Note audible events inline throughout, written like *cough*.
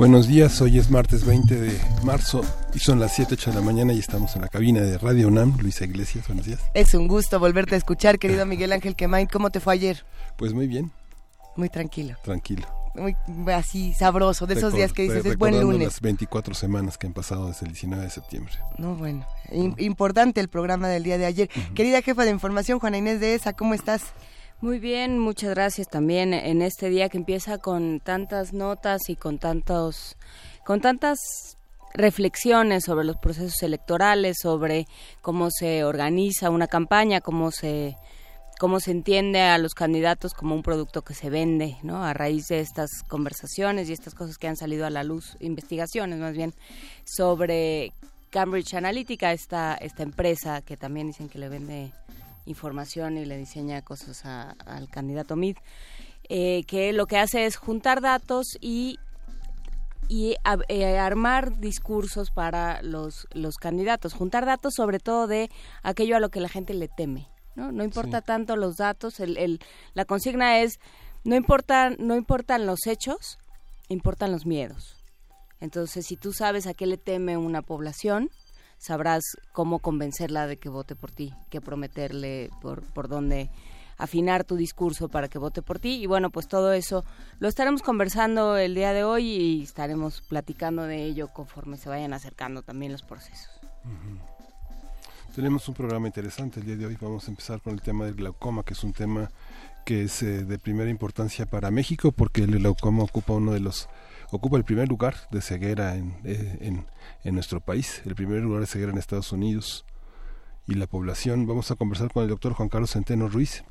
Buenos días, hoy es martes 20 de marzo y son las 7, 8 de la mañana y estamos en la cabina de Radio UNAM. Luisa Iglesias, buenos días. Es un gusto volverte a escuchar, querido Miguel Ángel Quemain. ¿Cómo te fue ayer? Pues muy bien. Muy tranquilo. Tranquilo. Muy así sabroso, de esos días que dices, es buen lunes. las 24 semanas que han pasado desde el 19 de septiembre. No, bueno, importante el programa del día de ayer. Querida jefa de información, Juana Inés de ESA, ¿cómo estás? Muy bien, muchas gracias también en este día que empieza con tantas notas y con tantos con tantas reflexiones sobre los procesos electorales, sobre cómo se organiza una campaña, cómo se cómo se entiende a los candidatos como un producto que se vende, ¿no? A raíz de estas conversaciones y estas cosas que han salido a la luz, investigaciones más bien sobre Cambridge Analytica, esta esta empresa que también dicen que le vende información y le diseña cosas al candidato Mid, eh, que lo que hace es juntar datos y, y eh, armar discursos para los, los candidatos, juntar datos sobre todo de aquello a lo que la gente le teme. No, no importa tanto los datos, el, el, la consigna es, no, importa, no importan los hechos, importan los miedos. Entonces, si tú sabes a qué le teme una población, sabrás cómo convencerla de que vote por ti, qué prometerle, por, por dónde afinar tu discurso para que vote por ti. Y bueno, pues todo eso lo estaremos conversando el día de hoy y estaremos platicando de ello conforme se vayan acercando también los procesos. Tenemos un programa interesante el día de hoy. Vamos a empezar con el tema del glaucoma, que es un tema que es eh, de primera importancia para México porque el glaucoma ocupa uno de los ocupa el primer lugar de ceguera en, eh, en, en nuestro país, el primer lugar de ceguera en Estados Unidos y la población. Vamos a conversar con el doctor Juan Carlos Centeno Ruiz.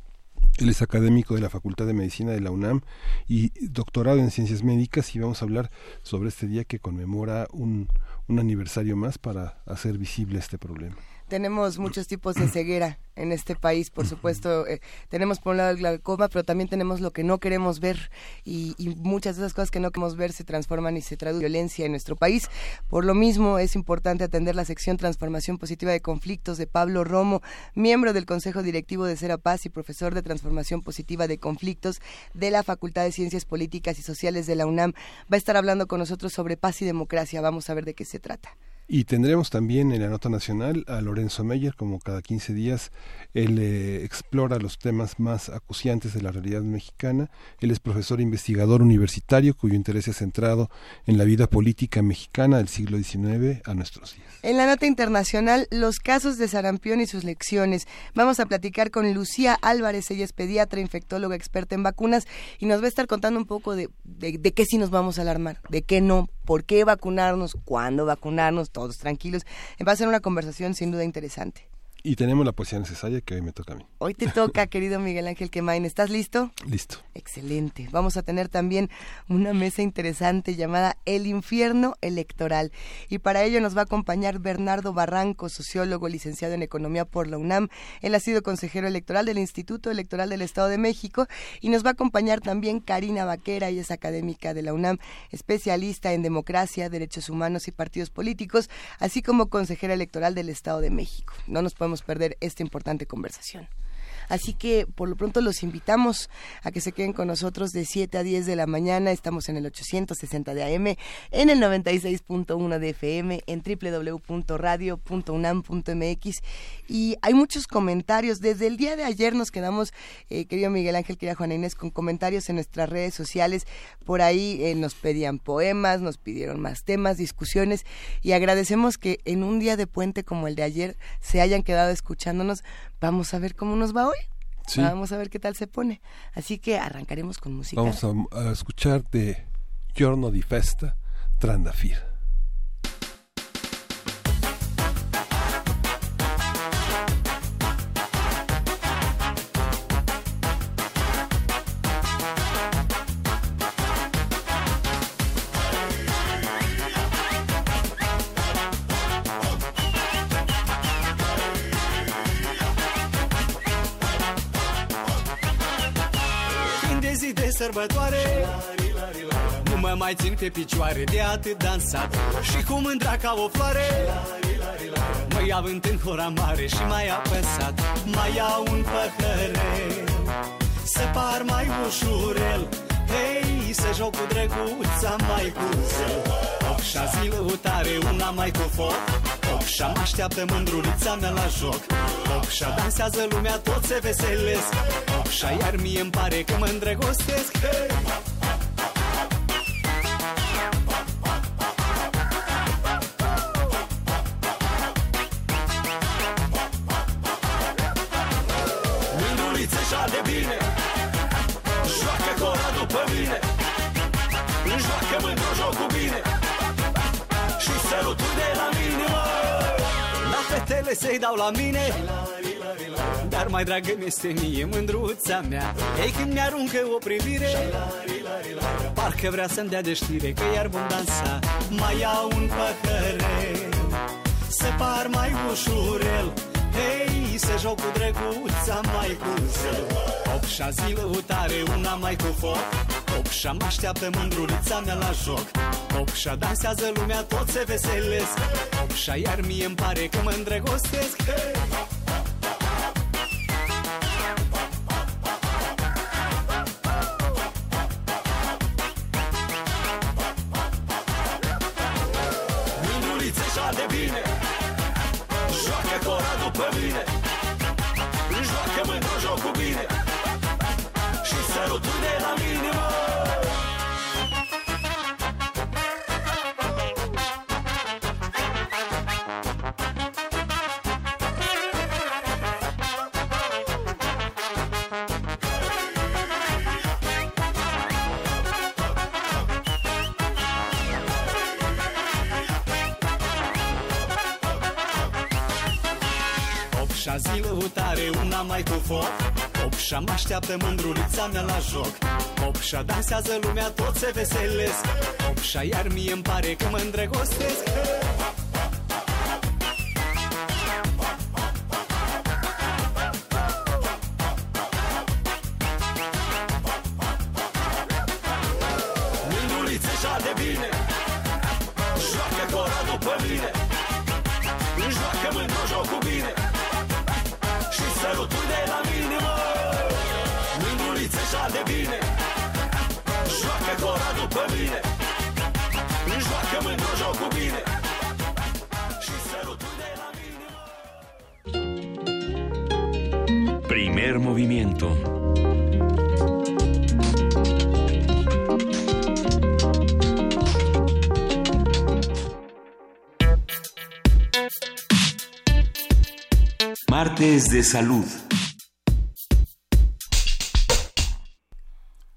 Él es académico de la Facultad de Medicina de la UNAM y doctorado en Ciencias Médicas y vamos a hablar sobre este día que conmemora un, un aniversario más para hacer visible este problema tenemos muchos tipos de ceguera en este país, por supuesto. Eh, tenemos por un lado el glaucoma, pero también tenemos lo que no queremos ver y, muchas de esas cosas que no queremos ver se transforman y se traducen en violencia en nuestro país. Por lo mismo, es importante atender la sección Transformación Positiva de Conflictos de Pablo Romo, miembro del Consejo Directivo de Cera Paz y profesor de Transformación Positiva de Conflictos de la Facultad de Ciencias Políticas y Sociales de la UNAM. Va a estar hablando con nosotros sobre paz y democracia. Vamos a ver de qué se trata. Y tendremos también en la nota nacional a Lorenzo Meyer, como cada 15 días, él eh, explora los temas más acuciantes de la realidad mexicana. Él es profesor investigador universitario cuyo interés es centrado en la vida política mexicana del siglo XIX a nuestros días. En la nota internacional, los casos de sarampión y sus lecciones. Vamos a platicar con Lucía Álvarez, ella es pediatra, infectóloga, experta en vacunas, y nos va a estar contando un poco de, de, de qué sí nos vamos a alarmar, de qué no, por qué vacunarnos, cuándo vacunarnos, todos tranquilos. Va a ser una conversación sin duda interesante. Y tenemos la poesía necesaria que hoy me toca a mí. Hoy te toca, *laughs* querido Miguel Ángel Quemain. ¿Estás listo? Listo. Excelente. Vamos a tener también una mesa interesante llamada El infierno electoral. Y para ello nos va a acompañar Bernardo Barranco, sociólogo, licenciado en Economía por la UNAM. Él ha sido consejero electoral del Instituto Electoral del Estado de México. Y nos va a acompañar también Karina Vaquera, ella es académica de la UNAM, especialista en democracia, derechos humanos y partidos políticos, así como consejera electoral del Estado de México. No nos podemos perder esta importante conversación. Así que por lo pronto los invitamos a que se queden con nosotros de 7 a 10 de la mañana. Estamos en el 860 de AM, en el 96.1 de FM, en www.radio.unam.mx. Y hay muchos comentarios. Desde el día de ayer nos quedamos, eh, querido Miguel Ángel, querida Juana Inés, con comentarios en nuestras redes sociales. Por ahí eh, nos pedían poemas, nos pidieron más temas, discusiones. Y agradecemos que en un día de puente como el de ayer se hayan quedado escuchándonos vamos a ver cómo nos va hoy. Vamos a ver qué tal se pone. Así que arrancaremos con música. Vamos a, escuchar de Giorno di Festa, Trandafir. Sărbătoare Nu mă mai țin pe picioare de atât dansat Și cum mândra ca o floare. Mă iau în hora mare și mai apăsat Mai iau un păhărel. Să par mai ușurel Hei, să joc cu drăguța mai cu Opșa tare, una mai cu foc. Opșa mă așteaptă mândrulița mea la joc. Opșa dansează lumea, tot se veselesc Așa iar mie îmi pare că mă îndrăgostesc. Hey! Minunițe și de bine. Joacă cora după mine. Joacă mândru jocul de la mine! La fetele se dau la mine mai dragă mi-este mie mândruța mea. Ei când mi-aruncă o privire Parcă vrea să-mi dea de știre Că iar vom dansa Mai iau un păhărel Să par mai ușurel. Hei, să joc cu drăguța mai cu zel Opșa zilă tare, una mai cu foc. Opșa mă așteaptă mândrulița mea la joc. Opșa dansează lumea, tot se veselesc. Opșa iar mie îmi pare că mă îndrăgostesc. Hey! Opșa mă așteaptă mândrulița mea la joc. Opșa dansează lumea, tot se veselesc. Opșa iar mie îmi pare că mă îndrăgostesc de salud.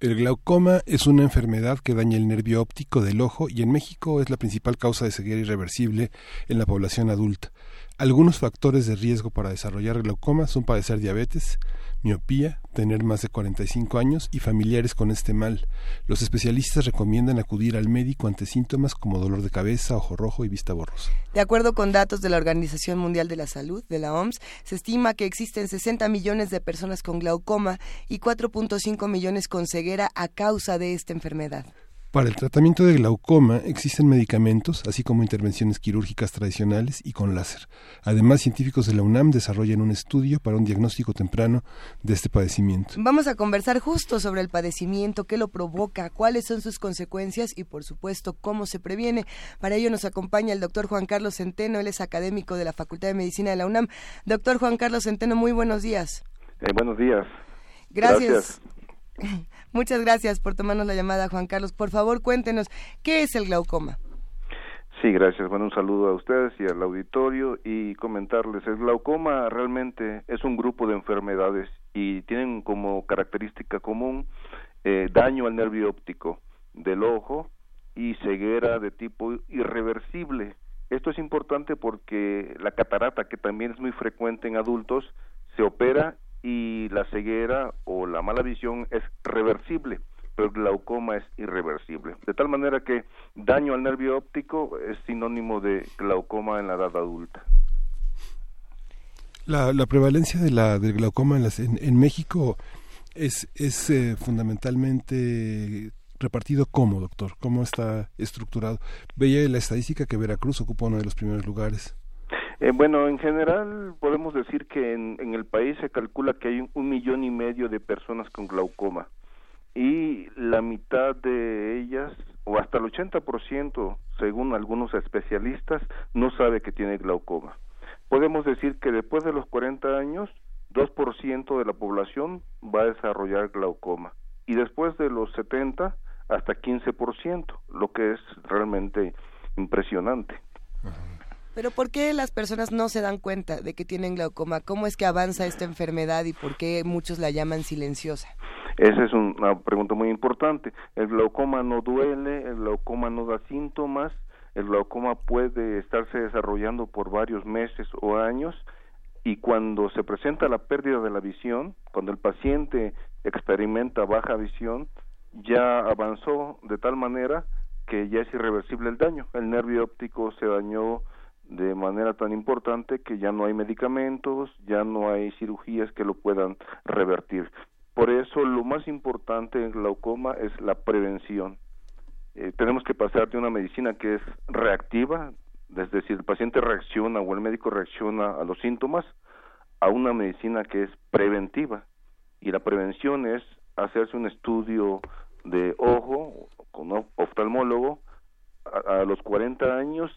El glaucoma es una enfermedad que daña el nervio óptico del ojo y en México es la principal causa de ceguera irreversible en la población adulta. Algunos factores de riesgo para desarrollar glaucoma son padecer diabetes, miopía, tener más de 45 años y familiares con este mal. Los especialistas recomiendan acudir al médico ante síntomas como dolor de cabeza, ojo rojo y vista borrosa. De acuerdo con datos de la Organización Mundial de la Salud, de la OMS, se estima que existen 60 millones de personas con glaucoma y 4.5 millones con ceguera a causa de esta enfermedad. Para el tratamiento de glaucoma existen medicamentos, así como intervenciones quirúrgicas tradicionales y con láser. Además, científicos de la UNAM desarrollan un estudio para un diagnóstico temprano de este padecimiento. Vamos a conversar justo sobre el padecimiento, qué lo provoca, cuáles son sus consecuencias y, por supuesto, cómo se previene. Para ello nos acompaña el doctor Juan Carlos Centeno, él es académico de la Facultad de Medicina de la UNAM. Doctor Juan Carlos Centeno, muy buenos días. Eh, buenos días. Gracias. *clears throat* Muchas gracias por tomarnos la llamada, Juan Carlos. Por favor, cuéntenos, ¿qué es el glaucoma? Sí, gracias. Bueno, un saludo a ustedes y al auditorio y comentarles, el glaucoma realmente es un grupo de enfermedades y tienen como característica común eh, daño al nervio óptico del ojo y ceguera de tipo irreversible. Esto es importante porque la catarata, que también es muy frecuente en adultos, se opera y la ceguera o la mala visión es reversible, pero el glaucoma es irreversible. De tal manera que daño al nervio óptico es sinónimo de glaucoma en la edad adulta. La, prevalencia de la, del glaucoma en, en, México Es, es eh, fundamentalmente repartido cómo, doctor? ¿Cómo está estructurado? Veía la estadística que Veracruz ocupa uno de los primeros lugares. Eh, bueno, en general podemos decir que en, en, el país se calcula que hay un millón y medio de personas con glaucoma y la mitad de ellas, o hasta el 80%, según algunos especialistas, no sabe que tiene glaucoma. Podemos decir que después de los 40 años, 2% de la población va a desarrollar glaucoma y después de los 70 hasta 15%, lo que es realmente impresionante. Pero ¿por qué las personas no se dan cuenta de que tienen glaucoma? ¿Cómo es que avanza esta enfermedad y por qué muchos la llaman silenciosa? Esa es una pregunta muy importante. El glaucoma no duele, el glaucoma no da síntomas, el glaucoma puede estarse desarrollando por varios meses o años y cuando se presenta la pérdida de la visión, cuando el paciente experimenta baja visión, ya avanzó de tal manera que ya es irreversible el daño. El nervio óptico se dañó de manera tan importante que ya no hay medicamentos, ya no hay cirugías que lo puedan revertir. Por eso lo más importante en glaucoma es la prevención. Eh, tenemos que pasar de una medicina que es reactiva, es decir, el paciente reacciona o el médico reacciona a los síntomas, a una medicina que es preventiva. Y la prevención es hacerse un estudio de ojo con oftalmólogo a, los 40 años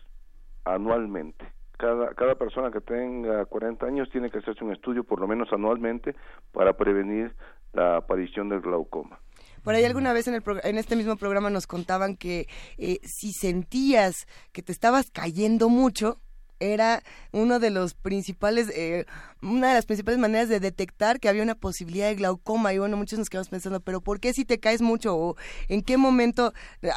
anualmente. Cada, cada persona que tenga 40 años tiene que hacerse un estudio por lo menos anualmente para prevenir la aparición del glaucoma. Por ahí alguna vez en, el en este mismo programa nos contaban que eh, si sentías que te estabas cayendo mucho, era uno de los principales, eh, una de las principales maneras de detectar que había una posibilidad de glaucoma. Y bueno, muchos nos quedamos pensando, pero ¿por qué si te caes mucho? ¿O en qué momento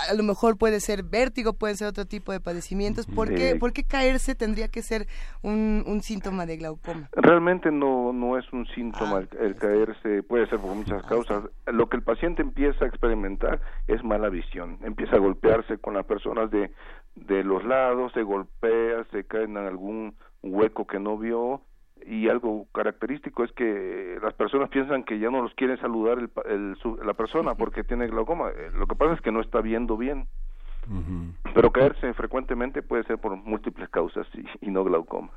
a lo mejor puede ser vértigo, puede ser otro tipo de padecimientos? ¿Por qué, ¿por qué caerse tendría que ser un, un, síntoma de glaucoma? Realmente no, no es un síntoma el, el caerse, puede ser por muchas causas. Lo que el paciente empieza a experimentar es mala visión. Empieza a golpearse con las personas de de los lados, se golpea, se cae en algún hueco que no vio y algo característico es que las personas piensan que ya no los quiere saludar el, la persona *laughs* porque tiene glaucoma. Eh, lo que pasa es que no está viendo bien. Pero caerse frecuentemente puede ser por múltiples causas y, no glaucoma.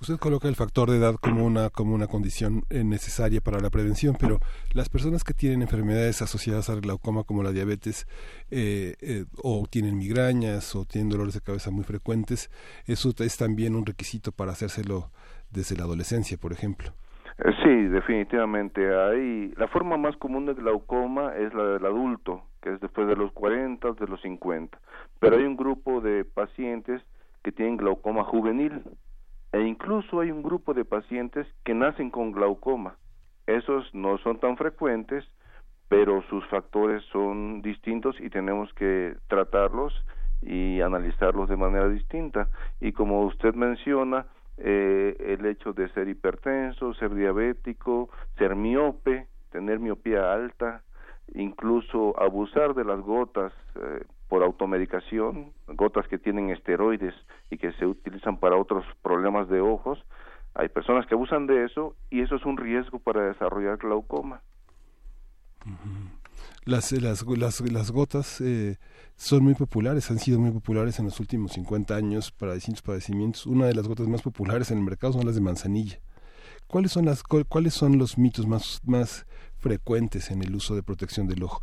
Usted coloca el factor de edad como una, como una condición eh, necesaria para la prevención, pero las personas que tienen enfermedades asociadas al glaucoma como la diabetes eh, eh, o tienen migrañas o tienen dolores de cabeza muy frecuentes, eso es también un requisito para hacérselo desde la adolescencia, por ejemplo. Sí, definitivamente. Hay la forma más común de glaucoma es la del adulto, que es después de los 40, de los 50. Pero hay un grupo de pacientes que tienen glaucoma juvenil e incluso hay un grupo de pacientes que nacen con glaucoma. Esos no son tan frecuentes, pero sus factores son distintos y tenemos que tratarlos y analizarlos de manera distinta. Y como usted menciona, eh, el hecho de ser hipertenso, ser diabético, ser miope, tener miopía alta, incluso abusar de las gotas eh, por automedicación, gotas que tienen esteroides y que se utilizan para otros problemas de ojos. Hay personas que abusan de eso y eso es un riesgo para desarrollar glaucoma. Las, las, las, las gotas eh, son muy populares, han sido muy populares en los últimos 50 años para distintos padecimientos. Una de las gotas más populares en el mercado son las de manzanilla. ¿Cuáles son, las, cuáles son los mitos más, más frecuentes en el uso de protección del ojo?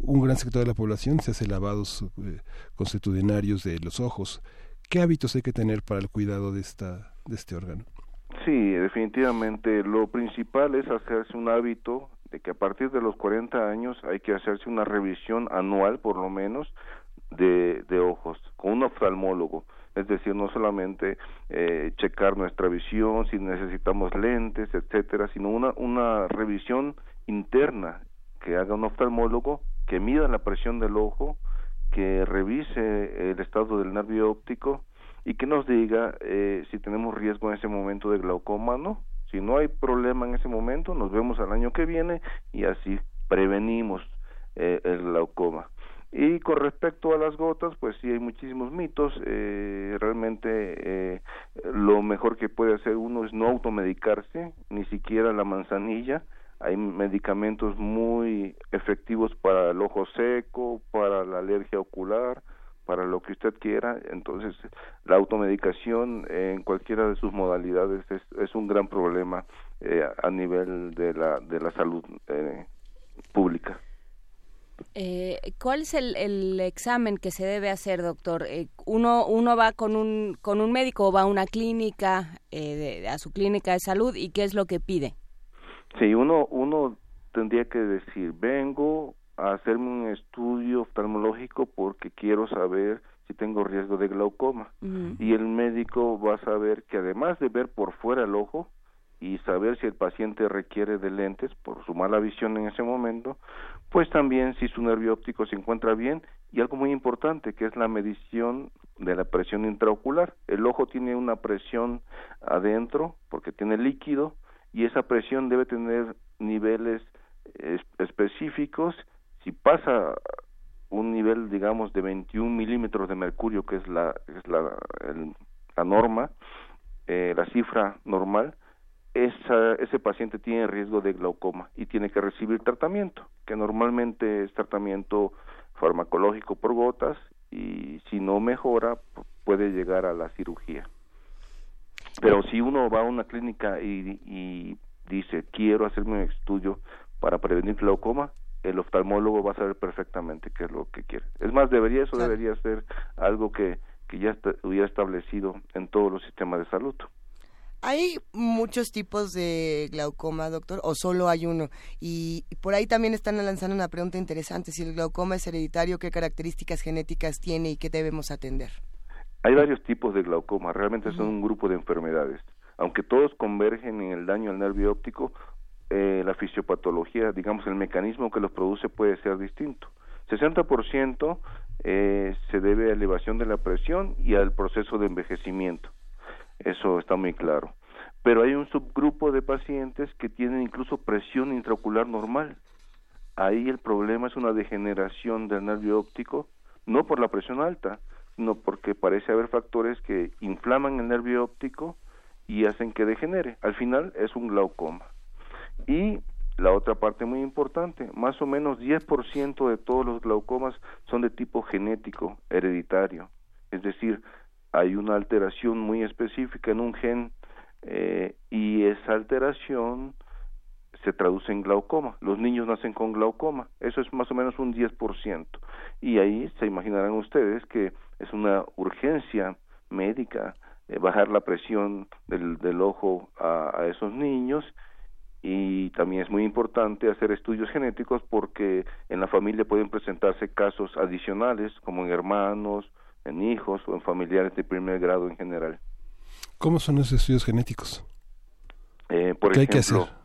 Un gran sector de la población se hace lavados eh, constitucionarios de los ojos. ¿Qué hábitos hay que tener para el cuidado de, esta, de este órgano? Sí, definitivamente. Lo principal es hacerse un hábito de que a partir de los 40 años hay que hacerse una revisión anual, por lo menos, de, de ojos con un oftalmólogo es decir, no solamente eh, checar nuestra visión, si necesitamos lentes, etcétera, sino una, una revisión interna que haga un oftalmólogo, que mida la presión del ojo, que revise el estado del nervio óptico y que nos diga eh, si tenemos riesgo en ese momento de glaucoma no. Si no hay problema en ese momento, nos vemos al año que viene y así prevenimos eh, el glaucoma. Y con respecto a las gotas, pues sí hay muchísimos mitos. Eh, realmente eh, lo mejor que puede hacer uno es no automedicarse, ni siquiera la manzanilla. Hay medicamentos muy efectivos para el ojo seco, para la alergia ocular, para lo que usted quiera. Entonces, la automedicación en cualquiera de sus modalidades es, un gran problema eh, a nivel de la, de la salud eh, pública. Eh, ¿Cuál es el, el, examen que se debe hacer, doctor? Eh, uno, uno va con un, con un médico o va a una clínica, eh, de, a su clínica de salud, ¿y qué es lo que pide? Sí, uno, uno tendría que decir, vengo a hacerme un estudio oftalmológico porque quiero saber si tengo riesgo de glaucoma. Uh -huh. Y el médico va a saber que además de ver por fuera el ojo, y saber si el paciente requiere de lentes por su mala visión en ese momento, pues también si su nervio óptico se encuentra bien y algo muy importante que es la medición de la presión intraocular. El ojo tiene una presión adentro porque tiene líquido y esa presión debe tener niveles es específicos. Si pasa un nivel, digamos, de 21 milímetros de mercurio, que es la, es la, la norma, eh, la cifra normal, esa, ese paciente tiene riesgo de glaucoma y tiene que recibir tratamiento, que normalmente es tratamiento farmacológico por gotas y si no mejora puede llegar a la cirugía. Pero si uno va a una clínica y, y dice quiero hacerme un estudio para prevenir glaucoma, el oftalmólogo va a saber perfectamente qué es lo que quiere. Es más, debería eso claro. debería ser algo que, que ya está, hubiera establecido en todos los sistemas de salud. Hay muchos tipos de glaucoma, doctor, o solo hay uno. Y por ahí también están lanzando una pregunta interesante. Si el glaucoma es hereditario, ¿qué características genéticas tiene y qué debemos atender? Hay varios tipos de glaucoma. Realmente son un grupo de enfermedades. Aunque todos convergen en el daño al nervio óptico, eh, la fisiopatología, digamos, el mecanismo que los produce puede ser distinto. 60% eh, se debe a elevación de la presión y al proceso de envejecimiento eso está muy claro. Pero hay un subgrupo de pacientes que tienen incluso presión intraocular normal. Ahí el problema es una degeneración del nervio óptico, no por la presión alta, sino porque parece haber factores que inflaman el nervio óptico y hacen que degenere. Al final es un glaucoma. Y la otra parte muy importante, más o menos 10% de todos los glaucomas son de tipo genético, hereditario. Es decir, hay una alteración muy específica en un gen eh, y esa alteración se traduce en glaucoma. Los niños nacen con glaucoma, eso es más o menos un 10%. Y ahí se imaginarán ustedes que es una urgencia médica eh, bajar la presión del, del ojo a, a esos niños y también es muy importante hacer estudios genéticos porque en la familia pueden presentarse casos adicionales como en hermanos, en hijos o en familiares de primer grado en general. ¿Cómo son esos estudios genéticos? Eh, por ¿Qué ejemplo, hay que hacer?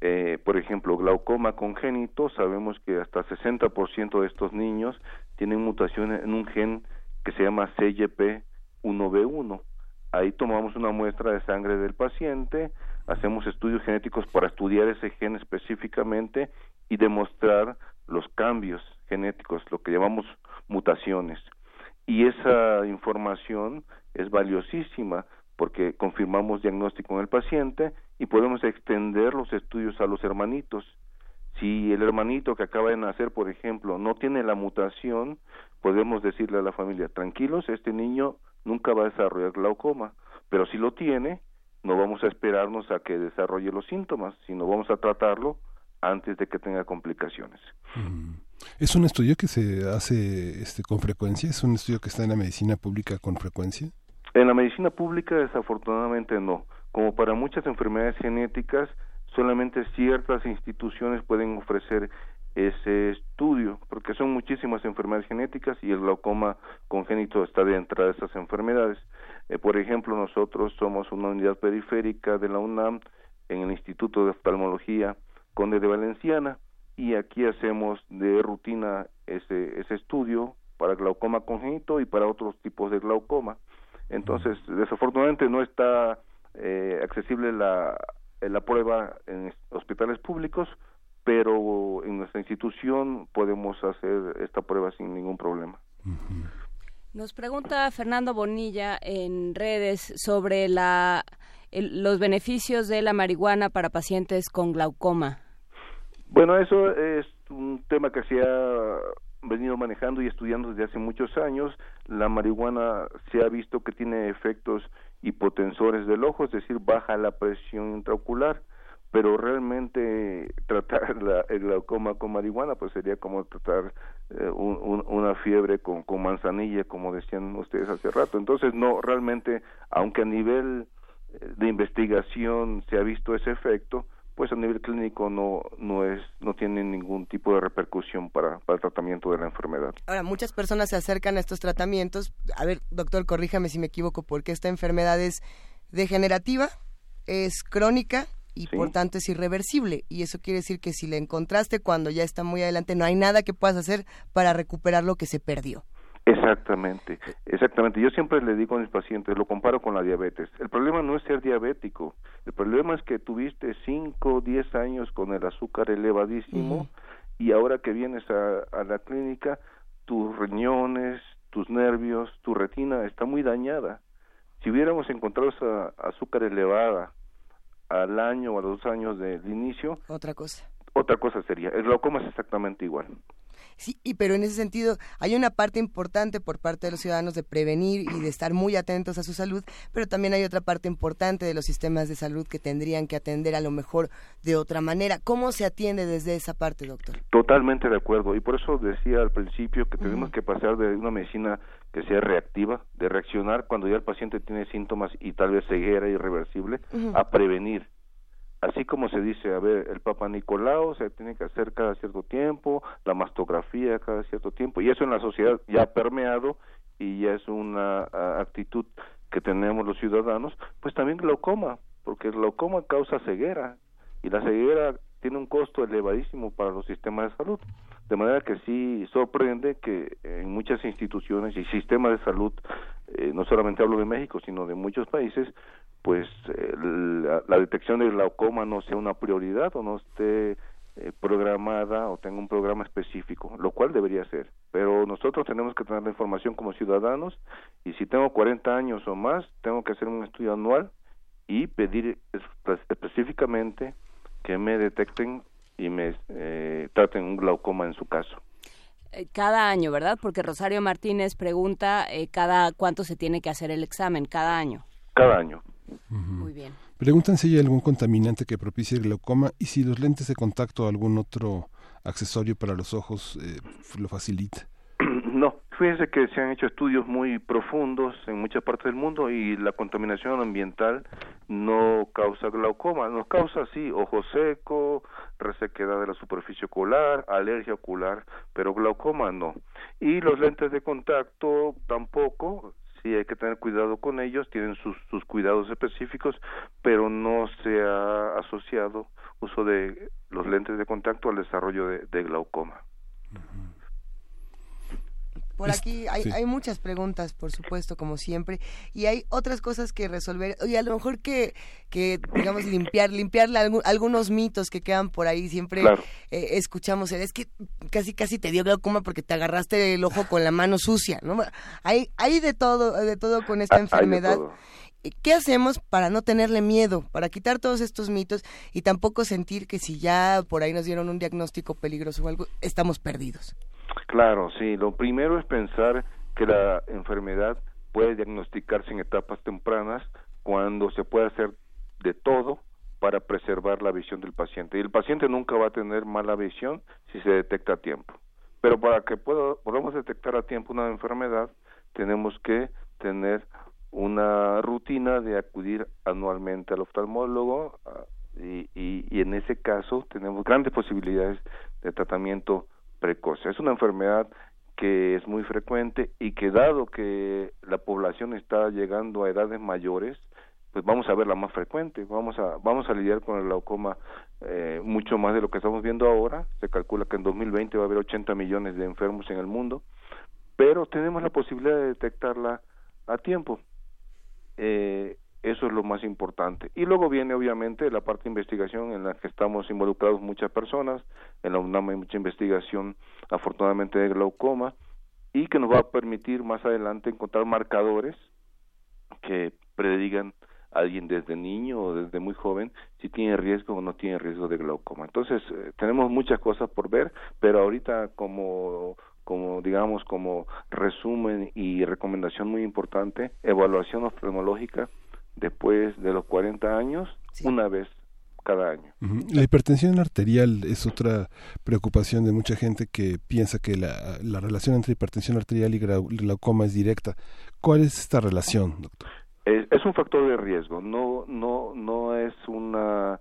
Eh, por ejemplo, glaucoma congénito, sabemos que hasta 60% de estos niños tienen mutaciones en un gen que se llama CYP1B1. Ahí tomamos una muestra de sangre del paciente, hacemos estudios genéticos para estudiar ese gen específicamente y demostrar los cambios genéticos, lo que llamamos mutaciones y esa información es valiosísima porque confirmamos diagnóstico en el paciente y podemos extender los estudios a los hermanitos. Si el hermanito que acaba de nacer, por ejemplo, no tiene la mutación, podemos decirle a la familia, tranquilos, este niño nunca va a desarrollar glaucoma, pero si lo tiene, no vamos a esperarnos a que desarrolle los síntomas, sino vamos a tratarlo antes de que tenga complicaciones. Mm. ¿Es un estudio que se hace este, con frecuencia? ¿Es un estudio que está en la medicina pública con frecuencia? En la medicina pública desafortunadamente no. Como para muchas enfermedades genéticas, solamente ciertas instituciones pueden ofrecer ese estudio, porque son muchísimas enfermedades genéticas y el glaucoma congénito está dentro de esas enfermedades. Eh, por ejemplo, nosotros somos una unidad periférica de la UNAM en el Instituto de Oftalmología Conde de Valenciana y aquí hacemos de rutina ese, ese estudio para glaucoma congénito y para otros tipos de glaucoma. Entonces, desafortunadamente no está eh, accesible la, la prueba en hospitales públicos, pero en nuestra institución podemos hacer esta prueba sin ningún problema. Nos pregunta Fernando Bonilla en redes sobre la, el, los beneficios de la marihuana para pacientes con glaucoma. Bueno, eso es un tema que se ha venido manejando y estudiando desde hace muchos años. La marihuana se ha visto que tiene efectos hipotensores del ojo, es decir, baja la presión intraocular, pero realmente tratar *laughs* la, el glaucoma con marihuana pues sería como tratar eh, una fiebre con, con manzanilla, como decían ustedes hace rato. Entonces, no, realmente, aunque a nivel eh, de investigación se ha visto ese efecto, pues a nivel clínico no no es no tiene ningún tipo de repercusión para, para el tratamiento de la enfermedad. Ahora, muchas personas se acercan a estos tratamientos. A ver, doctor, corríjame si me equivoco, porque esta enfermedad es degenerativa, es crónica y por tanto es irreversible. Y eso quiere decir que si la encontraste cuando ya está muy adelante, no hay nada que puedas hacer para recuperar lo que se perdió. Exactamente, exactamente. Yo siempre le digo a mis pacientes, lo comparo con la diabetes. El problema no es ser diabético, el problema es que tuviste 5 o 10 años con el azúcar elevadísimo y ahora que vienes a, la clínica, tus riñones, tus nervios, tu retina está muy dañada. Si hubiéramos encontrado esa azúcar elevada al año o a los dos años del inicio, otra cosa. Otra cosa sería. El glaucoma es exactamente igual. Sí, y pero en ese sentido hay una parte importante por parte de los ciudadanos de prevenir y de estar muy atentos a su salud, pero también hay otra parte importante de los sistemas de salud que tendrían que atender a lo mejor de otra manera. ¿Cómo se atiende desde esa parte, doctor? Totalmente de acuerdo, y por eso decía al principio que tenemos que pasar de una medicina que sea reactiva, de reaccionar cuando ya el paciente tiene síntomas y tal vez ceguera irreversible, a prevenir así como se dice, a ver, el Papa Nicolau se tiene que hacer cada cierto tiempo, la mastografía cada cierto tiempo, y eso en la sociedad ya ha permeado y ya es una actitud que tenemos los ciudadanos, pues también glaucoma, porque el glaucoma causa ceguera, y la ceguera tiene un costo elevadísimo para los sistemas de salud. De manera que sí sorprende que en muchas instituciones y sistemas de salud, eh, no solamente hablo de México, sino de muchos países, pues eh, la, detección del glaucoma no sea una prioridad o no esté eh, programada o tenga un programa específico, lo cual debería ser. Pero nosotros tenemos que tener la información como ciudadanos y si tengo 40 años o más, tengo que hacer un estudio anual y pedir específicamente que me detecten y me eh, traten un glaucoma en su caso. Cada año, ¿verdad? Porque Rosario Martínez pregunta cada cuánto se tiene que hacer el examen, cada año. Cada año. Muy bien. Preguntan si hay algún contaminante que propicie el glaucoma y si los lentes de contacto o algún otro accesorio para los ojos eh, lo facilita. *clears throat* No, fíjense que se han hecho estudios muy profundos en muchas partes del mundo y la contaminación ambiental no causa glaucoma, nos causa sí ojo seco, resequedad de la superficie ocular, alergia ocular, pero glaucoma no. Y los lentes de contacto tampoco, sí hay que tener cuidado con ellos, tienen sus cuidados específicos, pero no se ha asociado uso de los lentes de contacto al desarrollo de, glaucoma. Por aquí hay, hay, muchas preguntas, por supuesto, como siempre, y hay otras cosas que resolver, y a lo mejor que, que digamos, limpiar, limpiarle algunos mitos que quedan por ahí, siempre eh, escuchamos, es que casi casi te dio glaucoma porque te agarraste el ojo con la mano sucia, ¿no? Hay, hay de todo, de todo con esta enfermedad. ¿Qué hacemos para no tenerle miedo, para quitar todos estos mitos y tampoco sentir que si ya por ahí nos dieron un diagnóstico peligroso o algo, estamos perdidos? Claro, sí. Lo primero es pensar que la enfermedad puede diagnosticarse en etapas tempranas cuando se puede hacer de todo para preservar la visión del paciente. Y el paciente nunca va a tener mala visión si se detecta a tiempo. Pero para que podamos detectar a tiempo una enfermedad, tenemos que tener una rutina de acudir anualmente al oftalmólogo ah, y, y, y en ese caso tenemos grandes posibilidades de tratamiento precoz. Es una enfermedad que es muy frecuente y que dado que la población está llegando a edades mayores, pues vamos a verla más frecuente, vamos a vamos a lidiar con el glaucoma eh, mucho más de lo que estamos viendo ahora, se calcula que en 2020 va a haber 80 millones de enfermos en el mundo, pero tenemos la posibilidad de detectarla a tiempo. Eh, eso es lo más importante. Y luego viene obviamente la parte de investigación en la que estamos involucrados muchas personas. En la UNAM hay mucha investigación, afortunadamente, de glaucoma y que nos va a permitir más adelante encontrar marcadores que predigan alguien desde niño o desde muy joven si tiene riesgo o no tiene riesgo de glaucoma. Entonces, eh, tenemos muchas cosas por ver, pero ahorita como como digamos como resumen y recomendación muy importante, evaluación oftalmológica después de los 40 años, una vez cada año. La hipertensión arterial es otra preocupación de mucha gente que piensa que la, la relación entre hipertensión arterial y glaucoma es directa. ¿Cuál es esta relación, doctor? Es, un factor de riesgo, no, no, no es una,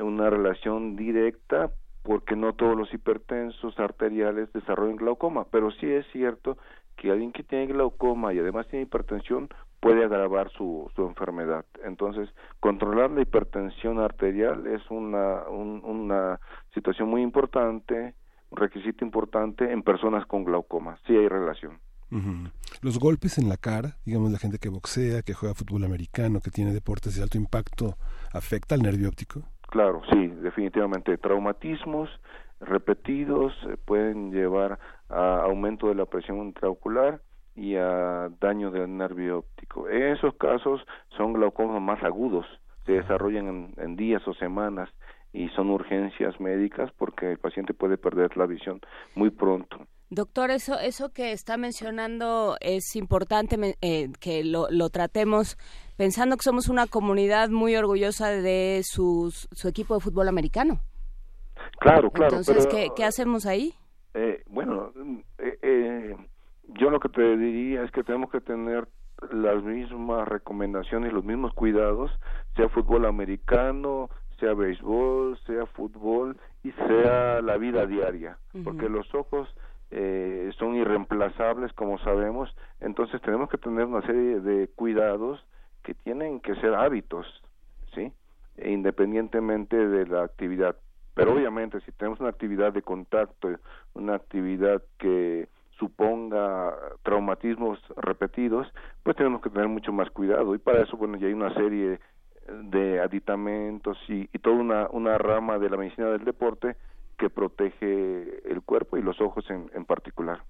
una relación directa porque no todos los hipertensos arteriales desarrollan glaucoma, pero sí es cierto que alguien que tiene glaucoma y además tiene hipertensión puede agravar su, su enfermedad. Entonces, controlar la hipertensión arterial es una, una situación muy importante, un requisito importante en personas con glaucoma. Sí hay relación. Los golpes en la cara, digamos la gente que boxea, que juega fútbol americano, que tiene deportes de alto impacto, ¿afecta al nervio óptico? Claro, sí, definitivamente. Traumatismos repetidos eh, pueden llevar a aumento de la presión intraocular y a daño del nervio óptico. En esos casos son glaucomas más agudos, se desarrollan en, días o semanas y son urgencias médicas porque el paciente puede perder la visión muy pronto. Doctor, eso, eso que está mencionando es importante eh, que lo, lo, tratemos pensando que somos una comunidad muy orgullosa de su equipo de fútbol americano. Claro, claro. Entonces, ¿qué, ¿qué, hacemos ahí? Eh, bueno, eh, eh, yo lo que te diría es que tenemos que tener las mismas recomendaciones, los mismos cuidados, sea fútbol americano, sea béisbol, sea fútbol y sea la vida diaria, porque los ojos eh, son irreemplazables, como sabemos, entonces tenemos que tener una serie de cuidados que tienen que ser hábitos, ¿sí? E independientemente de la actividad. Pero obviamente si tenemos una actividad de contacto, una actividad que suponga traumatismos repetidos, pues tenemos que tener mucho más cuidado y para eso, bueno, ya hay una serie de aditamentos y, y toda una, una rama de la medicina del deporte que protege el cuerpo y los ojos en, en particular.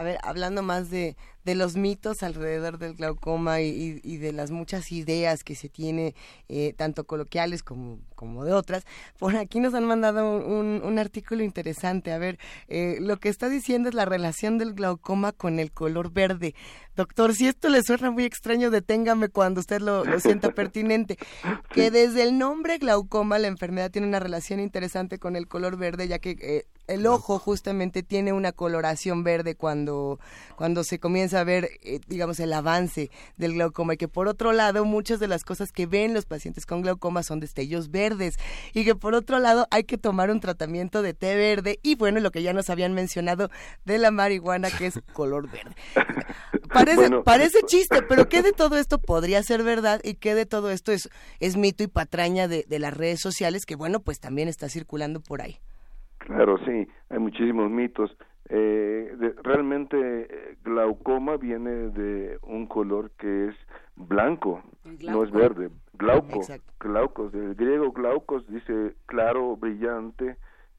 A ver, hablando más de, de los mitos alrededor del glaucoma y, y, de las muchas ideas que se tiene, eh, tanto coloquiales como, como de otras, por aquí nos han mandado un, un artículo interesante. A ver, eh, lo que está diciendo es la relación del glaucoma con el color verde. Doctor, si esto le suena muy extraño, deténgame cuando usted lo, lo sienta *laughs* pertinente. Que desde el nombre glaucoma la enfermedad tiene una relación interesante con el color verde, ya que eh, el ojo justamente tiene una coloración verde cuando, cuando se comienza a ver, eh, digamos, el avance del glaucoma y que por otro lado muchas de las cosas que ven los pacientes con glaucoma son destellos verdes y que por otro lado hay que tomar un tratamiento de té verde y bueno, lo que ya nos habían mencionado de la marihuana que es color verde. Parece, parece chiste, pero ¿qué de todo esto podría ser verdad y qué de todo esto es, es mito y patraña de, de las redes sociales que bueno, pues también está circulando por ahí? Claro, sí, hay muchísimos mitos. Eh, realmente eh, glaucoma viene de un color que es blanco, no es verde. Glauco, glaucos, del griego glaucos dice claro, brillante,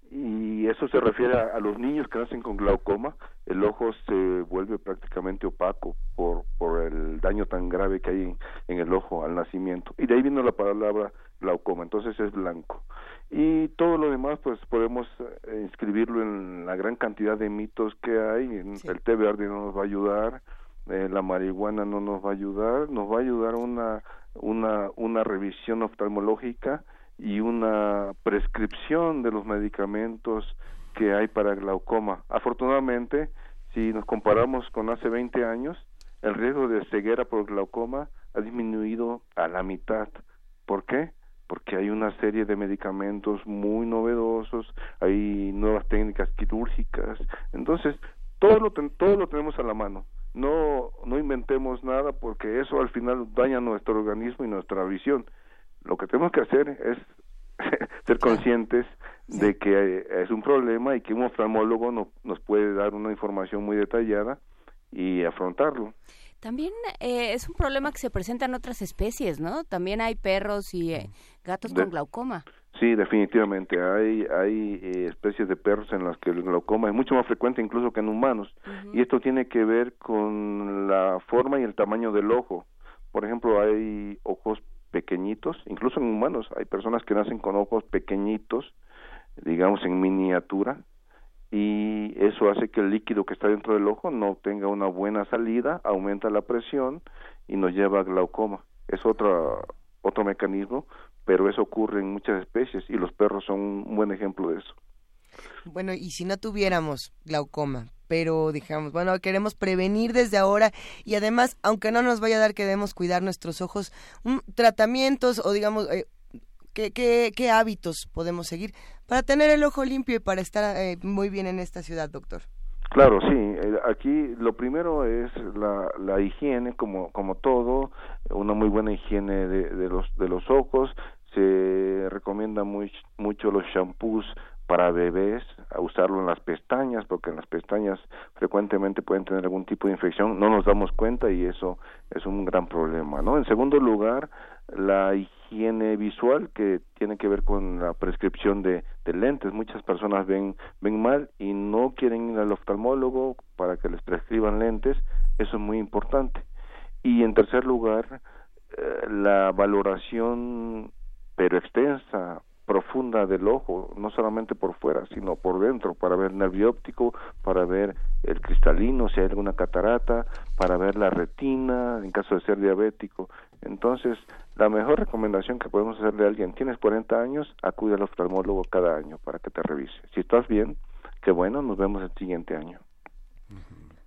y eso se refiere a, los niños que nacen con glaucoma. El ojo se vuelve prácticamente opaco por, por el daño tan grave que hay en, en el ojo al nacimiento. Y de ahí vino la palabra glaucoma, entonces es blanco y todo lo demás pues podemos eh, inscribirlo en la gran cantidad de mitos que hay. El té verde no nos va a ayudar eh, la marihuana no nos va a ayudar nos va a ayudar una una una revisión oftalmológica y una prescripción de los medicamentos que hay para glaucoma. Afortunadamente si nos comparamos con hace 20 años el riesgo de ceguera por glaucoma ha disminuido a la mitad. ¿por qué? Porque hay una serie de medicamentos muy novedosos, hay nuevas técnicas quirúrgicas, entonces todo lo todo lo tenemos a la mano. No no inventemos nada porque eso al final daña nuestro organismo y nuestra visión. Lo que tenemos que hacer es *laughs* ser conscientes de que es un problema y que un oftalmólogo no, nos puede dar una información muy detallada y afrontarlo. También eh, es un problema que se presenta en otras especies, ¿no? También hay perros y eh, gatos con glaucoma. Sí, definitivamente. Hay, hay eh, especies de perros en las que el glaucoma es mucho más frecuente incluso que en humanos. Y esto tiene que ver con la forma y el tamaño del ojo. Por ejemplo, hay ojos pequeñitos, incluso en humanos hay personas que nacen con ojos pequeñitos, digamos en miniatura, y eso hace que el líquido que está dentro del ojo no tenga una buena salida, aumenta la presión y nos lleva a glaucoma. Es otro, otro mecanismo, pero eso ocurre en muchas especies y los perros son un buen ejemplo de eso. Bueno, y si no tuviéramos glaucoma, pero digamos, bueno, queremos prevenir desde ahora y además, aunque no nos vaya a dar que debemos cuidar nuestros ojos, tratamientos o digamos, eh, ¿qué, qué, hábitos podemos seguir para tener el ojo limpio y para estar eh, muy bien en esta ciudad, doctor? Claro, sí. Eh, aquí lo primero es la, la higiene, como como todo, una muy buena higiene de, de los de los ojos. Se recomienda mucho los shampoos para bebés a usarlo en las pestañas porque en las pestañas frecuentemente pueden tener algún tipo de infección no nos damos cuenta y eso es un gran problema no en segundo lugar la higiene visual que tiene que ver con la prescripción de, de lentes. Muchas personas ven ven mal y no quieren ir al oftalmólogo para que les prescriban lentes. Eso es muy importante. Y en tercer lugar eh, la valoración pero extensa profunda del ojo, no solamente por fuera, sino por dentro, para ver nervio óptico, para ver el cristalino, si hay alguna catarata, para ver la retina, en caso de ser diabético. Entonces, la mejor recomendación que podemos hacerle a alguien, tienes 40 años, acude al oftalmólogo cada año para que te revise. Si estás bien, qué bueno, nos vemos el siguiente año.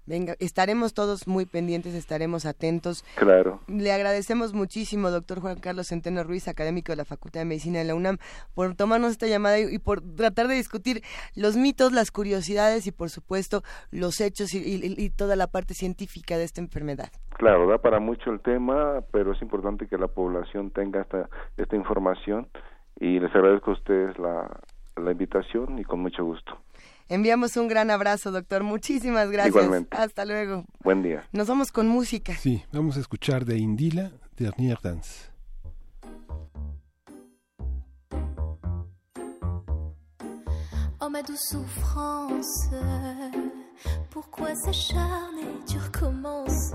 Venga, estaremos todos muy pendientes, estaremos atentos. Claro. Le agradecemos muchísimo, doctor Juan Carlos Centeno Ruiz, académico de la Facultad de Medicina de la UNAM, por tomarnos esta llamada y, por tratar de discutir los mitos, las curiosidades y, por supuesto, los hechos y, toda la parte científica de esta enfermedad. Claro, da para mucho el tema, pero es importante que la población tenga esta, esta información y les agradezco a ustedes la, la invitación y con mucho gusto. Enviamos un gran abrazo, doctor. Muchísimas gracias. Igualmente. Hasta luego. Buen día. Nos vamos con música. Sí, vamos a escuchar de Indila, Dernier Dance. Oh ma douce souffrance, pourquoi s'acharner, tu recommences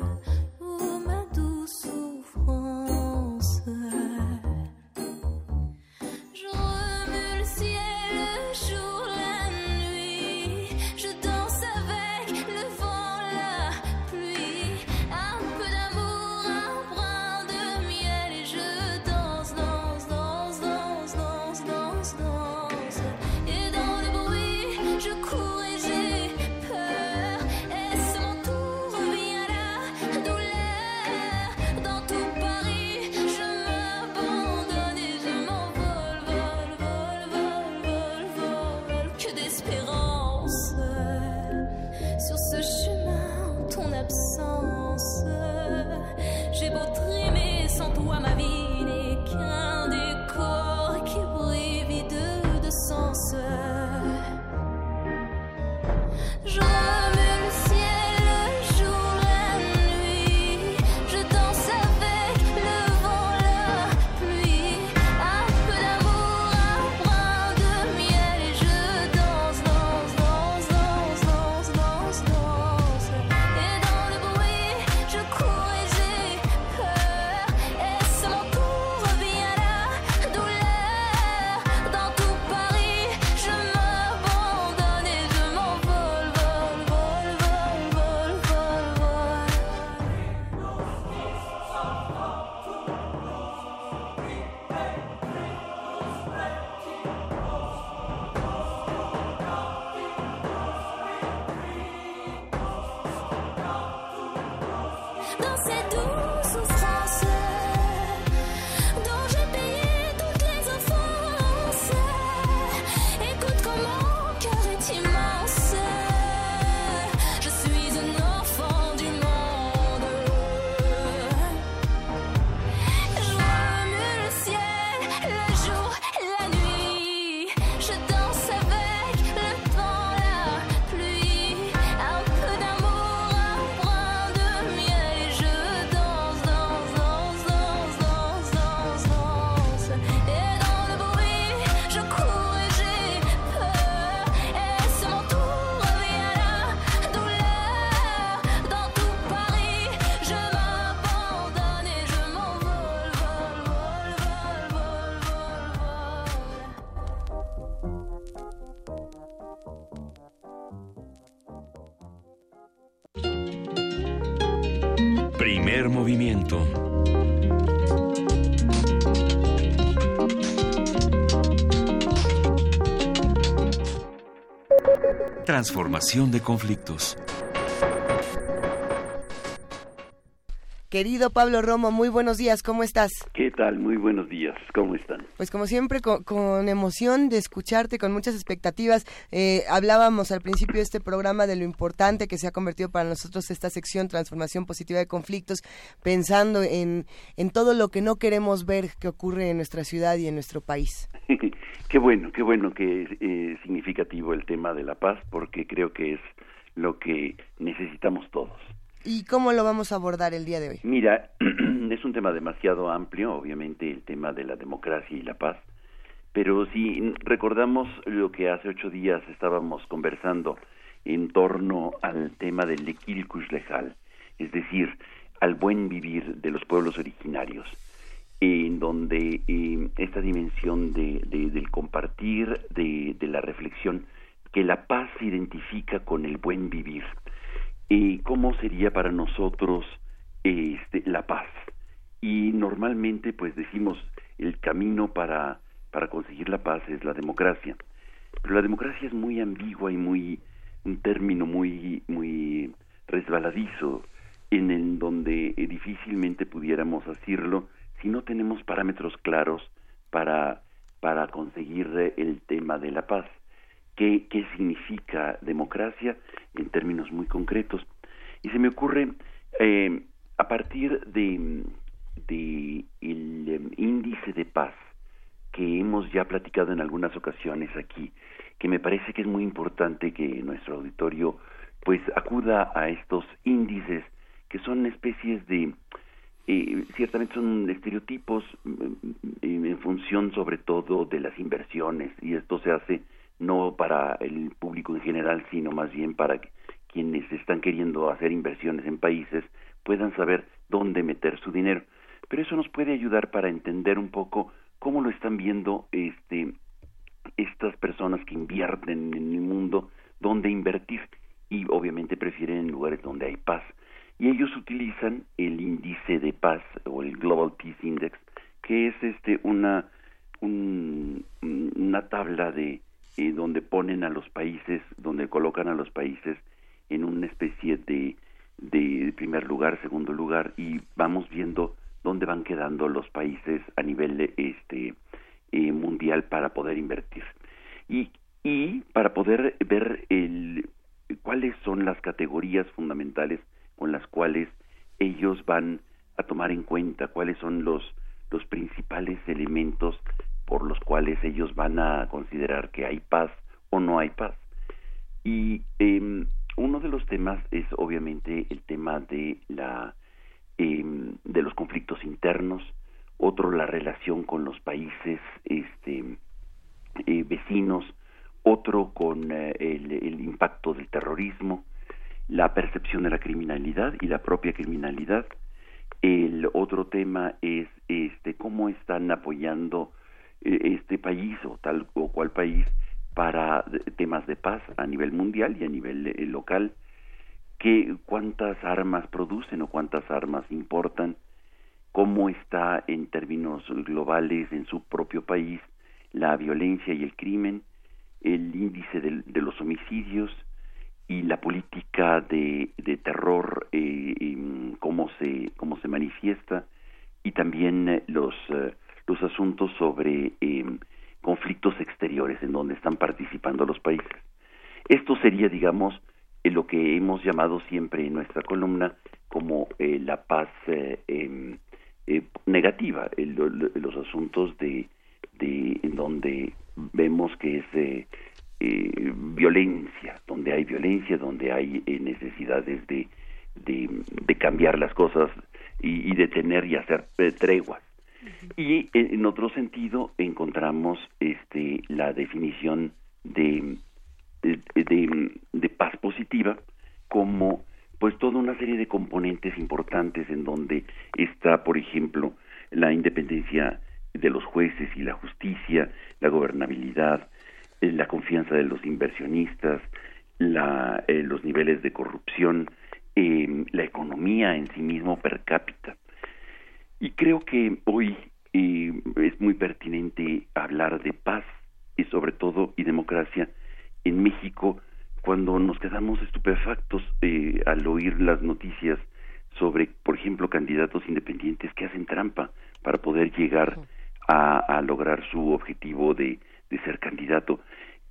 Transformación de conflictos. Querido Pablo Romo, muy buenos días, ¿cómo estás? ¿Qué tal? Muy buenos días, ¿cómo están? Pues como siempre, con, emoción de escucharte, con muchas expectativas. Eh, hablábamos al principio de este programa de lo importante que se ha convertido para nosotros esta sección Transformación Positiva de Conflictos, pensando en, en todo lo que no queremos ver que ocurre en nuestra ciudad y en nuestro país. *laughs* qué bueno, qué bueno que es eh, significativo el tema de la paz, porque creo que es lo que necesitamos todos. ¿Y cómo lo vamos a abordar el día de hoy? Mira, *clears throat* es un tema demasiado amplio, obviamente el tema de la democracia y la paz, pero si recordamos lo que hace ocho días estábamos conversando en torno al tema del Lequilcush Lejal, es decir, al buen vivir de los pueblos originarios, en donde eh, esta dimensión de, del compartir, de, la reflexión, que la paz se identifica con el buen vivir, cómo sería para nosotros este, la paz. Y normalmente pues decimos el camino para, para conseguir la paz es la democracia. Pero la democracia es muy ambigua y muy un término muy muy resbaladizo en el donde difícilmente pudiéramos decirlo si no tenemos parámetros claros para para conseguir el tema de la paz qué, qué significa democracia en términos muy concretos. Y se me ocurre, eh, a partir de, de el em, índice de paz que hemos ya platicado en algunas ocasiones aquí, que me parece que es muy importante que nuestro auditorio pues acuda a estos índices que son especies de eh, ciertamente son estereotipos mm, en función sobre todo de las inversiones y esto se hace no para el público en general, sino más bien para quienes están queriendo hacer inversiones en países puedan saber dónde meter su dinero. Pero eso nos puede ayudar para entender un poco cómo lo están viendo este estas personas que invierten en el mundo, dónde invertir y obviamente prefieren en lugares donde hay paz. Y ellos utilizan el índice de paz o el Global Peace Index, que es este una una tabla de eh, donde ponen a los países, donde colocan a los países en una especie de, de primer lugar, segundo lugar, y vamos viendo dónde van quedando los países a nivel este eh, mundial para poder invertir. Y, y para poder ver el, cuáles son las categorías fundamentales con las cuales ellos van a tomar en cuenta, cuáles son los, los principales elementos por los cuales ellos van a considerar que hay paz o no hay paz. Y eh, uno de los temas es obviamente el tema de la eh, de los conflictos internos, otro la relación con los países este eh, vecinos, otro con eh, el, el impacto del terrorismo, la percepción de la criminalidad y la propia criminalidad. El otro tema es este cómo están apoyando eh, este país o tal o cual país para temas de paz a nivel mundial y a nivel eh, local, que cuántas armas producen o cuántas armas importan, cómo está en términos globales en su propio país la violencia y el crimen, el índice de, los homicidios y la política de, de terror, eh, cómo, se, cómo se manifiesta, y también los los asuntos sobre em, conflictos exteriores en donde están participando los países. Esto sería, digamos, lo que hemos llamado siempre en nuestra columna como eh, la paz eh, em, eh, negativa, los asuntos de, de en donde vemos que es violencia, donde hay violencia, donde hay necesidades de, de, cambiar las cosas y, y detener y hacer treguas. Y en otro sentido encontramos este, la definición de, de, paz positiva como pues toda una serie de componentes importantes en donde está, por ejemplo, la independencia de los jueces y la justicia, la gobernabilidad, la confianza de los inversionistas, la, eh, los niveles de corrupción, em, la economía en sí mismo per cápita. Y creo que hoy eh, es muy pertinente hablar de paz y sobre todo y democracia en México cuando nos quedamos estupefactos eh, al oír las noticias sobre, por ejemplo, candidatos independientes que hacen trampa para poder llegar a, lograr su objetivo de, ser candidato.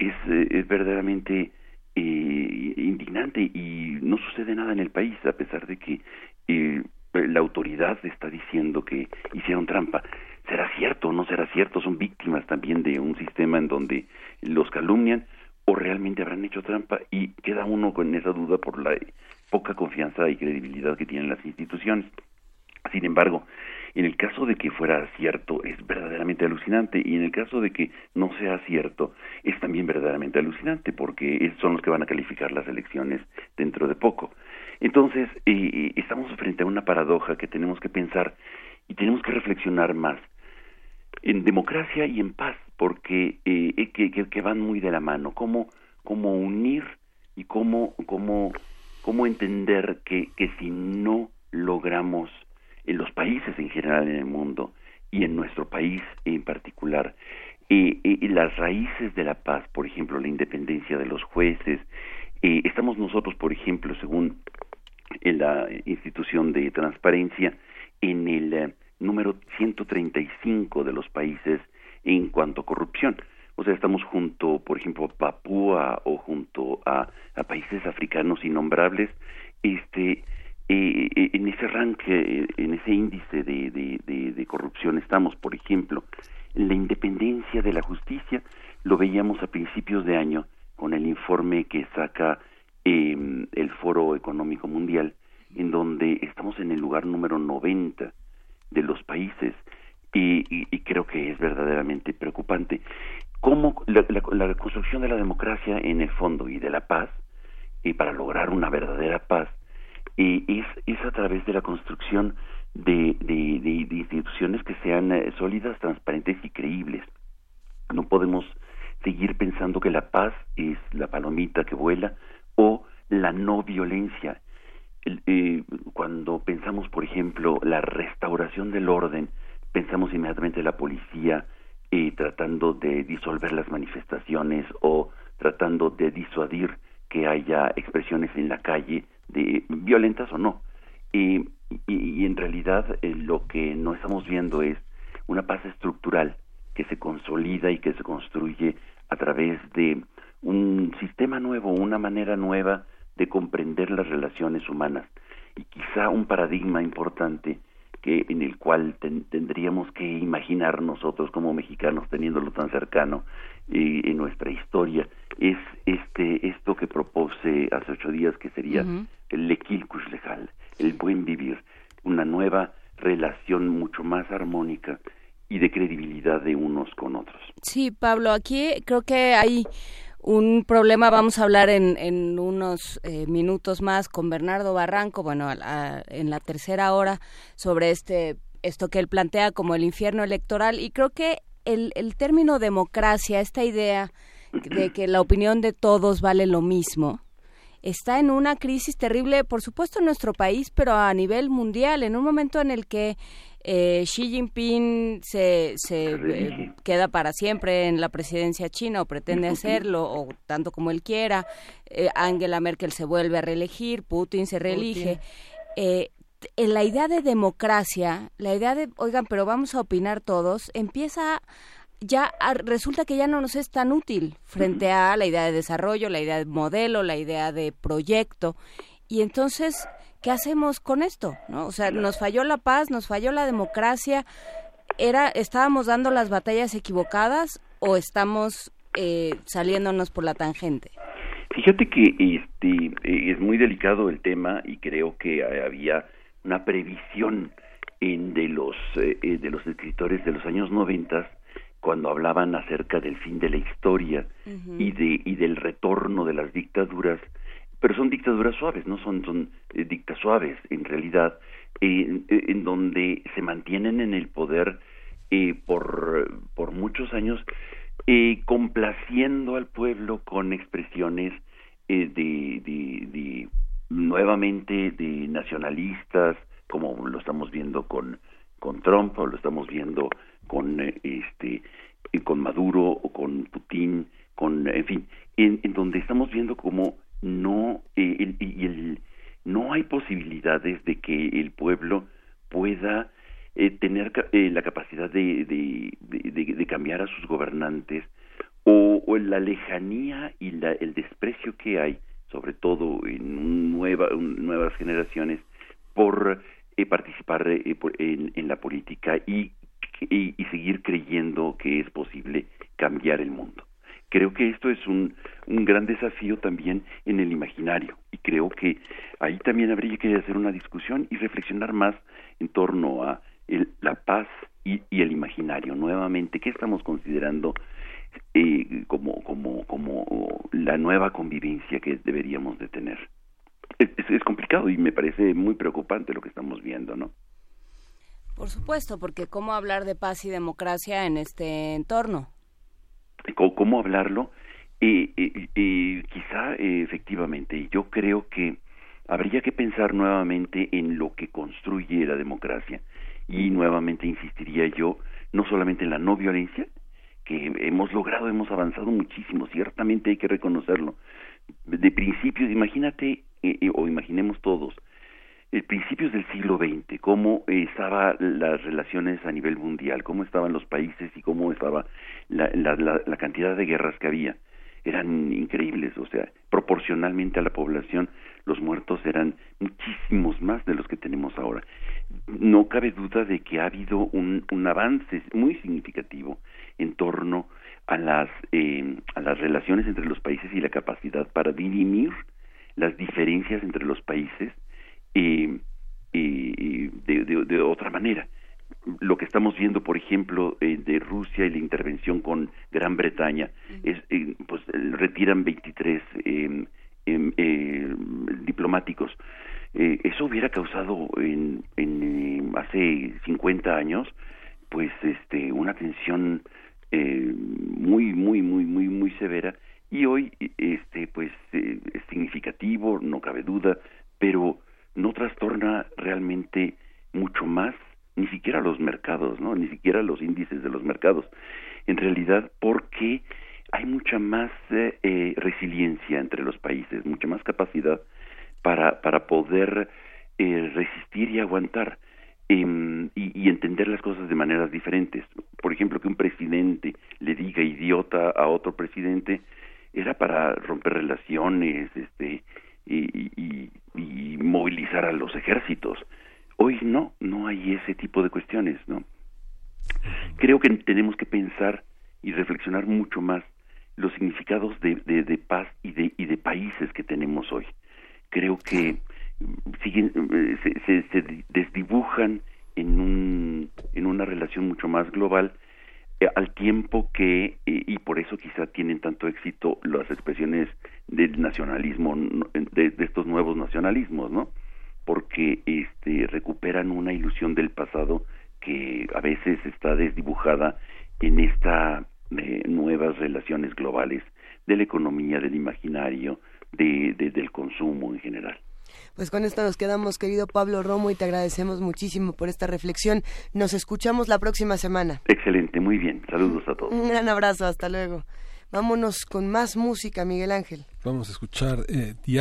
Es, eh, es verdaderamente eh, indignante y no sucede nada en el país a pesar de que eh, la autoridad está diciendo que hicieron trampa. ¿Será cierto o no será cierto? Son víctimas también de un sistema en donde los calumnian o realmente habrán hecho trampa y queda uno con esa duda por la poca confianza y credibilidad que tienen las instituciones. Sin embargo, en el caso de que fuera cierto, es verdaderamente alucinante, y en el caso de que no sea cierto, es también verdaderamente alucinante, porque son los que van a calificar las elecciones dentro de poco. Entonces, eh, eh, estamos frente a una paradoja que tenemos que pensar y tenemos que reflexionar más en democracia y en paz, porque eh, que, que, van muy de la mano, cómo, cómo unir y cómo, cómo, cómo entender que, que si no logramos en los países en general en el mundo y en nuestro país en particular, eh, eh, las raíces de la paz, por ejemplo, la independencia de los jueces, eh, estamos nosotros, por ejemplo, según la institución de transparencia, en el número 135 de los países en cuanto a corrupción. O sea, estamos junto, por ejemplo, a Papúa o junto a, a países africanos innombrables, este, eh, eh, en ese ranking, en ese índice de, corrupción estamos, por ejemplo, la independencia de la justicia, lo veíamos a principios de año con el informe que saca em, el Foro Económico Mundial, en donde estamos en el lugar número 90 de los países y, creo que es verdaderamente preocupante. Cómo la, la, construcción de la democracia en el fondo y de la paz, y para lograr una verdadera paz, es, es a través de la construcción de, de, instituciones que sean eh, sólidas, transparentes y creíbles. No podemos seguir pensando que la paz es la palomita que vuela o la no violencia. Eh, cuando pensamos, por ejemplo, la restauración del orden, pensamos inmediatamente en la policía eh, tratando de disolver las manifestaciones o tratando de disuadir que haya expresiones en la calle de violentas o no. Y, y, en realidad eh, lo que no estamos viendo es una paz estructural que se consolida y que se construye a través de un sistema nuevo, una manera nueva de comprender las relaciones humanas y quizá un paradigma importante que en el cual tendríamos que imaginar nosotros como mexicanos teniéndolo tan cercano eh, en nuestra historia es este esto que propuse hace ocho días que sería el lequilcus legal, el buen vivir, una nueva relación mucho más armónica y de credibilidad de unos con otros. Sí, Pablo, aquí creo que hay un problema, vamos a hablar en, en unos eh, minutos más con Bernardo Barranco, bueno, en la tercera hora, sobre este esto que él plantea como el infierno electoral. Y creo que el, el término democracia, esta idea de que la opinión de todos vale lo mismo, está en una crisis terrible, por supuesto en nuestro país, pero a nivel mundial, en un momento en el que eh, Xi Jinping se, se eh, queda para siempre en la presidencia china o pretende hacerlo, o tanto como él quiera, eh, Angela Merkel se vuelve a reelegir, Putin se reelige. en la idea de democracia, la idea de, oigan, pero vamos a opinar todos, empieza ya resulta que ya no nos es tan útil frente a la idea de desarrollo, la idea de modelo, la idea de proyecto. Y entonces, ¿qué hacemos con esto? ¿No? O sea, nos falló la paz, nos falló la democracia. Era, ¿Estábamos dando las batallas equivocadas o estamos eh, saliéndonos por la tangente? Fíjate que este es muy delicado el tema y creo que había una previsión en de los eh, de los escritores de los años noventas cuando hablaban acerca del fin de la historia y de y del retorno de las dictaduras pero son dictaduras suaves no son son eh, dictas suaves en realidad eh, en donde se mantienen en el poder eh, por por muchos años eh, complaciendo al pueblo con expresiones de, de, de nuevamente de nacionalistas, como lo estamos viendo con, con Trump, o lo estamos viendo con eh, este con Maduro o con Putin, con en fin, en, donde estamos viendo como no eh, el, no hay posibilidades de que el pueblo pueda eh, tener la capacidad de, de, cambiar a sus gobernantes o, o la lejanía y la, el desprecio que hay sobre todo en nueva, nuevas generaciones, por eh, participar eh, en, la política y, y, seguir creyendo que es posible cambiar el mundo. Creo que esto es un, un gran desafío también en el imaginario y creo que ahí también habría que hacer una discusión y reflexionar más en torno a la paz y, y el imaginario. Nuevamente, ¿qué estamos considerando eh, como, como, como la nueva convivencia que deberíamos de tener. Es, es, complicado y me parece muy preocupante lo que estamos viendo, ¿no? Por supuesto, porque ¿cómo hablar de paz y democracia en este entorno? ¿Cómo, hablarlo? Eh, eh, quizá efectivamente, yo creo que habría que pensar nuevamente en lo que construye la democracia y nuevamente insistiría yo no solamente en la no violencia, que hemos logrado, hemos avanzado muchísimo, ciertamente hay que reconocerlo. De principios, imagínate, eh, eh, o imaginemos todos, principios del siglo XX, cómo estaban las relaciones a nivel mundial, cómo estaban los países y cómo estaba la, la, la, cantidad de guerras que había. Eran increíbles, o sea, proporcionalmente a la población, los muertos eran muchísimos más de los que tenemos ahora. No cabe duda de que ha habido un, un avance muy significativo en torno a las, eh, a las relaciones entre los países y la capacidad para dirimir las diferencias entre los países eh, eh, de, de, otra manera. Lo que estamos viendo, por ejemplo, de Rusia y la intervención con Gran Bretaña, es, pues retiran 23 em, diplomáticos. eso hubiera causado en, en hace 50 años, pues, este, una tensión eh, muy muy muy muy muy severa y hoy este pues eh, es significativo no cabe duda pero no trastorna realmente mucho más ni siquiera los mercados no ni siquiera los índices de los mercados en realidad porque hay mucha más eh, resiliencia entre los países mucha más capacidad para para poder resistir y aguantar Em, y, entender las cosas de maneras diferentes. Por ejemplo, que un presidente le diga idiota a otro presidente era para romper relaciones este, y, movilizar a los ejércitos. Hoy no, no hay ese tipo de cuestiones, ¿no? Creo que tenemos que pensar y reflexionar mucho más los significados de, de, paz y de, y de países que tenemos hoy. Creo que siguen, eh, se, se, desdibujan en, un, en una relación mucho más global al tiempo que, eh, y por eso quizá tienen tanto éxito las expresiones del nacionalismo, de, de, estos nuevos nacionalismos, ¿no? Porque este, recuperan una ilusión del pasado que a veces está desdibujada en esta nuevas relaciones globales de la economía, del imaginario, de, del consumo en general. Pues con esto nos quedamos, querido Pablo Romo, y te agradecemos muchísimo por esta reflexión. Nos escuchamos la próxima semana. Excelente, muy bien. Saludos a todos. Un gran abrazo, hasta luego. Vámonos con más música, Miguel Ángel. Vamos a escuchar eh, Die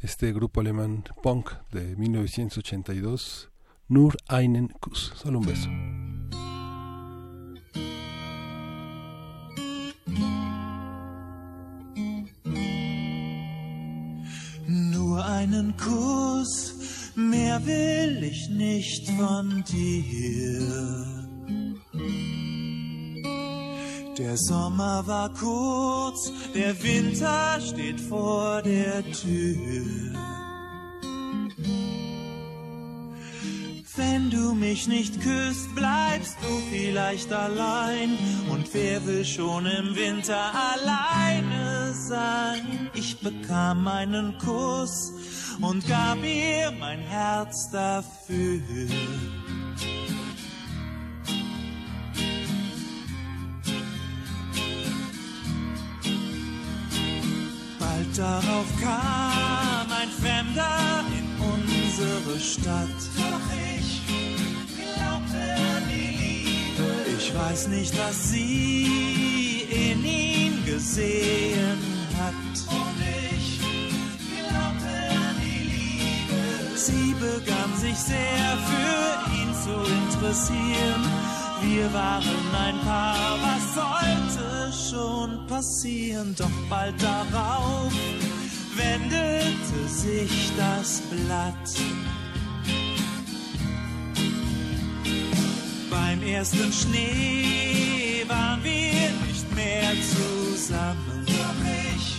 este grupo alemán punk de 1982, Nur einen Kuss. Solo un beso. Nur einen Kuss, mehr will ich nicht von dir. Der Sommer war kurz, der Winter steht vor der Tür. Wenn du mich nicht küsst, bleibst du vielleicht allein. Und wer will schon im Winter alleine sein? Ich bekam einen Kuss und gab ihr mein Herz dafür. Bald darauf kam ein ihre Stadt. Doch ich Ich weiß nicht, was sie in ihm gesehen hat. Und ich glaubte an die Liebe. Sie begann sich sehr für ihn zu interessieren. Wir waren ein Paar, was sollte schon passieren? Doch bald darauf wendete sich das Blatt. Beim ersten Schnee waren wir nicht mehr zusammen. Doch ich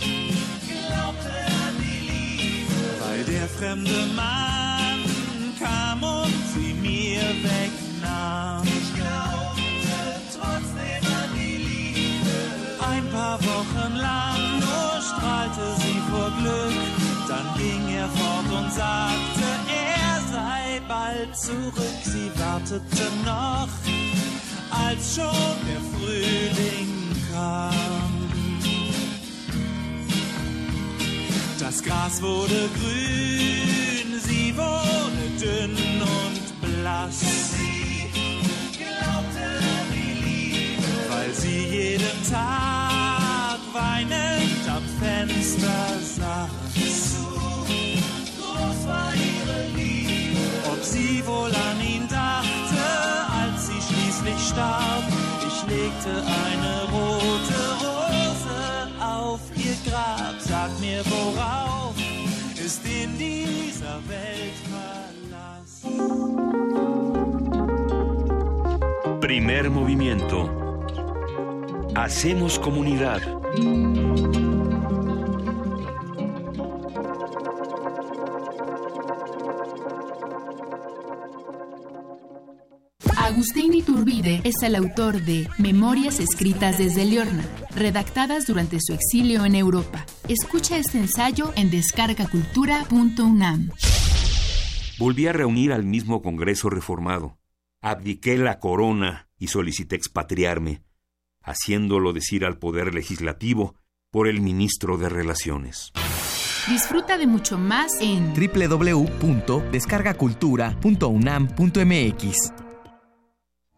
glaubte an die Liebe. Weil der fremde Mann kam und sie mir wegnahm. Ich glaubte trotzdem an die Liebe. Ein paar Wochen lang nur strahlte sie vor Glück. Dann ging er fort und sagte, er sei bald zurück. Sie wartete noch, als schon der Frühling kam. Das Gras wurde grün, sie wurde dünn und blass. Weil sie jeden Tag weinend am Fenster saß. Wohl an ihn dachte, als sie schließlich starb. Ich legte eine rote Rose auf ihr Grab. Sag mir, worauf ist in dieser Welt Verlass? Primer movimiento. Hacemos comunidad. Agustín Iturbide es el autor de Memorias escritas desde Liorna, redactadas durante su exilio en Europa. Escucha este ensayo en descargacultura.unam. Volví a reunir al mismo Congreso reformado. Abdiqué la corona y solicité expatriarme, haciéndolo decir al Poder Legislativo por el ministro de Relaciones. Disfruta de mucho más en www.descargacultura.unam.mx.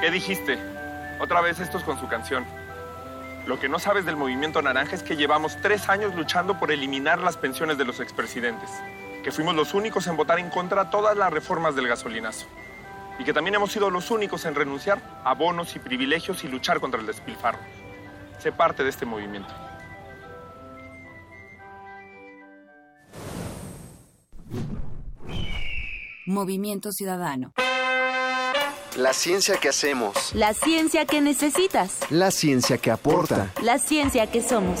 ¿Qué dijiste? Otra vez estos con su canción. Lo que no sabes del movimiento naranja es que llevamos tres años luchando por eliminar las pensiones de los expresidentes, que fuimos los únicos en votar en contra todas las reformas del gasolinazo, y que también hemos sido los únicos en renunciar a bonos y privilegios y luchar contra el despilfarro. Sé parte de este movimiento. Movimiento Ciudadano. La ciencia que hacemos. La ciencia que necesitas. La ciencia que aporta. La ciencia que somos.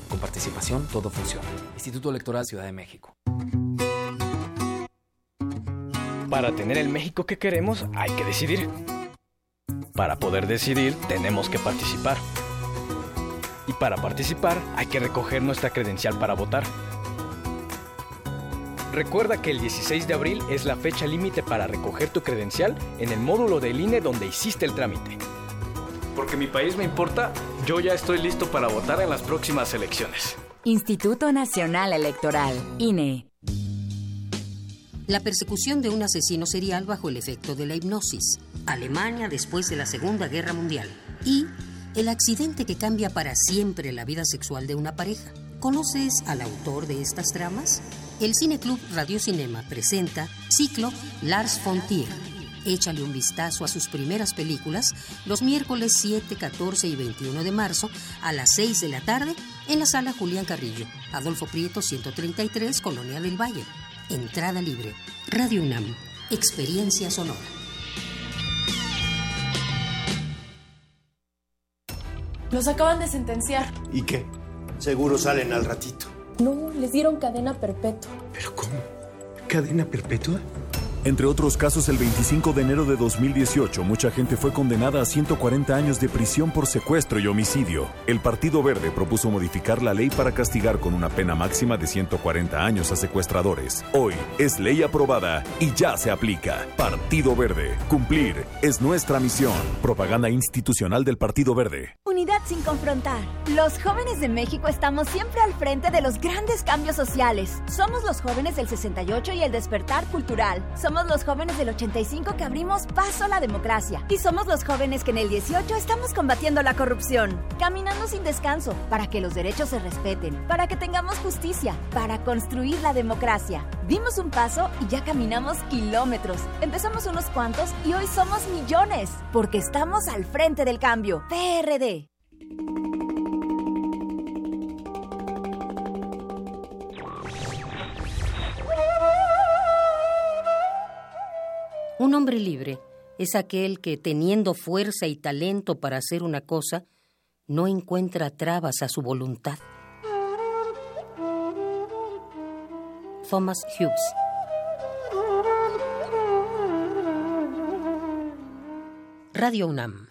Con participación todo funciona. Instituto Electoral Ciudad de México. Para tener el México que queremos hay que decidir. Para poder decidir tenemos que participar. Y para participar hay que recoger nuestra credencial para votar. Recuerda que el 16 de abril es la fecha límite para recoger tu credencial en el módulo del INE donde hiciste el trámite. Porque mi país me importa, yo ya estoy listo para votar en las próximas elecciones. Instituto Nacional Electoral, INE. La persecución de un asesino serial bajo el efecto de la hipnosis. Alemania después de la Segunda Guerra Mundial. Y el accidente que cambia para siempre la vida sexual de una pareja. ¿Conoces al autor de estas tramas? El Cineclub Radio Cinema presenta Ciclo Lars von Trier. Échale un vistazo a sus primeras películas los miércoles 7, 14 y 21 de marzo a las 6 de la tarde en la sala Julián Carrillo, Adolfo Prieto 133, Colonia del Valle. Entrada libre. Radio UNAM. Experiencia sonora. Los acaban de sentenciar. ¿Y qué? Seguro salen al ratito. No, les dieron cadena perpetua. ¿Pero cómo? ¿Cadena perpetua? Entre otros casos, el 25 de enero de 2018, mucha gente fue condenada a 140 años de prisión por secuestro y homicidio. El Partido Verde propuso modificar la ley para castigar con una pena máxima de 140 años a secuestradores. Hoy es ley aprobada y ya se aplica. Partido Verde. Cumplir es nuestra misión. Propaganda institucional del Partido Verde. Unidad sin confrontar. Los jóvenes de México estamos siempre al frente de los grandes cambios sociales. Somos los jóvenes del 68 y el despertar cultural. Somos los jóvenes del 85 que abrimos paso a la democracia. Y somos los jóvenes que en el 18 estamos combatiendo la corrupción. Caminando sin descanso para que los derechos se respeten, para que tengamos justicia, para construir la democracia. Dimos un paso y ya caminamos kilómetros. Empezamos unos cuantos y hoy somos millones. Porque estamos al frente del cambio. PRD. Un hombre libre es aquel que, teniendo fuerza y talento para hacer una cosa, no encuentra trabas a su voluntad. Thomas Hughes Radio UNAM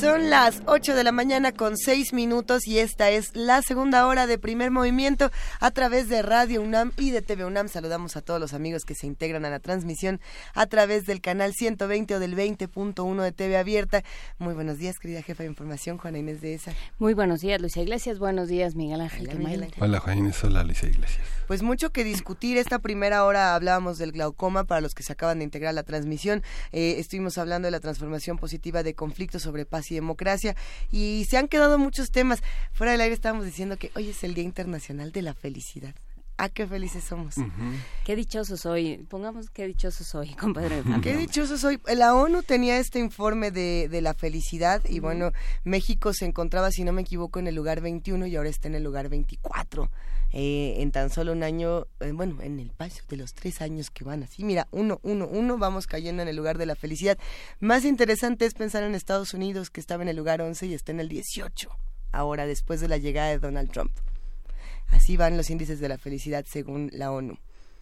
Son las 8 de la mañana con 6 minutos y esta es la segunda hora de primer movimiento a través de Radio UNAM y de TV UNAM. Saludamos a todos los amigos que se integran a la transmisión a través del canal 120 o del 20.1 de TV Abierta. Muy buenos días, querida jefa de información, Juana Inés de ESA. Muy buenos días, Luisa Iglesias. Buenos días, Miguel Ángel Quemain. Hola, Juana Inés. Hola, Luisa Iglesias. Pues mucho que discutir. Esta primera hora hablábamos del glaucoma para los que se acaban de integrar a la transmisión. Eh, estuvimos hablando de la transformación positiva de conflictos sobre paz y democracia y se han quedado muchos temas. Fuera del aire estábamos diciendo que hoy es el Día Internacional de la Felicidad. Ah, qué felices somos. Qué dichoso soy. Pongamos qué dichoso soy, *laughs* compadre. Qué dichoso soy. La ONU tenía este informe de, de la felicidad y bueno, México se encontraba, si no me equivoco, en el lugar 21 y ahora está en el lugar 24. Eh, en tan solo un año, eh, bueno, en el paso de los tres años que van así, mira, uno, uno, uno, vamos cayendo en el lugar de la felicidad. Más interesante es pensar en Estados Unidos, que estaba en el lugar 11 y está en el 18, ahora después de la llegada de Donald Trump. Así van los índices de la felicidad según la ONU.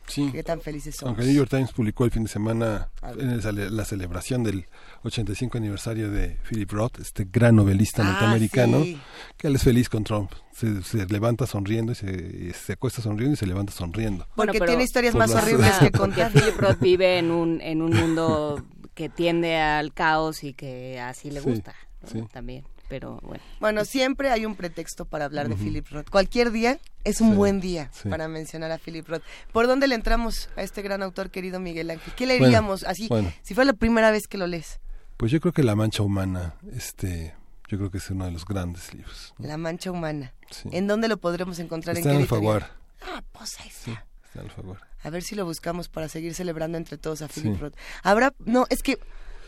Sí. ¿Qué tan felices somos? Aunque el New York Times publicó el fin de semana en la celebración del 85 aniversario de Philip Roth, este gran novelista Ah, norteamericano, sí. que él es feliz con Trump. Se, se levanta sonriendo y se, y se acuesta sonriendo y se levanta sonriendo. Porque pero- tiene historias más las- horribles *laughs* que Porque contar. Philip Roth vive en un, en un mundo que tiende al caos y que así le Sí, gusta ¿no? sí. también. Pero bueno. Bueno, siempre hay un pretexto para hablar de. Philip Roth. Cualquier día es un Sí, buen día sí. para mencionar a Philip Roth. ¿Por dónde le entramos a este gran autor querido Miguel Ángel? ¿Qué Bueno, leeríamos así, bueno. si fue la primera vez que lo lees? Pues yo creo que La Mancha Humana, este, yo creo que es uno de los grandes libros. La mancha humana. Sí. ¿En dónde lo podremos encontrar? Está ¿En en editorial? Ah, pues ahí está. Sí, está en Alfaguara. A ver si lo buscamos para seguir celebrando entre todos a Philip Sí. Roth. Habrá, no, es que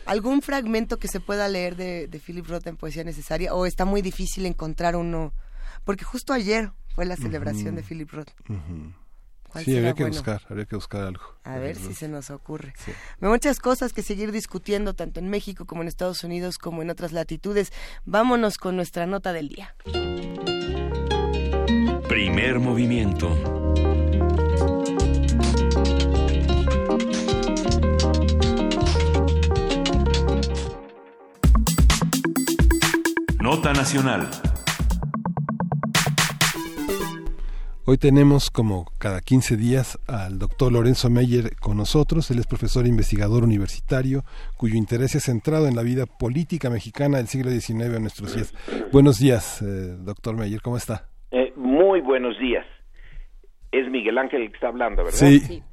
algún fragmento que se pueda leer de, de Philip Roth en poesía necesaria o está muy difícil encontrar uno, porque justo ayer fue la celebración de Philip Roth. Ujú. ¿Cuál Sí, habría que bueno? buscar, habría que buscar algo. A ver si se nos ocurre. Sí. Hay muchas cosas que seguir discutiendo, tanto en México como en Estados Unidos, como en otras latitudes. Vámonos con nuestra nota del día. Primer movimiento. Nota Nacional. Hoy tenemos como cada 15 días al doctor Lorenzo Meyer con nosotros. Él es profesor e investigador universitario cuyo interés es centrado en la vida política mexicana del siglo XIX a nuestros días. Buenos días, eh, doctor Meyer, ¿cómo está? Eh, muy buenos días. Es Miguel Ángel el que está hablando, ¿verdad? Sí.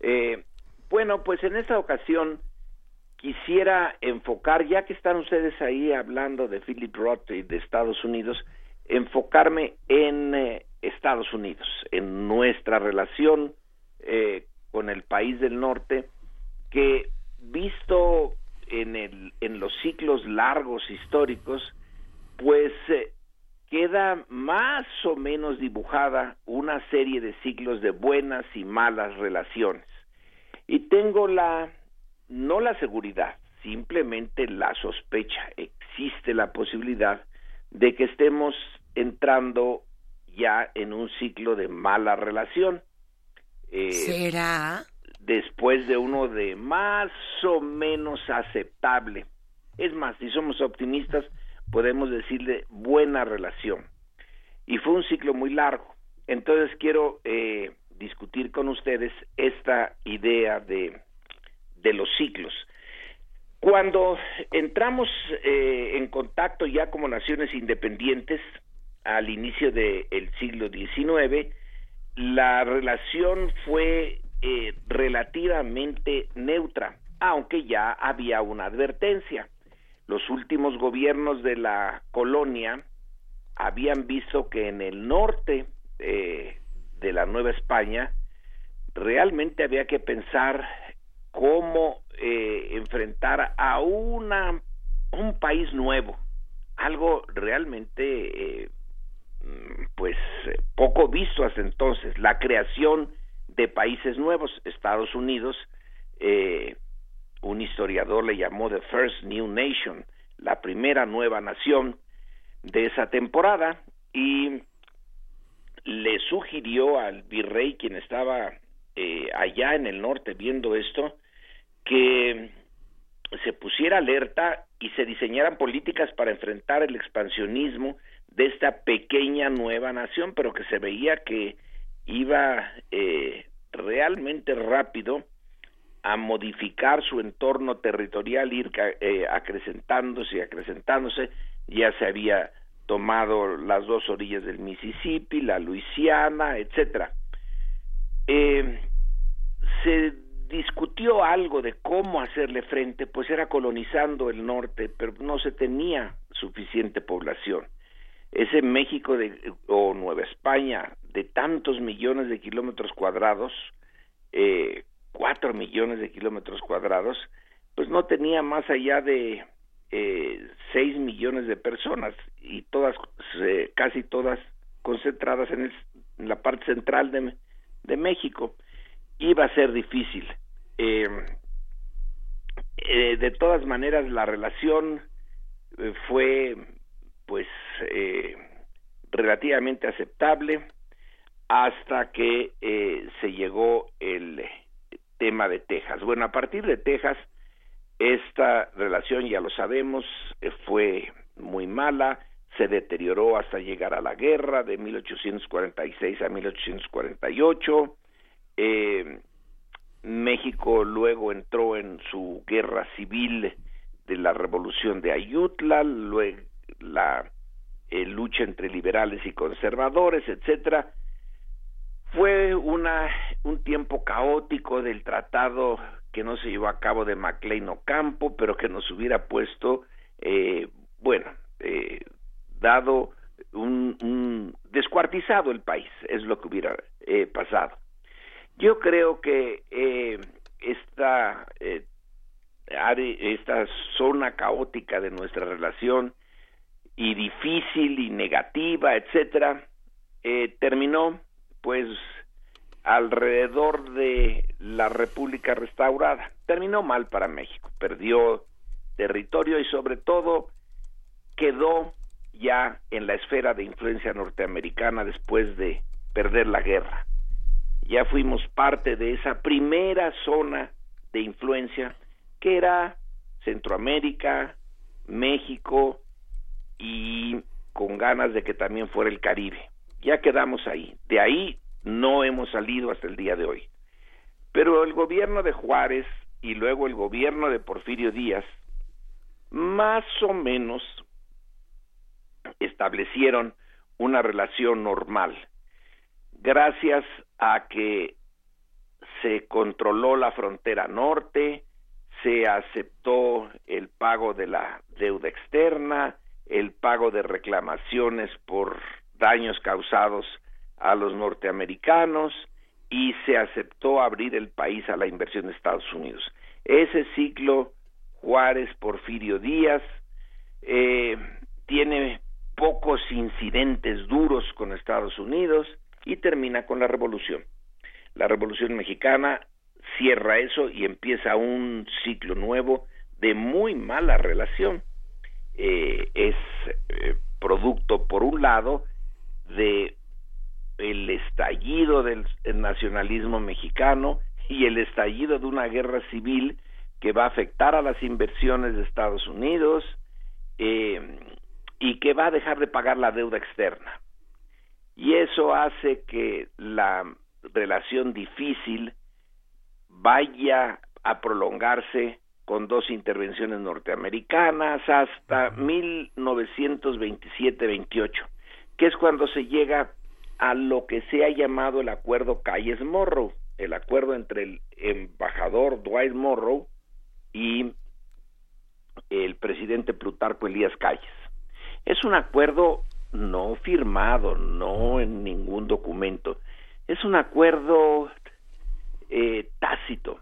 Eh, bueno, pues en esta ocasión quisiera enfocar, ya que están ustedes ahí hablando de Philip Roth y de Estados Unidos, enfocarme en eh, Estados Unidos, en nuestra relación eh, con el país del norte, que visto en, el, en los ciclos largos históricos, pues eh, queda más o menos dibujada una serie de ciclos de buenas y malas relaciones. Y tengo la, no la seguridad, simplemente la sospecha, existe la posibilidad de que estemos entrando ya en un ciclo de mala relación. Eh, ¿Será? Después de uno de más o menos aceptable. Es más, si somos optimistas, podemos decirle buena relación. Y fue un ciclo muy largo. Entonces quiero eh, discutir con ustedes esta idea de, de los ciclos. Cuando entramos eh, en contacto ya como naciones independientes, al inicio del siglo XIX, la relación fue eh, relativamente neutra, aunque ya había una advertencia. Los últimos gobiernos de la colonia habían visto que en el norte eh, de la Nueva España realmente había que pensar cómo eh, enfrentar a una un país nuevo, algo realmente Mm, pues eh, poco visto hasta entonces, la creación de países nuevos, Estados Unidos, eh, un historiador le llamó The First New Nation, la primera nueva nación de esa temporada, y le sugirió al virrey, quien estaba eh, allá en el norte viendo esto, que se pusiera alerta y se diseñaran políticas para enfrentar el expansionismo de esta pequeña nueva nación, pero que se veía que iba eh, realmente rápido a modificar su entorno territorial, ir eh, acrecentándose y acrecentándose, ya se había tomado las dos orillas del Mississippi, la Luisiana, etcétera. Eh, se discutió algo de cómo hacerle frente, pues era colonizando el norte, pero no se tenía suficiente población ese México de, o Nueva España de tantos millones de kilómetros cuadrados, eh, cuatro millones de kilómetros cuadrados, pues no tenía más allá de eh, seis millones de personas y todas, casi todas concentradas en, la parte central de, México. Iba a ser difícil. Eh, de todas maneras, la relación fue pues eh, relativamente aceptable hasta que eh, se llegó el tema de Texas. Bueno, a partir de Texas, esta relación, ya lo sabemos, eh, fue muy mala, se deterioró hasta llegar a la guerra de 1846 a 1848. México luego entró en su guerra civil de la revolución de Ayutla, luego la eh, lucha entre liberales y conservadores, etcétera. Fue una un tiempo caótico del tratado que no se llevó a cabo de MacLean Ocampo, pero que nos hubiera puesto, eh, bueno, eh, dado un, un, descuartizado el país, es lo que hubiera pasado. Yo creo que esta esta zona caótica de nuestra relación y difícil y negativa, etcétera, eh, terminó pues alrededor de la República restaurada. Terminó mal para México, perdió territorio y sobre todo quedó ya en la esfera de influencia norteamericana después de perder la guerra. Ya fuimos parte de esa primera zona de influencia que era Centroamérica, México y con ganas de que también fuera el Caribe. Ya quedamos ahí. De ahí no hemos salido hasta el día de hoy. Pero el gobierno de Juárez y luego el gobierno de Porfirio Díaz más o menos establecieron una relación normal gracias a que se controló la frontera norte, se aceptó el pago de la deuda externa, el pago de reclamaciones por daños causados a los norteamericanos y se aceptó abrir el país a la inversión de Estados Unidos. Ese ciclo Juárez Porfirio Díaz eh, tiene pocos incidentes duros con Estados Unidos y termina con la revolución. La revolución mexicana cierra eso y empieza un ciclo nuevo de muy mala relación. Eh, es eh, producto, por un lado, de el estallido del nacionalismo mexicano y el estallido de una guerra civil que va a afectar a las inversiones de Estados Unidos eh, y que va a dejar de pagar la deuda externa. Y eso hace que la relación difícil vaya a prolongarse con dos intervenciones norteamericanas hasta 1927-28, que es cuando se llega a lo que se ha llamado el acuerdo Calles-Morrow, el acuerdo entre el embajador Dwight Morrow y el presidente Plutarco Elías Calles. Es un acuerdo no firmado, no en ningún documento, es un acuerdo eh, tácito.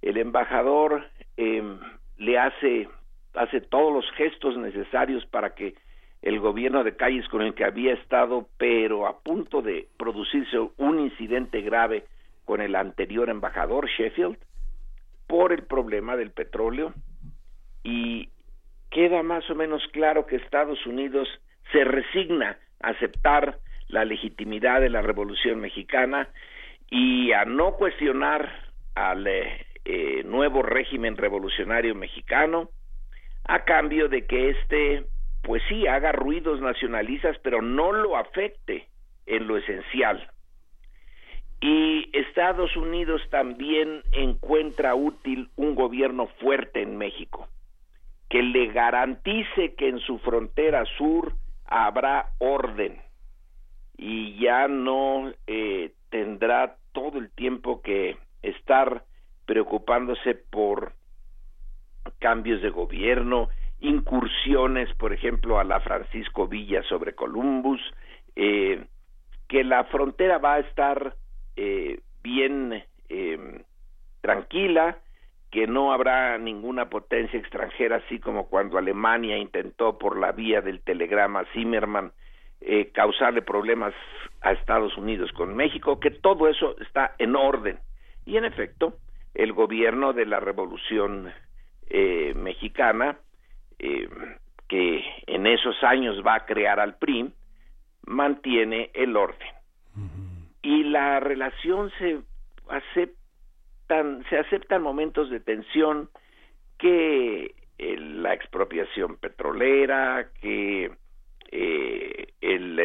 El embajador em, le hace, hace todos los gestos necesarios para que el gobierno de Calles con el que había estado, pero a punto de producirse un incidente grave con el anterior embajador Sheffield, por el problema del petróleo, y queda más o menos claro que Estados Unidos se resigna a aceptar la legitimidad de la Revolución Mexicana y a no cuestionar al eh, eh, nuevo régimen revolucionario mexicano a cambio de que éste pues sí haga ruidos nacionalistas pero no lo afecte en lo esencial. Y Estados Unidos también encuentra útil un gobierno fuerte en México que le garantice que en su frontera sur habrá orden y ya no eh, tendrá todo el tiempo que estar preocupándose por cambios de gobierno, incursiones, por ejemplo, a la Francisco Villa sobre Columbus, eh, que la frontera va a estar eh, bien tranquila, que no habrá ninguna potencia extranjera, así como cuando Alemania intentó por la vía del telegrama Zimmermann eh, causarle problemas a Estados Unidos con México, que todo eso está en orden. Y en efecto, el gobierno de la Revolución eh, Mexicana, eh, que en esos años va a crear al PRI, mantiene el orden. Y la relación se se aceptan momentos de tensión que eh, la expropiación petrolera, que eh, el,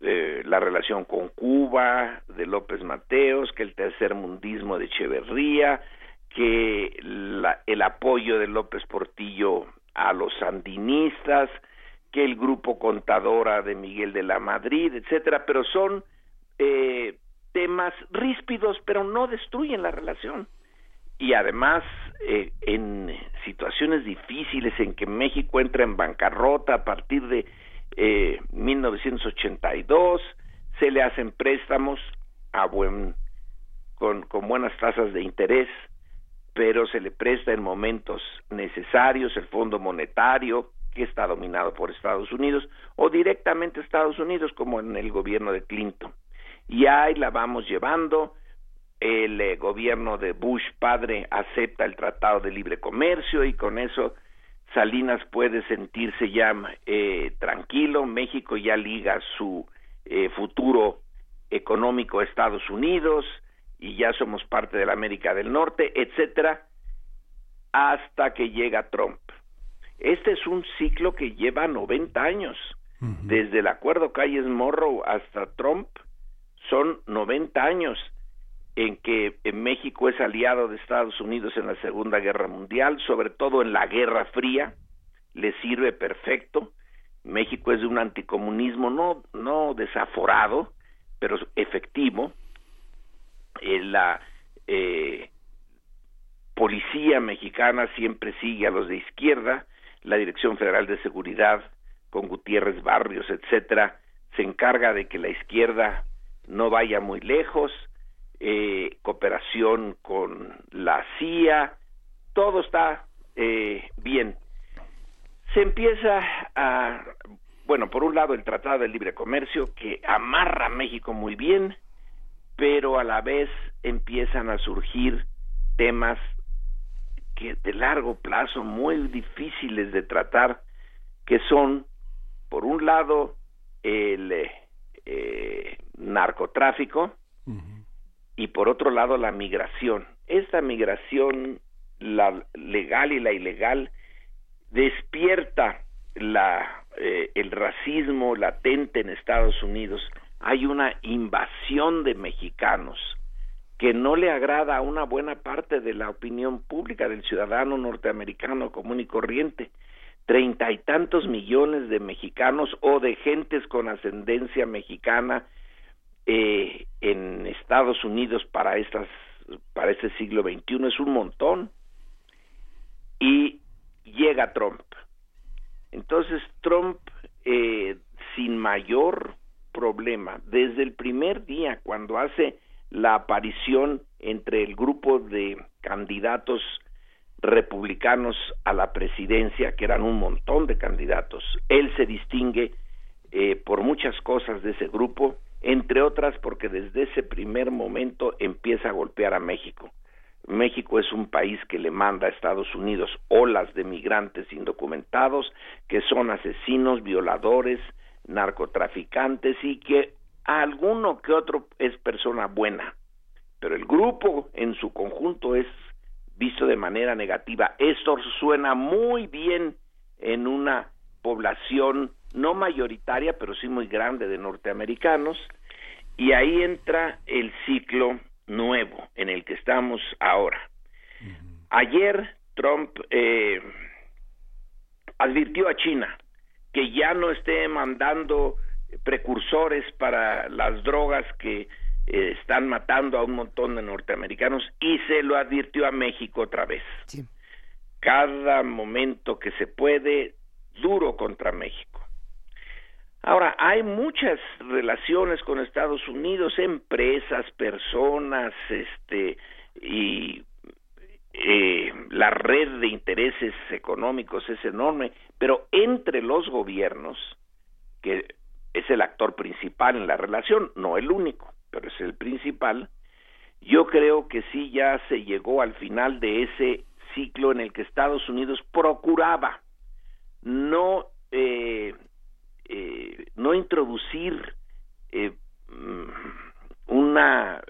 eh, la relación con Cuba de López Mateos, que el tercer mundismo de Echeverría, que el apoyo de López Portillo a los sandinistas, que el grupo contadora de Miguel de la Madrid, etcétera, pero son eh, temas ríspidos, pero no destruyen la relación. Y además, eh, en situaciones difíciles en que México entra en bancarrota a partir de eh, 1982, se le hacen préstamos a buen, con, con buenas tasas de interés, pero se le presta en momentos necesarios el Fondo Monetario, que está dominado por Estados Unidos, o directamente Estados Unidos, como en el gobierno de Clinton y ahí la vamos llevando. El eh, gobierno de Bush padre acepta el Tratado de Libre Comercio y con eso Salinas puede sentirse ya eh, tranquilo, México ya liga su eh, futuro económico a Estados Unidos y ya somos parte de la América del Norte, etcétera, hasta que llega Trump. Este es un ciclo que lleva 90 años. Desde el acuerdo Calles Morro hasta Trump son 90 años en que México es aliado de Estados Unidos en la Segunda Guerra Mundial, sobre todo en la Guerra Fría, le sirve perfecto. México es de un anticomunismo no, no desaforado, pero efectivo. Eh, la eh, policía mexicana siempre sigue a los de izquierda, la Dirección Federal de Seguridad con Gutiérrez Barrios, etcétera, se encarga de que la izquierda no vaya muy lejos, eh, cooperación con la CIA, todo está eh, bien. Se empieza a, bueno, por un lado el Tratado de Libre Comercio que amarra a México muy bien, pero a la vez empiezan a surgir temas que de largo plazo muy difíciles de tratar, que son, por un lado, el eh, narcotráfico, y por otro lado la migración. Esta migración, la legal y la ilegal, despierta la, eh, el racismo latente en Estados Unidos. Hay una invasión de mexicanos que no le agrada a una buena parte de la opinión pública del ciudadano norteamericano común y corriente. Treinta y tantos millones de mexicanos o de gentes con ascendencia mexicana eh, en Estados Unidos para estas para este siglo XXI es un montón y llega Trump entonces Trump eh, sin mayor problema desde el primer día cuando hace la aparición entre el grupo de candidatos republicanos a la presidencia, que eran un montón de candidatos. Él se distingue eh, por muchas cosas de ese grupo, entre otras porque desde ese primer momento empieza a golpear a México. México es un país que le manda a Estados Unidos olas de migrantes indocumentados que son asesinos, violadores, narcotraficantes y que alguno que otro es persona buena, pero el grupo en su conjunto es visto de manera negativa. Esto suena muy bien en una población no mayoritaria, pero sí muy grande de norteamericanos, y ahí entra el ciclo nuevo en el que estamos ahora. Ayer Trump eh, advirtió a China que ya no esté mandando precursores para las drogas que eh, están matando a un montón de norteamericanos y se lo advirtió a México otra vez. Cada momento que se puede, duro contra México. Ahora, hay muchas relaciones con Estados Unidos, empresas, personas, este, y eh, la red de intereses económicos es enorme, pero entre los gobiernos, que es el actor principal en la relación, no el único, pero es el principal, yo creo que sí ya se llegó al final de ese ciclo en el que Estados Unidos procuraba no eh, eh, no introducir eh, mm, una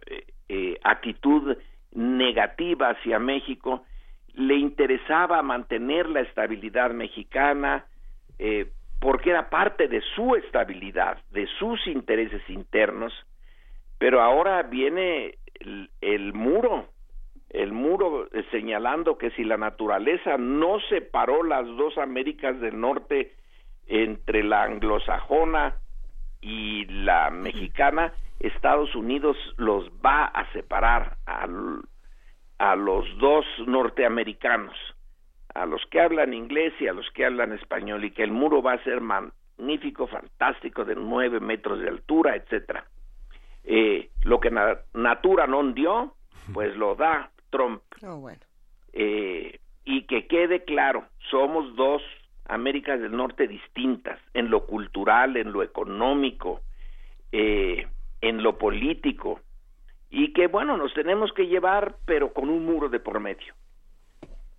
eh, actitud negativa hacia México, le interesaba mantener la estabilidad mexicana porque era parte de su estabilidad, de sus intereses internos, pero ahora viene el muro, el muro señalando que si la naturaleza no separó las dos Américas del Norte entre la anglosajona y la mexicana, Estados Unidos los va a separar a, a los dos norteamericanos, a los que hablan inglés y a los que hablan español, y que el muro va a ser magnífico, fantástico, de nueve metros de altura, etcétera. Eh, lo que Natura no dio, pues lo da Trump. Oh, eh, y que quede claro, somos dos Américas del Norte distintas en lo cultural, en lo económico, eh, en lo político, y que bueno, nos tenemos que llevar, pero con un muro de por medio.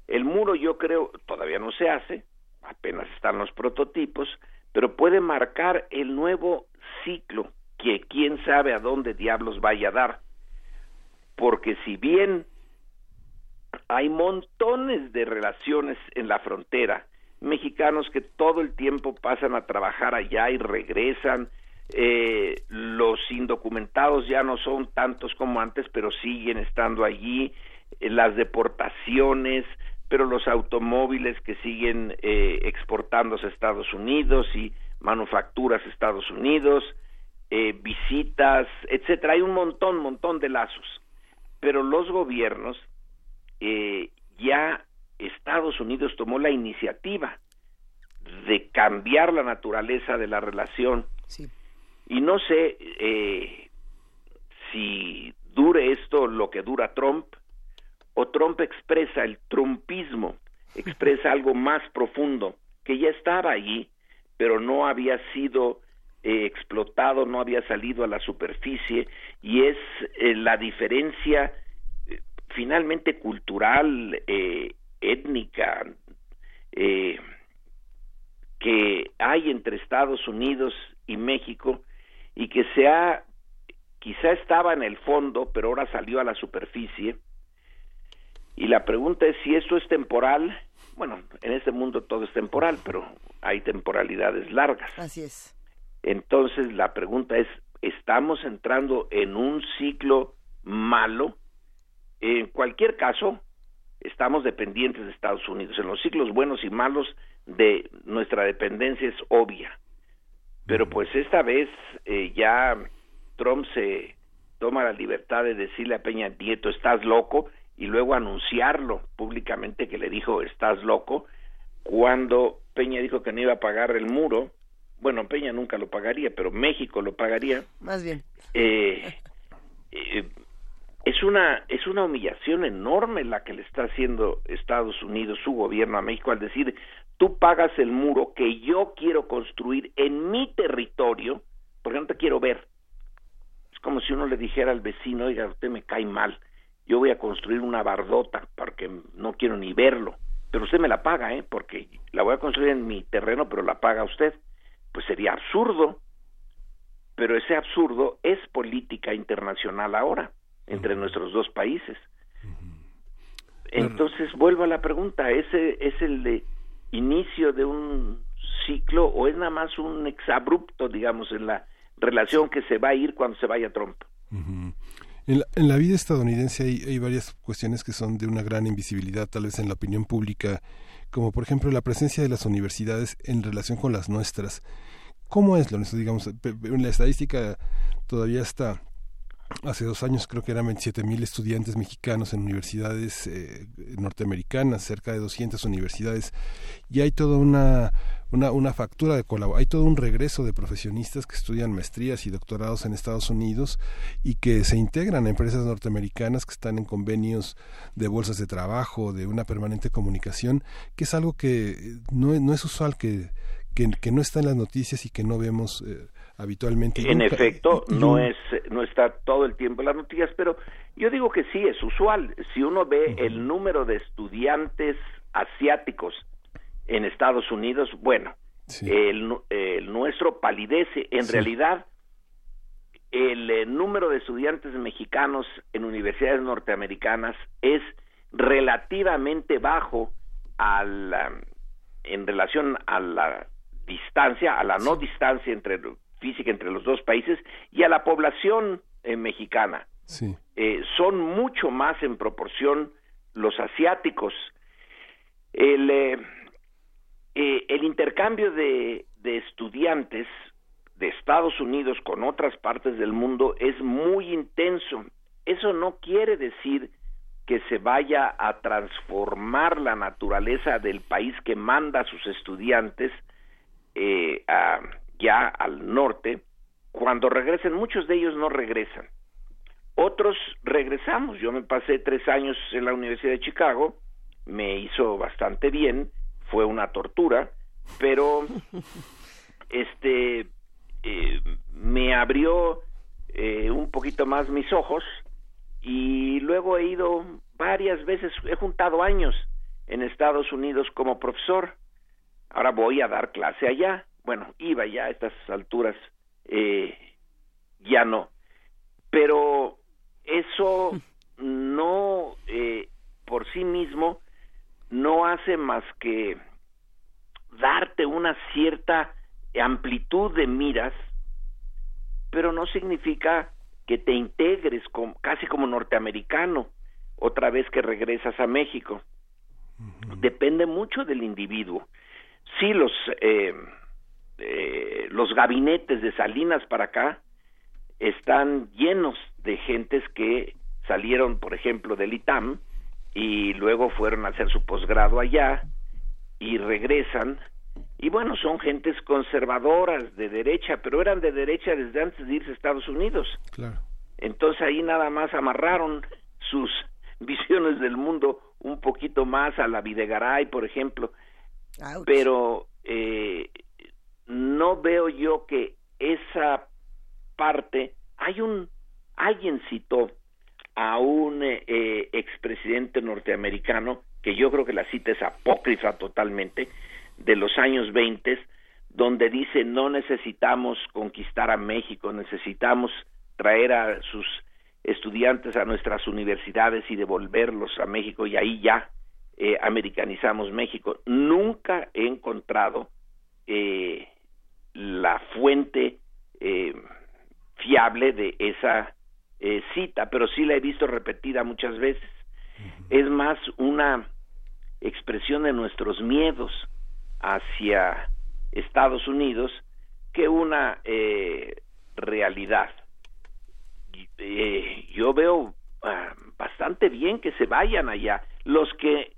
El muro yo creo todavía no se hace, apenas están los prototipos, pero puede marcar el nuevo ciclo que quién sabe a dónde diablos vaya a dar. Porque si bien hay montones de relaciones en la frontera, mexicanos que todo el tiempo pasan a trabajar allá y regresan, eh, los indocumentados ya no son tantos como antes, pero siguen estando allí, eh, las deportaciones, pero los automóviles que siguen eh, exportándose a Estados Unidos y manufacturas a Estados Unidos, eh, visitas, etcétera. Hay un montón, montón de lazos. Pero los gobiernos, ya Estados Unidos tomó la iniciativa de cambiar la naturaleza de la relación. Y no sé eh, si dure esto lo que dura Trump, o Trump expresa el trumpismo, expresa algo más profundo, que ya estaba allí, pero no había sido eh, explotado, no había salido a la superficie, y es eh, la diferencia eh, finalmente cultural, étnica, que hay entre Estados Unidos y México, y que se ha, quizá estaba en el fondo, pero ahora salió a la superficie, y la pregunta es si esto es temporal. Bueno, en este mundo todo es temporal, pero hay temporalidades largas. Así es. Entonces la pregunta es, ¿estamos entrando en un ciclo malo? En cualquier caso, estamos dependientes de Estados Unidos. En los ciclos buenos y malos de nuestra dependencia es obvia. Pero pues esta vez eh, ya Trump se toma la libertad de decirle a Peña Nieto, estás loco, y luego anunciarlo públicamente que le dijo estás loco cuando Peña dijo que no iba a pagar el muro bueno Peña nunca lo pagaría pero México lo pagaría más bien eh, eh, es una es una humillación enorme la que le está haciendo Estados Unidos su gobierno a México al decir tú pagas el muro que yo quiero construir en mi territorio porque no te quiero ver es como si uno le dijera al vecino oiga usted me cae mal yo voy a construir una bardota porque no quiero ni verlo, pero usted me la paga, ¿eh? Porque la voy a construir en mi terreno, pero la paga usted. Pues sería absurdo, pero ese absurdo es política internacional ahora entre nuestros dos países. Entonces vuelvo a la pregunta, ¿ese es el de inicio de un ciclo o es nada más un exabrupto, digamos, en la relación que se va a ir cuando se vaya Trump? En la, vida estadounidense hay, varias cuestiones que son de una gran invisibilidad, tal vez en la opinión pública, como por ejemplo la presencia de las universidades en relación con las nuestras. ¿Cómo es lo digamos? En la estadística todavía está Hace dos años creo que eran 27 mil estudiantes mexicanos en universidades eh, norteamericanas, cerca de 200 universidades, y hay toda una, una, una factura de colaboración, hay todo un regreso de profesionistas que estudian maestrías y doctorados en Estados Unidos y que se integran a empresas norteamericanas que están en convenios de bolsas de trabajo, de una permanente comunicación, que es algo que no, no es usual, que, que, no está en las noticias y que no vemos. Eh, habitualmente. En efecto, no es no está todo el tiempo en las noticias, pero yo digo que sí es usual. Si uno ve el número de estudiantes asiáticos en Estados Unidos, bueno, el, nuestro palidece. En realidad, el, eh, número de estudiantes mexicanos en universidades norteamericanas es relativamente bajo al, en relación a la distancia, a la no distancia entre física entre los dos países y a la población eh, mexicana. Eh, son mucho más en proporción los asiáticos. El, eh, el intercambio de, de estudiantes de Estados Unidos con otras partes del mundo es muy intenso. Eso no quiere decir que se vaya a transformar la naturaleza del país que manda a sus estudiantes a, ya al norte, cuando regresen, muchos de ellos no regresan. Otros regresamos. Yo me pasé tres años en la Universidad de Chicago, me hizo bastante bien, fue una tortura, pero *laughs* este eh, me abrió eh, un poquito más mis ojos y luego he ido varias veces, he juntado años en Estados Unidos como profesor ahora voy a dar clase allá. Bueno, iba ya a estas alturas, eh, ya no. Pero eso *laughs* no, eh, por sí mismo, no hace más que darte una cierta amplitud de miras, pero no significa que te integres casi como norteamericano otra vez que regresas a México. Depende mucho del individuo. Sí, los, eh, eh, los gabinetes de Salinas para acá están llenos de gentes que salieron, por ejemplo, del ITAM y luego fueron a hacer su posgrado allá y regresan y bueno, son gentes conservadoras de derecha, pero eran de derecha desde antes de irse a Estados Unidos. Claro. Entonces ahí nada más amarraron sus *laughs* visiones del mundo un poquito más a la Videgaray, por ejemplo. Pero eh, no veo yo que esa parte, hay un, alguien citó a un eh, expresidente norteamericano, que yo creo que la cita es apócrifa totalmente, de los años 20, donde dice no necesitamos conquistar a México, necesitamos traer a sus estudiantes a nuestras universidades y devolverlos a México y ahí ya eh, americanizamos México. Nunca he encontrado eh, la fuente eh, fiable de esa cita, pero sí la he visto repetida muchas veces. Es más una expresión de nuestros miedos hacia Estados Unidos que una realidad. Eh, yo veo ah, bastante bien que se vayan allá. Los que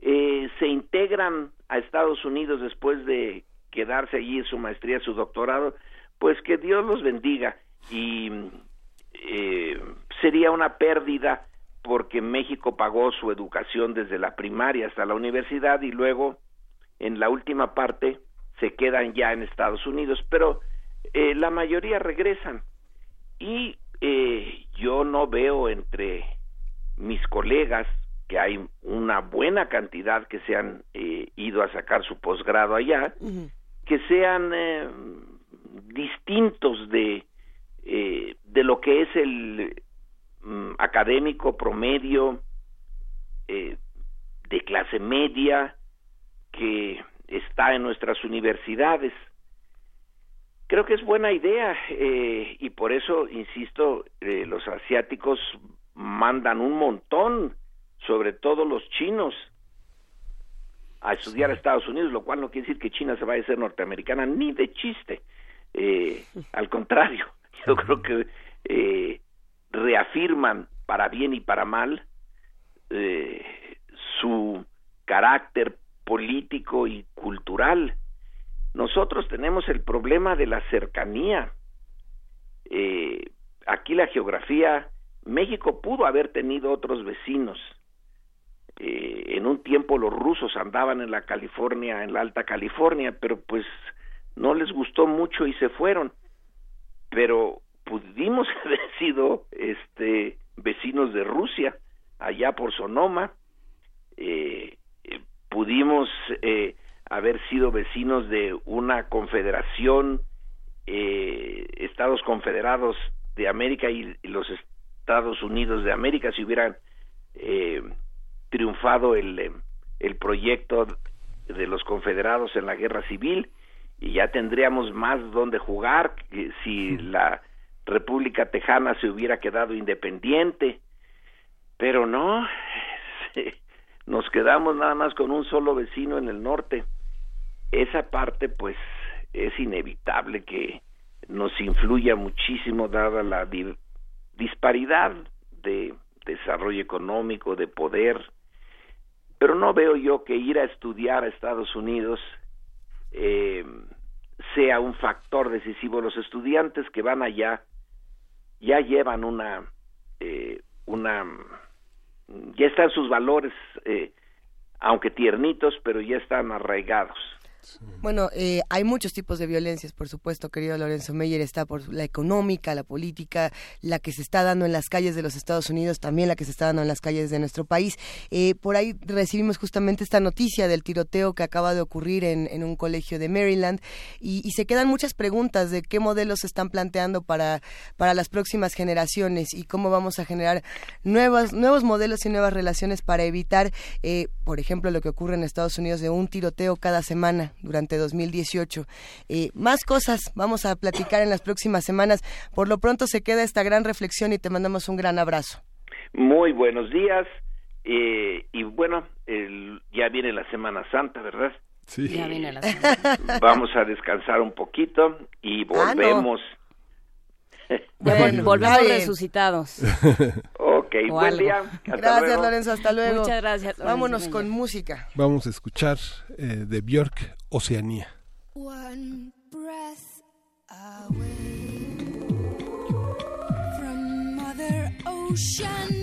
eh, se integran a Estados Unidos después de quedarse allí su maestría, su doctorado, pues que Dios los bendiga. Y eh, sería una pérdida porque México pagó su educación desde la primaria hasta la universidad y luego en la última parte se quedan ya en Estados Unidos, pero la mayoría regresan. Y eh, yo no veo entre mis colegas que hay una buena cantidad que se han eh, ido a sacar su posgrado allá, que sean eh, distintos de, de lo que es el mm, académico promedio de clase media que está en nuestras universidades. Creo que es buena idea eh, y por eso, insisto, eh, los asiáticos mandan un montón, sobre todo los chinos, a estudiar a Estados Unidos, lo cual no quiere decir que China se vaya a ser norteamericana ni de chiste. Eh, *laughs* al contrario, yo creo que reafirman para bien y para mal su carácter político y cultural nosotros tenemos el problema de la cercanía. Eh, aquí la geografía, México pudo haber tenido otros vecinos. Eh, en un tiempo los rusos andaban en la California, en la Alta California, pero pues no les gustó mucho y se fueron. Pero pudimos *laughs* haber sido este vecinos de Rusia allá por Sonoma. Eh, pudimos haber sido vecinos de una confederación, eh, Estados Confederados de América y, los Estados Unidos de América, si hubieran eh, triunfado el, el proyecto de los confederados en la guerra civil, y ya tendríamos más donde jugar si la República Tejana se hubiera quedado independiente, pero no, *laughs* nos quedamos nada más con un solo vecino en el norte. Esa parte pues es inevitable que nos influya muchísimo dada la disparidad de desarrollo económico, de poder, pero no veo yo que ir a estudiar a Estados Unidos eh, sea un factor decisivo. Los estudiantes que van allá ya llevan una, eh, una, ya están sus valores, eh, aunque tiernitos, pero ya están arraigados. Bueno, eh, hay muchos tipos de violencias, por supuesto, querido Lorenzo Meyer, está por la económica, la política, la que se está dando en las calles de los Estados Unidos, también la que se está dando en las calles de nuestro país. Eh, por ahí recibimos justamente esta noticia del tiroteo que acaba de ocurrir en, en un colegio de Maryland y, se quedan muchas preguntas de qué modelos se están planteando para, para las próximas generaciones y cómo vamos a generar nuevos, nuevos modelos y nuevas relaciones para evitar, eh, por ejemplo, lo que ocurre en Estados Unidos de un tiroteo cada semana durante 2018. Eh, más cosas vamos a platicar en las próximas semanas. Por lo pronto se queda esta gran reflexión y te mandamos un gran abrazo. Muy buenos días. Eh, y bueno, el, ya viene la Semana Santa, ¿verdad? Sí. Ya viene la *laughs* semana. Vamos a descansar un poquito y volvemos. Ah, no. Bueno, volvemos resucitados. ok, o buen algo. día. Hasta gracias, luego. Lorenzo. Hasta luego. Muchas gracias. Lorenzo Vámonos con música. Vamos a escuchar eh, de Björk, Oceanía. One breath away from Mother Oceania.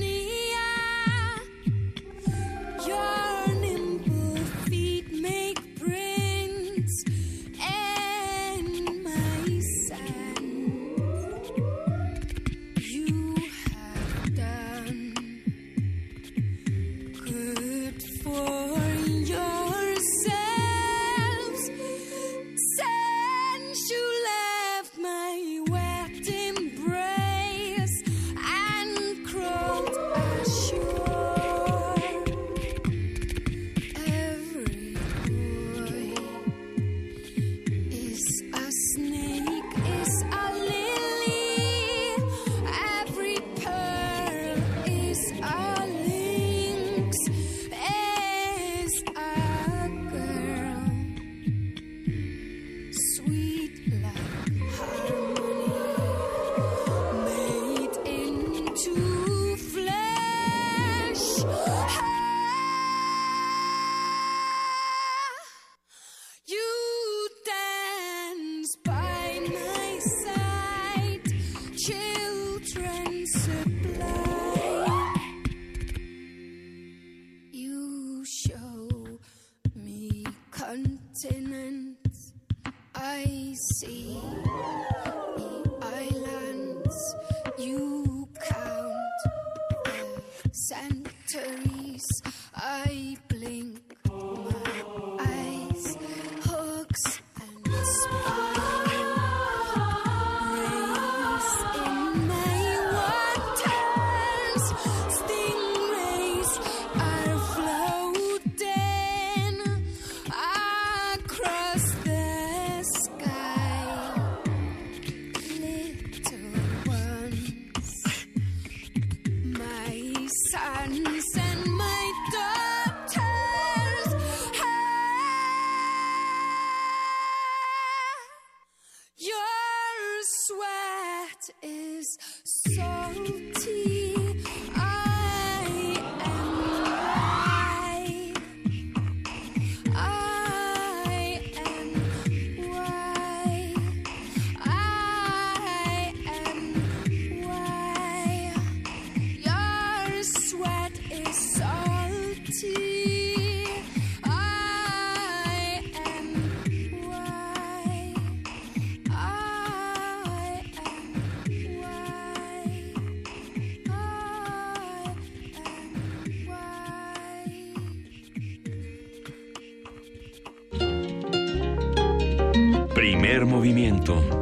Movimiento.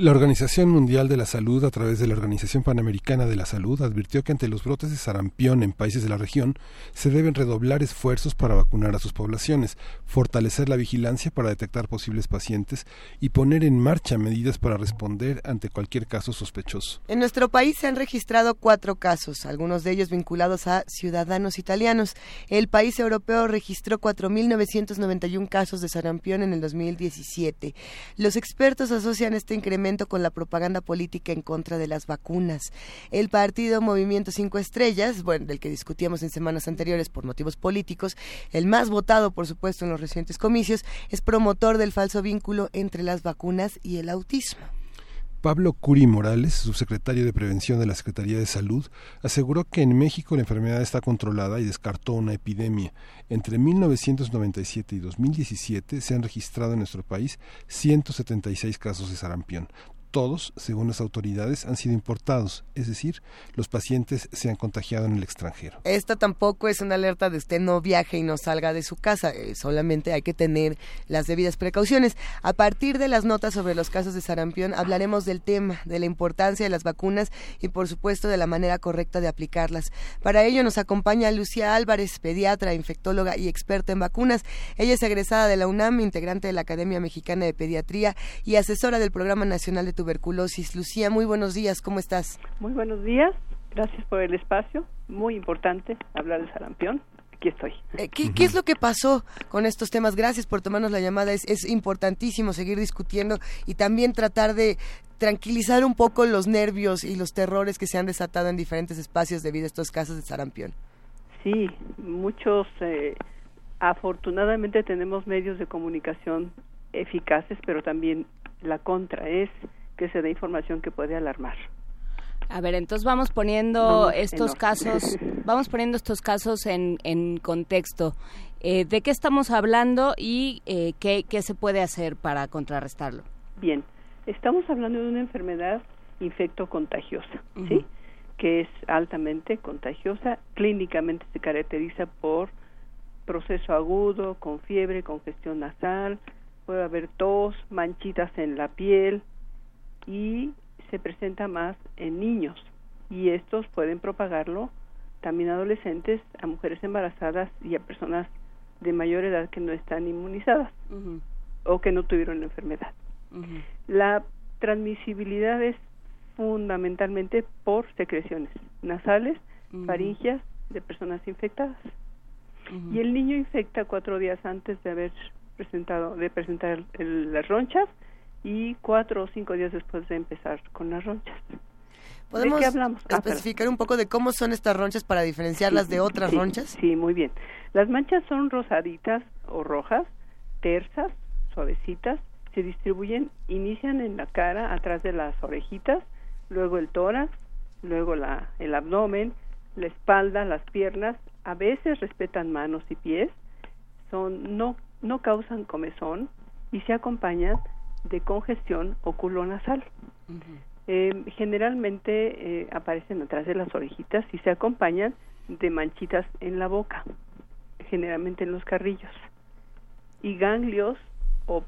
La Organización Mundial de la Salud, a través de la Organización Panamericana de la Salud, advirtió que ante los brotes de sarampión en países de la región se deben redoblar esfuerzos para vacunar a sus poblaciones, fortalecer la vigilancia para detectar posibles pacientes y poner en marcha medidas para responder ante cualquier caso sospechoso. En nuestro país se han registrado cuatro casos, algunos de ellos vinculados a ciudadanos italianos. El país europeo registró 4.991 casos de sarampión en el 2017. Los expertos asocian este incremento con la propaganda política en contra de las vacunas. El partido Movimiento Cinco Estrellas, bueno, del que discutíamos en semanas anteriores por motivos políticos, el más votado, por supuesto, en los recientes comicios, es promotor del falso vínculo entre las vacunas y el autismo. Pablo Curi Morales, subsecretario de Prevención de la Secretaría de Salud, aseguró que en México la enfermedad está controlada y descartó una epidemia. Entre 1997 y 2017 se han registrado en nuestro país 176 casos de sarampión. Todos, según las autoridades, han sido importados, es decir, los pacientes se han contagiado en el extranjero. Esta tampoco es una alerta de usted no viaje y no salga de su casa, eh, solamente hay que tener las debidas precauciones. A partir de las notas sobre los casos de sarampión hablaremos del tema, de la importancia de las vacunas y por supuesto de la manera correcta de aplicarlas. Para ello nos acompaña Lucía Álvarez, pediatra, infectóloga y experta en vacunas. Ella es egresada de la UNAM, integrante de la Academia Mexicana de Pediatría y asesora del Programa Nacional de Tuberculosis. Lucía, muy buenos días, ¿cómo estás? Muy buenos días, gracias por el espacio, muy importante hablar de sarampión. Aquí estoy. Eh, ¿qué, qué es lo que pasó con estos temas? Gracias por tomarnos la llamada. Es, es importantísimo seguir discutiendo y también tratar de tranquilizar un poco los nervios y los terrores que se han desatado en diferentes espacios debido a estos casos de sarampión. Sí, muchos, eh, afortunadamente tenemos medios de comunicación eficaces, pero también la contra es que se dé información que puede alarmar. A ver, entonces vamos poniendo estos casos, *laughs* vamos poniendo estos casos en, en contexto. Eh, ¿De qué estamos hablando y eh, qué, qué se puede hacer para contrarrestarlo? Bien, estamos hablando de una enfermedad infectocontagiosa, ¿sí? Que es altamente contagiosa, clínicamente se caracteriza por proceso agudo, con fiebre, congestión nasal, puede haber tos, manchitas en la piel y se presenta más en niños. Y estos pueden propagarlo también a adolescentes, a mujeres embarazadas y a personas de mayor edad que no están inmunizadas o que no tuvieron la enfermedad. La transmisibilidad es fundamentalmente por secreciones nasales, faringias de personas infectadas. Y el niño infecta cuatro días antes de haber presentado, de presentar el- las ronchas y cuatro o cinco días después de empezar con las ronchas. ¿Podemos ¿De qué hablamos? Ah, especificar un poco de cómo son estas ronchas para diferenciarlas de otras Sí, ronchas? Sí, muy bien. Las manchas son rosaditas o rojas, tersas, suavecitas, se distribuyen, inician en la cara, atrás de las orejitas, luego el tórax, luego la, el abdomen, la espalda, las piernas, a veces respetan manos y pies, son no no causan comezón y se acompañan de congestión oculonasal. Eh, generalmente eh, aparecen atrás de las orejitas y se acompañan de manchitas en la boca, generalmente en los carrillos, y ganglios o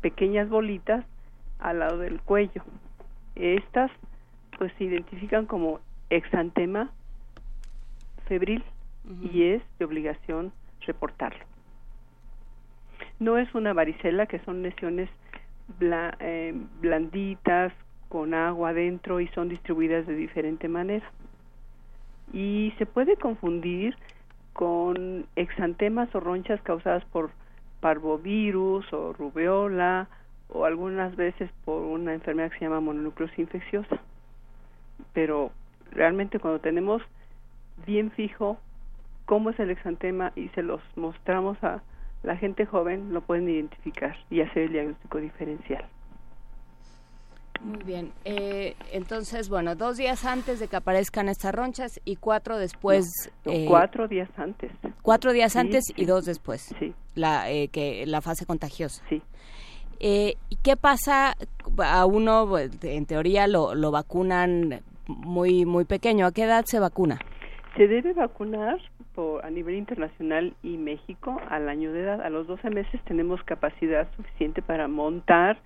pequeñas bolitas al lado del cuello. Estas pues se identifican como exantema febril y es de obligación reportarlo. No es una varicela, que son lesiones bla- eh, blanditas, con agua adentro y son distribuidas de diferente manera. Y se puede confundir con exantemas o ronchas causadas por parvovirus o rubeola o algunas veces por una enfermedad que se llama mononucleosis infecciosa. Pero realmente cuando tenemos bien fijo cómo es el exantema y se los mostramos a la gente joven, lo pueden identificar y hacer el diagnóstico diferencial. Muy bien. Eh, entonces, bueno, dos días antes de que aparezcan estas ronchas y cuatro después. No, eh, cuatro días antes. Cuatro días Sí, antes y dos después. Sí. La, eh, que, la fase contagiosa. Sí. Eh, ¿Y qué pasa? A uno, pues, en teoría, lo, lo vacunan muy, muy pequeño. ¿A qué edad se vacuna? Se debe vacunar por, a nivel internacional y México al año de edad. A los 12 meses tenemos capacidad suficiente para montar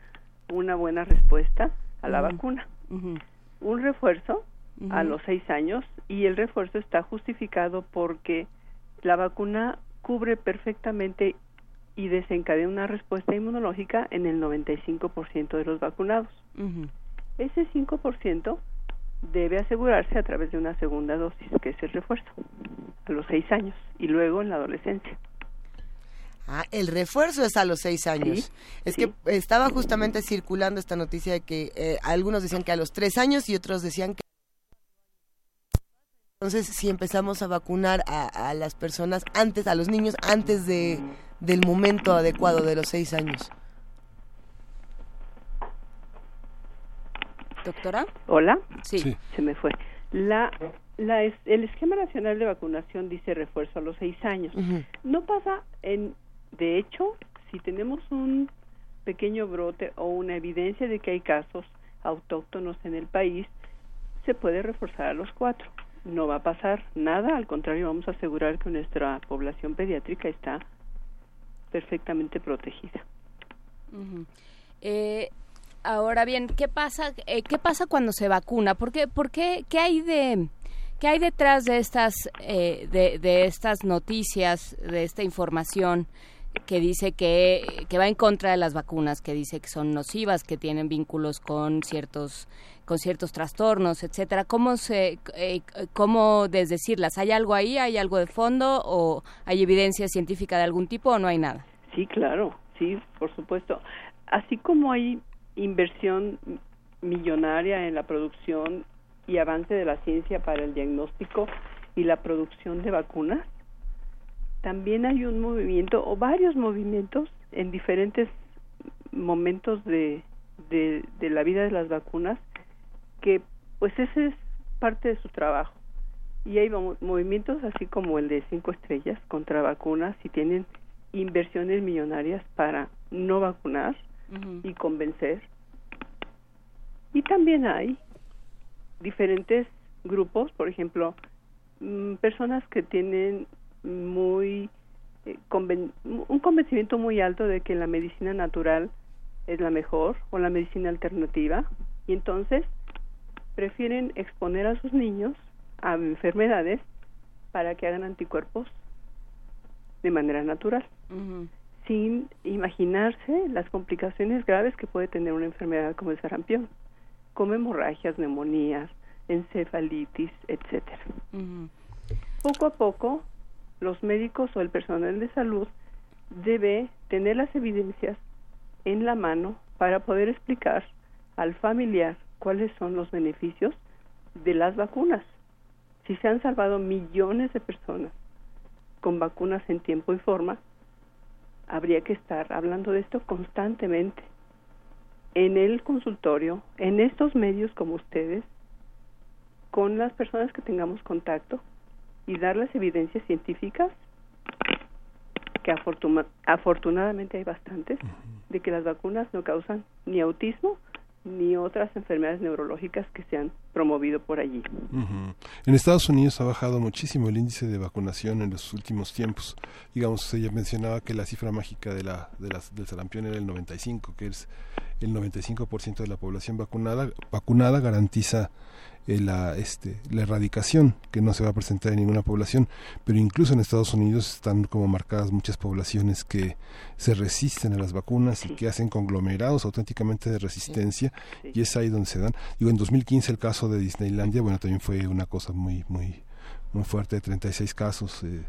una buena respuesta a la vacuna. Un refuerzo a los 6 años y el refuerzo está justificado porque la vacuna cubre perfectamente y desencadena una respuesta inmunológica en el 95% de los vacunados. Ese 5% debe asegurarse a través de una segunda dosis, que es el refuerzo, a los seis años y luego en la adolescencia. Ah, el refuerzo es a los seis años. es que estaba justamente circulando esta noticia de que eh, algunos decían que a los tres años y otros decían que... Entonces, si empezamos a vacunar a, a las personas antes, a los niños antes de, del momento adecuado de los seis años. Doctora. Hola. Sí. Se me fue. La, la es- el esquema nacional de vacunación dice refuerzo a los seis años. No pasa en, de hecho, si tenemos un pequeño brote o una evidencia de que hay casos autóctonos en el país, se puede reforzar a los cuatro. No va a pasar nada, al contrario, vamos a asegurar que nuestra población pediátrica está perfectamente protegida. Eh, ahora bien, ¿qué pasa? eh, ¿Qué pasa cuando se vacuna? ¿Por qué, por qué, qué hay de qué hay detrás de estas eh, de, de estas noticias, de esta información que dice que, que va en contra de las vacunas, que dice que son nocivas, que tienen vínculos con ciertos con ciertos trastornos, etcétera? ¿Cómo se eh, cómo desdecirlas? ¿Hay algo ahí? ¿Hay algo de fondo o hay evidencia científica de algún tipo o no hay nada? Sí, claro, sí, por supuesto. Así como hay inversión millonaria en la producción y avance de la ciencia para el diagnóstico y la producción de vacunas, también hay un movimiento o varios movimientos en diferentes momentos de, de, la vida de las vacunas que pues ese es parte de su trabajo. Y hay mo- movimientos así como el de cinco estrellas contra vacunas y tienen inversiones millonarias para no vacunar y convencer. Y también hay diferentes grupos por ejemplo mm, personas que tienen muy eh, conven- un convencimiento muy alto de que la medicina natural es la mejor o la medicina alternativa y entonces prefieren exponer a sus niños a enfermedades para que hagan anticuerpos de manera natural sin imaginarse las complicaciones graves que puede tener una enfermedad como el sarampión, como hemorragias, neumonías, encefalitis, etcétera. Poco a poco, los médicos o el personal de salud debe tener las evidencias en la mano para poder explicar al familiar cuáles son los beneficios de las vacunas. Si se han salvado millones de personas con vacunas en tiempo y forma, habría que estar hablando de esto constantemente. En el consultorio, en estos medios como ustedes, con las personas que tengamos contacto y dar las evidencias científicas, que afortuna- afortunadamente hay bastantes, de que las vacunas no causan ni autismo ni otras enfermedades neurológicas que se han promovido por allí. En Estados Unidos ha bajado muchísimo el índice de vacunación en los últimos tiempos. Digamos, ella mencionaba que la cifra mágica de la, de las, del sarampión era el 95, que es el 95% de la población vacunada, vacunada garantiza la, este, la erradicación que no se va a presentar en ninguna población, pero incluso en Estados Unidos están como marcadas muchas poblaciones que se resisten a las vacunas y que hacen conglomerados auténticamente de resistencia y es ahí donde se dan. Digo, en 2015 el caso de Disneylandia, bueno, también fue una cosa muy, muy, muy fuerte, 36 casos. Eh,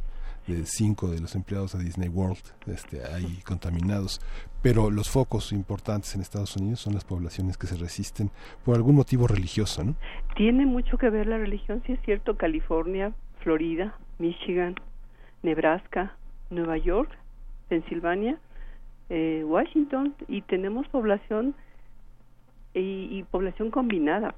de cinco de los empleados de Disney World este, ahí contaminados. Pero los focos importantes en Estados Unidos son las poblaciones que se resisten por algún motivo religioso, ¿no? Tiene mucho que ver la religión, si es cierto, California, Florida, Michigan, Nebraska, Nueva York, Pensilvania, eh, Washington, y tenemos población y, y población combinada,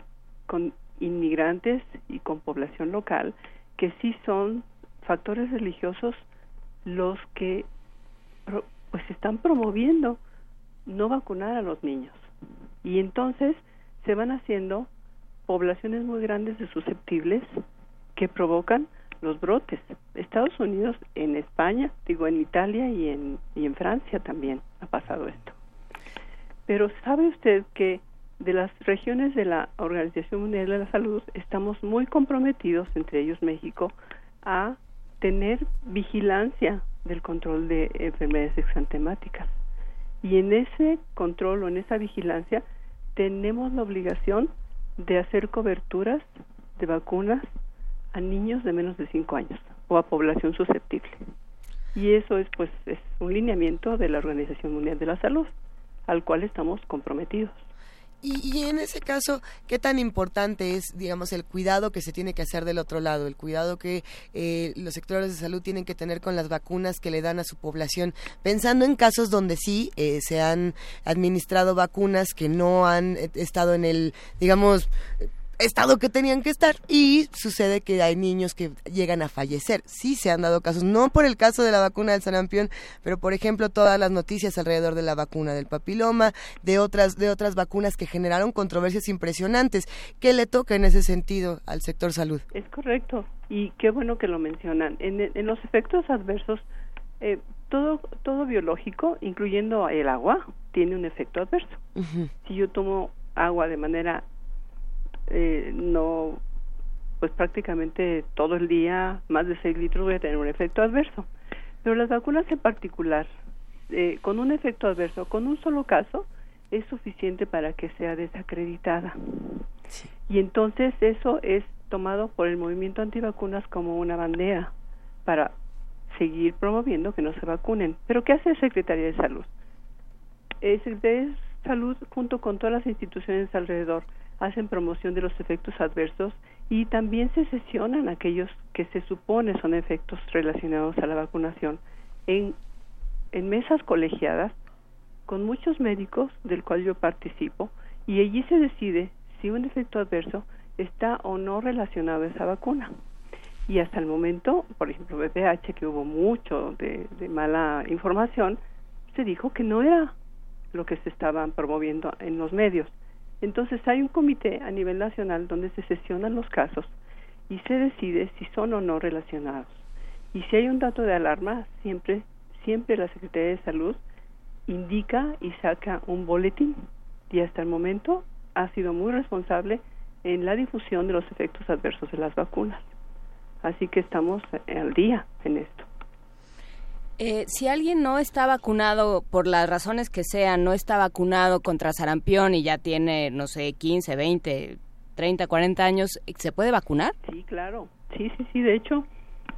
con inmigrantes y con población local, que sí son factores religiosos los que pues están promoviendo no vacunar a los niños. Y entonces se van haciendo poblaciones muy grandes de susceptibles que provocan los brotes. Estados Unidos, en España, digo en Italia y en, y en Francia también ha pasado esto. Pero ¿sabe usted que de las regiones de la Organización Mundial de la Salud estamos muy comprometidos, entre ellos México, a tener vigilancia del control de enfermedades exantemáticas. Y en ese control o en esa vigilancia tenemos la obligación de hacer coberturas de vacunas a niños de menos de 5 años o a población susceptible. Y eso es pues es un lineamiento de la Organización Mundial de la Salud, al cual estamos comprometidos. Y, y en ese caso, ¿qué tan importante es, digamos, el cuidado que se tiene que hacer del otro lado, el cuidado que eh, los sectores de salud tienen que tener con las vacunas que le dan a su población? Pensando en casos donde sí eh, se han administrado vacunas que no han eh, estado en el, digamos, estado que tenían que estar y sucede que hay niños que llegan a fallecer. Sí se han dado casos, no por el caso de la vacuna del sarampión, pero por ejemplo todas las noticias alrededor de la vacuna del papiloma, de otras de otras vacunas que generaron controversias impresionantes. ¿Qué le toca en ese sentido al sector salud? Es correcto y qué bueno que lo mencionan. En, en los efectos adversos, eh, todo todo biológico, incluyendo el agua, tiene un efecto adverso. Si yo tomo agua de manera eh, no, pues prácticamente todo el día, más de 6 litros, voy a tener un efecto adverso. Pero las vacunas en particular, eh, con un efecto adverso, con un solo caso, es suficiente para que sea desacreditada. Y entonces eso es tomado por el movimiento antivacunas como una bandera para seguir promoviendo que no se vacunen. Pero ¿qué hace la Secretaría de Salud? El Secretaría Salud, junto con todas las instituciones alrededor, hacen promoción de los efectos adversos y también se sesionan aquellos que se supone son efectos relacionados a la vacunación en, en mesas colegiadas con muchos médicos del cual yo participo y allí se decide si un efecto adverso está o no relacionado a esa vacuna. Y hasta el momento, por ejemplo, BPH, que hubo mucho de, de mala información, se dijo que no era lo que se estaban promoviendo en los medios. Entonces hay un comité a nivel nacional donde se sesionan los casos y se decide si son o no relacionados. Y si hay un dato de alarma, siempre, siempre la Secretaría de Salud indica y saca un boletín. Y hasta el momento ha sido muy responsable en la difusión de los efectos adversos de las vacunas. Así que estamos al día en esto. Eh, si alguien no está vacunado, por las razones que sean, no está vacunado contra sarampión y ya tiene, no sé, 15, 20, 30, 40 años, ¿se puede vacunar? Sí, claro. Sí, sí, sí. De hecho,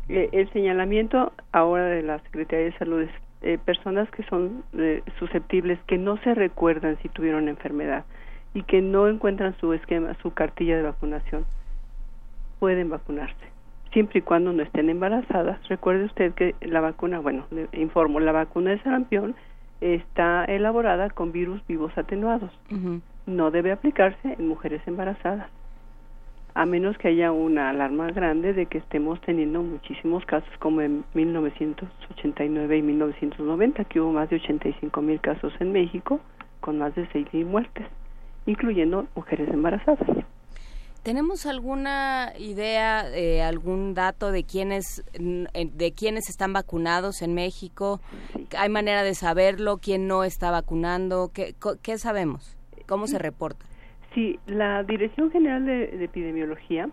eh, el señalamiento ahora de la Secretaría de Salud es eh, personas que son eh, susceptibles, que no se recuerdan si tuvieron enfermedad y que no encuentran su esquema, su cartilla de vacunación, pueden vacunarse siempre y cuando no estén embarazadas. Recuerde usted que la vacuna, bueno, le informo, la vacuna de sarampión está elaborada con virus vivos atenuados. No debe aplicarse en mujeres embarazadas, a menos que haya una alarma grande de que estemos teniendo muchísimos casos como en 1989 y 1990, que hubo más de 85 mil casos en México con más de 6 mil muertes, incluyendo mujeres embarazadas. ¿Tenemos alguna idea, eh, algún dato de quiénes, mm, de quiénes están vacunados en México? ¿Hay manera de saberlo? ¿Quién no está vacunando? ¿Qué, qué sabemos? ¿Cómo se reporta? Sí, la Dirección General de, de Epidemiología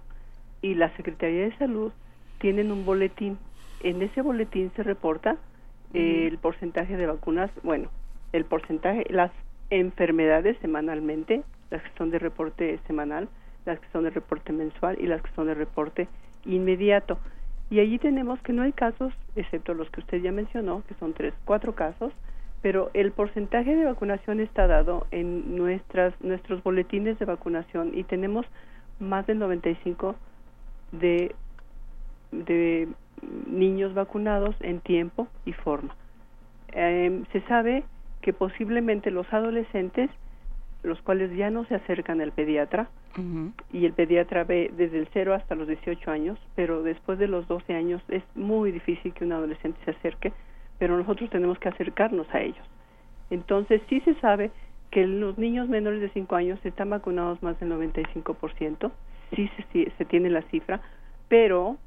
y la Secretaría de Salud tienen un boletín. En ese boletín se reporta eh, el porcentaje de vacunas, bueno, el porcentaje, las enfermedades semanalmente, las que son de reporte semanal, las que son de reporte mensual y las que son de reporte inmediato. Y allí tenemos que no hay casos, excepto los que usted ya mencionó, que son tres, cuatro casos, pero el porcentaje de vacunación está dado en nuestras nuestros boletines de vacunación y tenemos más del 95 de de niños vacunados en tiempo y forma. Eh, se sabe que posiblemente los adolescentes, los cuales ya no se acercan al pediatra, y el pediatra ve desde el 0 hasta los 18 años, pero después de los 12 años es muy difícil que un adolescente se acerque, pero nosotros tenemos que acercarnos a ellos. Entonces sí se sabe que los niños menores de 5 años están vacunados más del 95%, sí se, sí se tiene la cifra, pero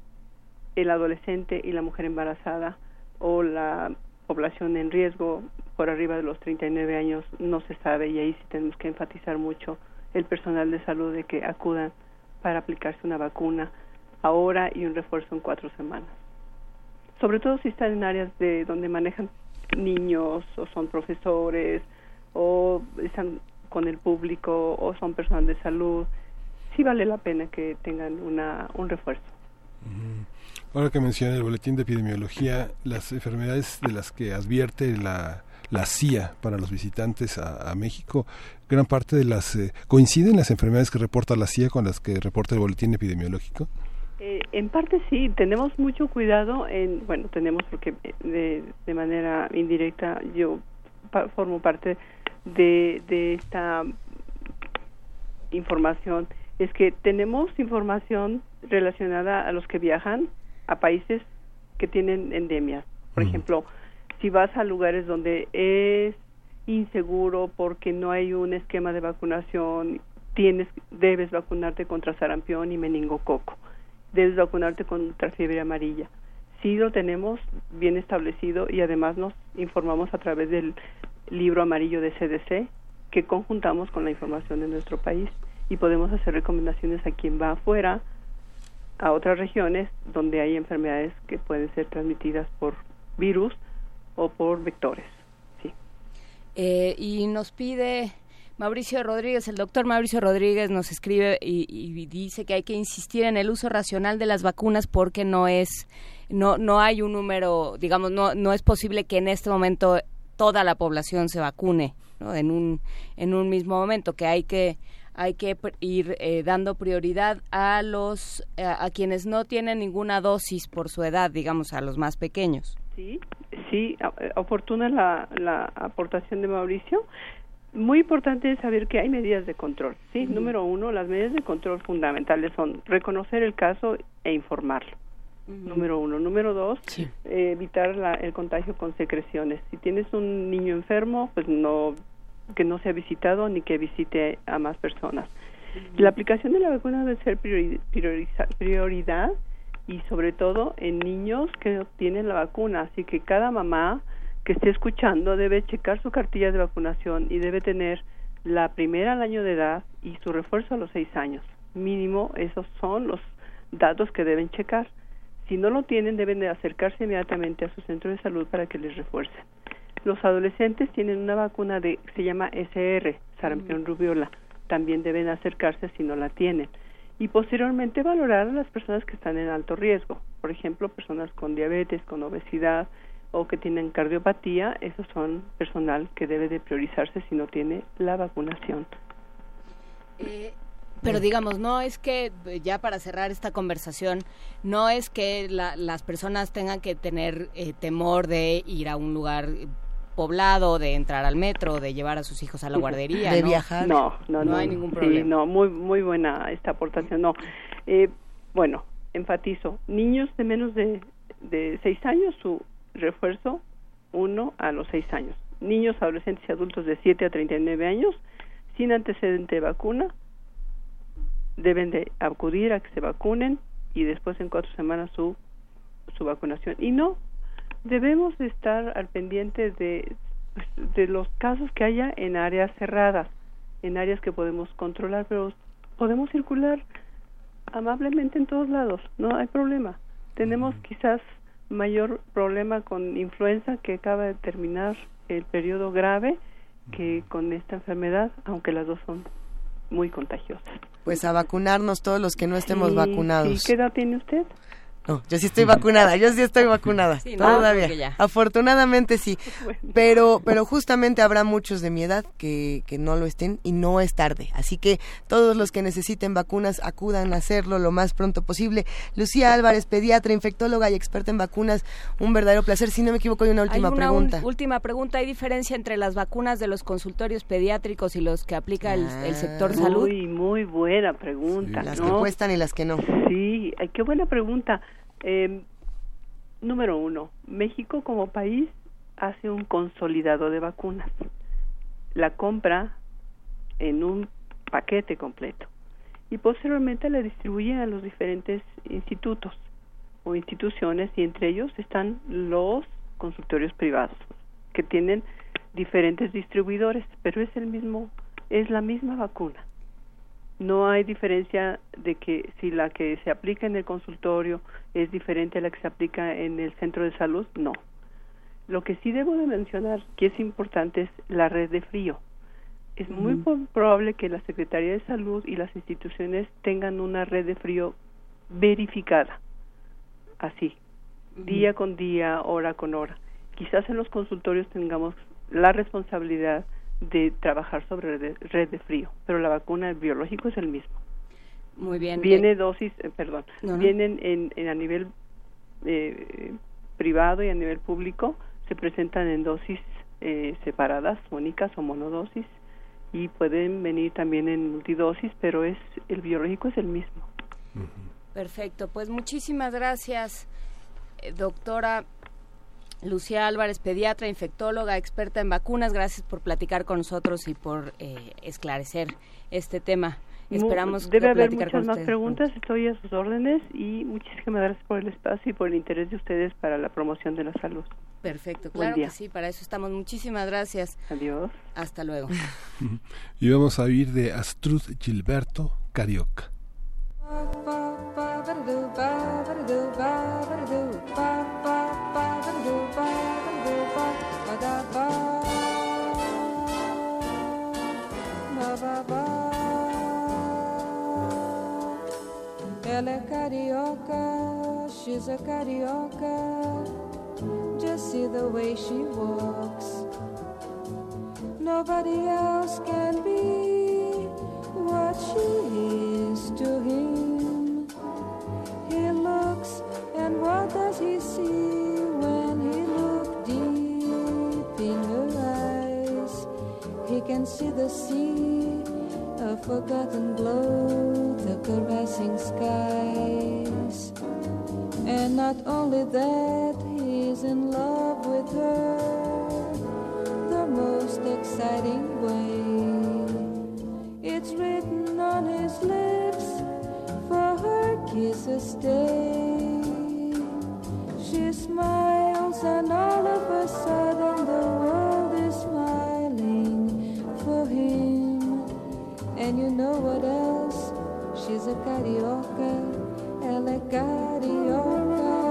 el adolescente y la mujer embarazada o la población en riesgo por arriba de los 39 años no se sabe y ahí sí tenemos que enfatizar mucho el personal de salud de que acudan para aplicarse una vacuna ahora y un refuerzo en cuatro semanas. Sobre todo si están en áreas de donde manejan niños o son profesores o están con el público o son personal de salud, sí vale la pena que tengan una, un refuerzo. Ahora que menciona el boletín de epidemiología, las enfermedades de las que advierte la, la CIA para los visitantes a, a México, gran parte de las eh, coinciden las enfermedades que reporta la CIA con las que reporta el boletín epidemiológico. Eh, en parte sí, tenemos mucho cuidado en, bueno, tenemos porque eh, de, de manera indirecta yo pa- formo parte de, de esta información, es que tenemos información relacionada a los que viajan a países que tienen endemias. Por ejemplo, si vas a lugares donde es inseguro porque no hay un esquema de vacunación, tienes debes vacunarte contra sarampión y meningococo. Debes vacunarte contra fiebre amarilla. Sí lo tenemos bien establecido y además nos informamos a través del libro amarillo de CDC que conjuntamos con la información de nuestro país y podemos hacer recomendaciones a quien va afuera a otras regiones donde hay enfermedades que pueden ser transmitidas por virus o por vectores. Eh, y nos pide Mauricio Rodríguez, el doctor Mauricio Rodríguez nos escribe y, dice que hay que insistir en el uso racional de las vacunas porque no es, no, no hay un número, digamos, no, no es posible que en este momento toda la población se vacune ¿no? en un en un mismo momento, que hay que hay que ir eh, dando prioridad a los a quienes no tienen ninguna dosis por su edad, digamos, a los más pequeños. Sí, sí, eh, oportuna la, la aportación de Mauricio. Muy importante es saber que hay medidas de control. Sí, número uno, las medidas de control fundamentales son reconocer el caso e informarlo. Número uno. Número dos, eh, evitar la- el contagio con secreciones. Si tienes un niño enfermo, pues no que no sea visitado ni que visite a más personas. La aplicación de la vacuna debe ser priori- prioriza- prioridad y sobre todo en niños que no tienen la vacuna. Así que cada mamá que esté escuchando debe checar su cartilla de vacunación y debe tener la primera al año de edad y su refuerzo a los seis años. Mínimo, esos son los datos que deben checar. Si no lo tienen, deben de acercarse inmediatamente a su centro de salud para que les refuercen. Los adolescentes tienen una vacuna de se llama SR, sarampión rubiola. También deben acercarse si no la tienen. Y posteriormente valorar a las personas que están en alto riesgo. Por ejemplo, personas con diabetes, con obesidad o que tienen cardiopatía. Esos son personal que debe de priorizarse si no tiene la vacunación. Pero digamos, no es que, eh, ya para cerrar esta conversación, no es que la- las personas tengan que tener eh, temor de ir a un lugar eh, poblado, de entrar al metro, de llevar a sus hijos a la *laughs* guardería. De ¿no? viajar. No, no, no. hay ningún Sí, problema. no, muy, muy buena esta aportación. No, Eh, bueno, enfatizo, niños de menos de, de seis años, su refuerzo uno a los seis años. Niños, adolescentes y adultos de 7 a 39 años, sin antecedente de vacuna, deben de acudir a que se vacunen y después en cuatro semanas su, su vacunación. Y no, debemos de estar al pendiente de, de los casos que haya en áreas cerradas, en áreas que podemos controlar, pero podemos circular amablemente en todos lados, no hay problema. Tenemos quizás mayor problema con influenza que acaba de terminar el periodo grave que con esta enfermedad, aunque las dos son muy contagiosas. Pues a vacunarnos todos los que no estemos Sí, vacunados. sí. ¿Qué edad tiene usted? No, yo sí estoy vacunada, yo sí estoy vacunada. Sí, no, todavía. ya. Afortunadamente sí. *laughs* Pero, pero justamente habrá muchos de mi edad que, que no lo estén y no es tarde. Así que todos los que necesiten vacunas acudan a hacerlo lo más pronto posible. Lucía Álvarez, pediatra, infectóloga y experta en vacunas, un verdadero placer. Si no me equivoco, hay una última Hay una pregunta. un- última pregunta. ¿Hay diferencia entre las vacunas de los consultorios pediátricos y los que aplica el, el sector salud? Muy, muy buena pregunta. Las ¿no? que cuestan y las que no. Sí, qué buena pregunta. Eh, número uno, México como país hace un consolidado de vacunas. La compra en un paquete completo y posteriormente la distribuye a los diferentes institutos o instituciones y entre ellos están los consultorios privados que tienen diferentes distribuidores, pero es el mismo es la misma vacuna no hay diferencia de que si la que se aplica en el consultorio es diferente a la que se aplica en el centro de salud, no. Lo que sí debo de mencionar que es importante es la red de frío. Es muy probable que la Secretaría de Salud y las instituciones tengan una red de frío verificada. así, día con día, hora con hora. Quizás en los consultorios tengamos la responsabilidad de trabajar sobre red de, red de frío, pero la vacuna el biológico es el mismo. Muy bien. Viene eh, dosis, eh, perdón, No, no. vienen en, en a nivel eh, privado y a nivel público, se presentan en dosis eh, separadas, únicas o monodosis, y pueden venir también en multidosis, pero es el biológico es el mismo. Perfecto, pues muchísimas gracias, eh, doctora Lucía Álvarez, pediatra, infectóloga, experta en vacunas. Gracias por platicar con nosotros y por eh, esclarecer este tema. Esperamos Debe haber platicar muchas con más preguntas, estoy a sus órdenes y muchísimas gracias por el espacio y por el interés de ustedes para la promoción de la salud. Perfecto, claro que sí, para eso estamos. Muchísimas gracias. Adiós. Hasta luego. Y vamos a oír de Astrud Gilberto Carioca. Ela é carioca, she's a carioca. Just see the way she walks. Nobody else can be what she is to him. He looks, and what does he see when he looks deep in her eyes? He can see the sea, forgotten glow, the caressing skies. And not only that, he's in love with her the most exciting way. It's written on his lips for her kisses stay. She smiles, and all of a sudden the world And you know what else? She's a carioca, ela é carioca.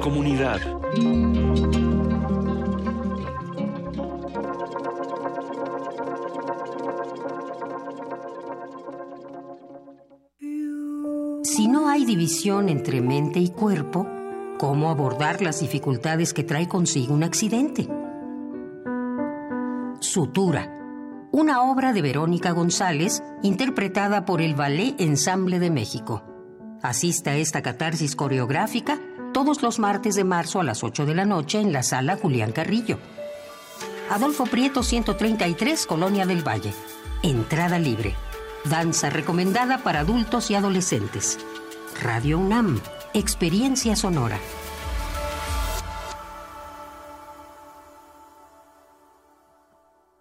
Comunidad. Si no hay división entre mente y cuerpo, ¿cómo abordar las dificultades que trae consigo un accidente? Sutura, una obra de Verónica González interpretada por el Ballet Ensamble de México. Asista a esta catarsis coreográfica todos los martes de marzo a las 8 de la noche en la sala Julián Carrillo. Adolfo Prieto 133, Colonia del Valle. Entrada libre. Danza recomendada para adultos y adolescentes. Radio UNAM. Experiencia sonora.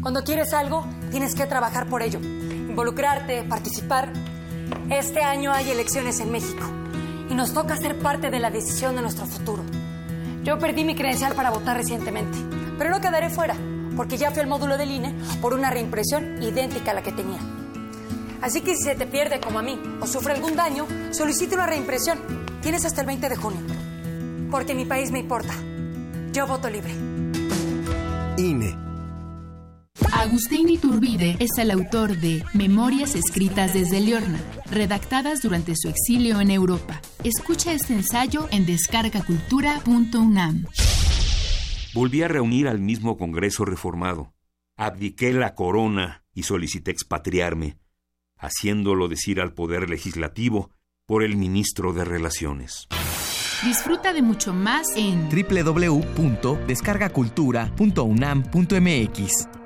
Cuando quieres algo, tienes que trabajar por ello, involucrarte, participar. Este año hay elecciones en México y nos toca ser parte de la decisión de nuestro futuro. Yo perdí mi credencial para votar recientemente, pero no quedaré fuera, porque ya fui al módulo del INE por una reimpresión idéntica a la que tenía. Así que si se te pierde como a mí o sufre algún daño, solicite una reimpresión. Tienes hasta el 20 de junio. Porque mi país me importa. Yo voto libre. INE. Agustín Iturbide es el autor de Memorias escritas desde Liorna, redactadas durante su exilio en Europa. Escucha este ensayo en descargacultura.unam. Volví a reunir al mismo Congreso reformado. Abdiqué la corona y solicité expatriarme, haciéndolo decir al Poder Legislativo por el ministro de Relaciones. Disfruta de mucho más en www.descargacultura.unam.mx.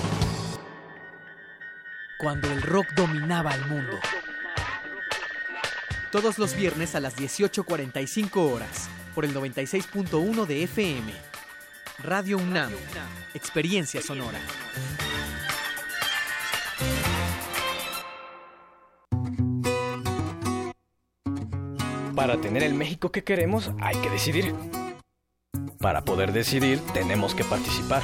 Cuando el rock dominaba al mundo. Todos los viernes a las 18.45 horas, por el 96.1 de FM. Radio UNAM, Experiencia Sonora. Para tener el México que queremos hay que decidir. Para poder decidir tenemos que participar.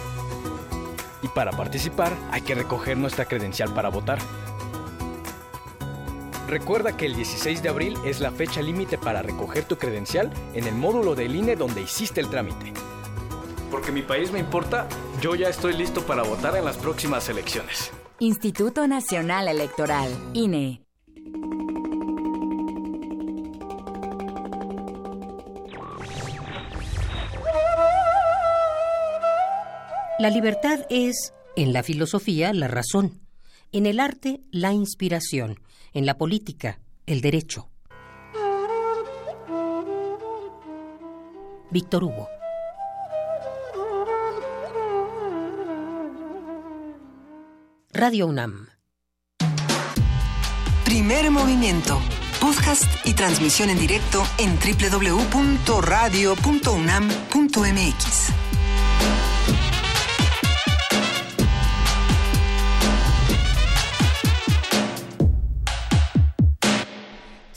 Y para participar hay que recoger nuestra credencial para votar. Recuerda que el 16 de abril es la fecha límite para recoger tu credencial en el módulo del INE donde hiciste el trámite. Porque mi país me importa, yo ya estoy listo para votar en las próximas elecciones. Instituto Nacional Electoral, INE. La libertad es, en la filosofía, la razón, en el arte, la inspiración, en la política, el derecho. Víctor Hugo. Radio UNAM. Primer movimiento. Podcast y transmisión en directo en www.radio.unam.mx.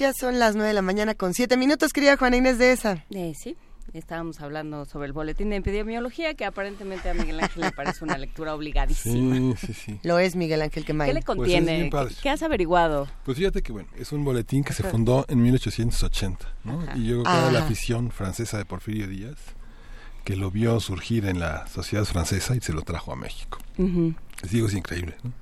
Ya son las nueve de la mañana con siete minutos, querida Juana Inés de esa. Eh, sí, estábamos hablando sobre el boletín de epidemiología, que aparentemente a Miguel Ángel le parece una lectura obligadísima. Sí, sí, sí. Lo es Miguel Ángel Quemain. ¿Qué le Pues es contiene? bien padre. ¿Qué, qué has averiguado? Pues fíjate que bueno, es un boletín que se fundó en 1880, ¿no? Y yo creo que era la Ajá. afición francesa de Porfirio Díaz que lo vio surgir en la sociedad francesa y se lo trajo a México. Ujú. Les digo, es increíble, ¿no?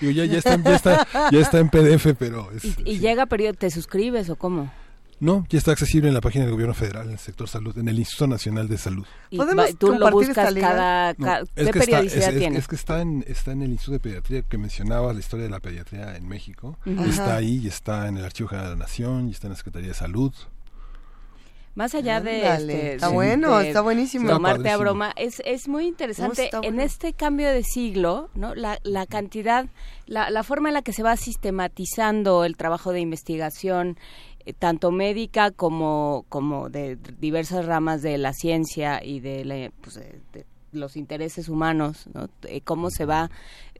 Digo, ya, ya, está, ya, está, ya está en PDF, pero es, ¿Y, y llega periodo, te suscribes o cómo? no, ya está accesible en la página del gobierno federal, en el sector salud, en el Instituto Nacional de Salud. Y va- tú lo buscas cada... No, ca- es ¿Qué que periodicidad es- tiene? Es que está en, está en el Instituto de Pediatría que mencionaba la historia de la pediatría en México. Está ahí y está en el Archivo General de la Nación y está en la Secretaría de Salud. Más allá de, este, está de- bueno, de está buenísimo. Tomarte Está a broma, es, es muy interesante. No, En bueno. este cambio de siglo, ¿no? La, la cantidad, la, la forma en la que se va sistematizando el trabajo de investigación, eh, tanto médica como, como de diversas ramas de la ciencia y de, la- pues, de- de los intereses humanos, ¿no? Eh, cómo se va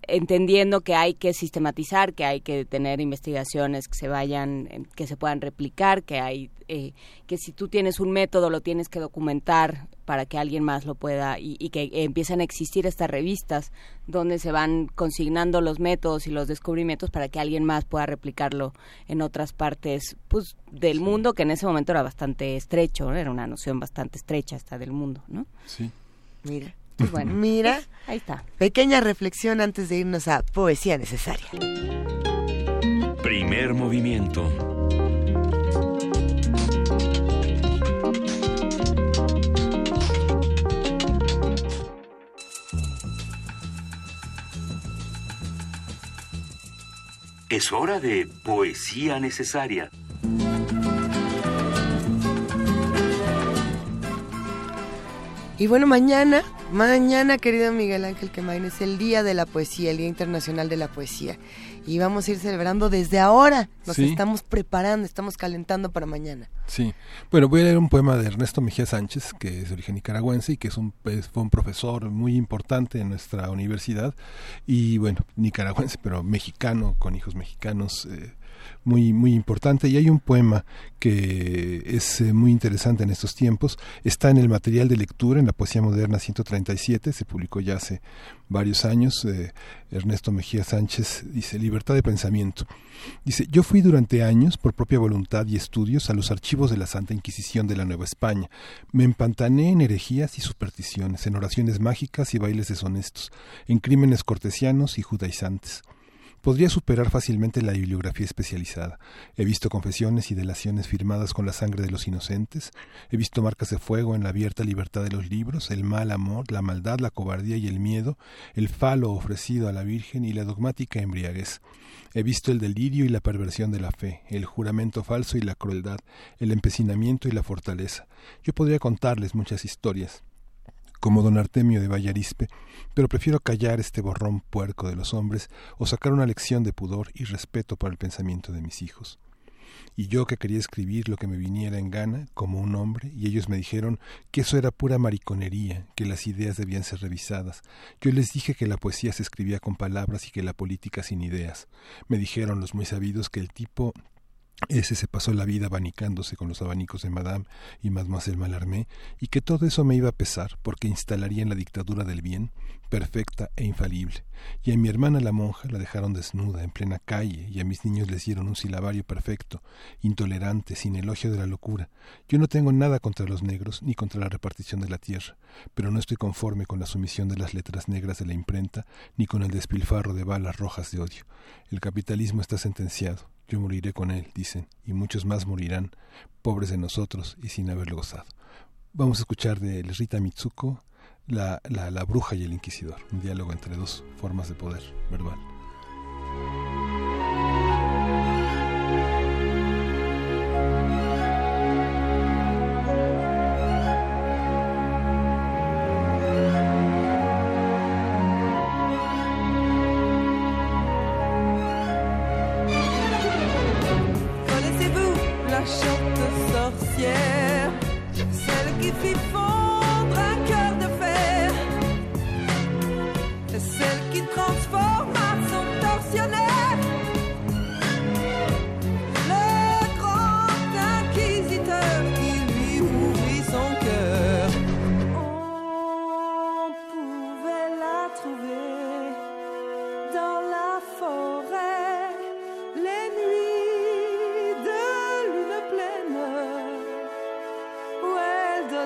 entendiendo que hay que sistematizar, que hay que tener investigaciones que se vayan, eh, que se puedan replicar, que hay, eh, que si tú tienes un método lo tienes que documentar para que alguien más lo pueda y, y que empiezan a existir estas revistas donde se van consignando los métodos y los descubrimientos para que alguien más pueda replicarlo en otras partes pues del mundo que en ese momento era bastante estrecho, ¿no? era una noción bastante estrecha esta del mundo, ¿no? Sí. Mira. Pues bueno, *laughs* Mira. ahí está. Pequeña reflexión antes de irnos a Poesía Necesaria. Primer movimiento. Es hora de poesía necesaria. Y bueno, mañana, mañana, querido Miguel Ángel Quemain, es el Día de la Poesía, el Día Internacional de la Poesía. Y vamos a ir celebrando desde ahora. Nos Sí. estamos preparando, estamos calentando para mañana. Sí. Bueno, voy a leer un poema de Ernesto Mejía Sánchez, que es de origen nicaragüense y que es un, es- fue un profesor muy importante en nuestra universidad. Y bueno, nicaragüense, pero mexicano, con hijos mexicanos. eh, muy muy importante. Y hay un poema que es eh, muy interesante en estos tiempos. Está en el material de lectura en la poesía moderna 137 se publicó ya hace varios años. Eh, Ernesto Mejía Sánchez dice libertad de pensamiento dice yo fui durante años por propia voluntad y estudios a los archivos de la Santa Inquisición de la Nueva España. Me empantané en herejías y supersticiones en oraciones mágicas y bailes deshonestos en crímenes cortesianos y judaizantes Podría superar fácilmente la bibliografía especializada. He visto confesiones y delaciones firmadas con la sangre de los inocentes. He visto marcas de fuego en la abierta libertad de los libros, el mal amor, la maldad, la cobardía y el miedo, el falo ofrecido a la Virgen y la dogmática embriaguez. He visto el delirio y la perversión de la fe, el juramento falso y la crueldad, el empecinamiento y la fortaleza. Yo podría contarles muchas historias como don Artemio de Vallarispe, pero prefiero callar este borrón puerco de los hombres o sacar una lección de pudor y respeto para el pensamiento de mis hijos. Y yo que quería escribir lo que me viniera en gana, como un hombre, y ellos me dijeron que eso era pura mariconería, que las ideas debían ser revisadas. Yo les dije que la poesía se escribía con palabras y que la política sin ideas. Me dijeron los muy sabidos que el tipo ese se pasó la vida abanicándose con los abanicos de Madame y Mademoiselle Mallarmé, y que todo eso me iba a pesar, porque instalaría en la dictadura del bien, perfecta e infalible. Y a mi hermana la monja la dejaron desnuda, en plena calle, y a mis niños les dieron un silabario perfecto, intolerante, sin elogio de la locura. Yo no tengo nada contra los negros, ni contra la repartición de la tierra, pero no estoy conforme con la sumisión de las letras negras de la imprenta, ni con el despilfarro de balas rojas de odio. El capitalismo está sentenciado. Yo moriré con él, dicen, y muchos más morirán, pobres de nosotros y sin haberlo gozado. Vamos a escuchar de Rita Mitsuko la, la, la bruja y el inquisidor, un diálogo entre dos formas de poder verbal.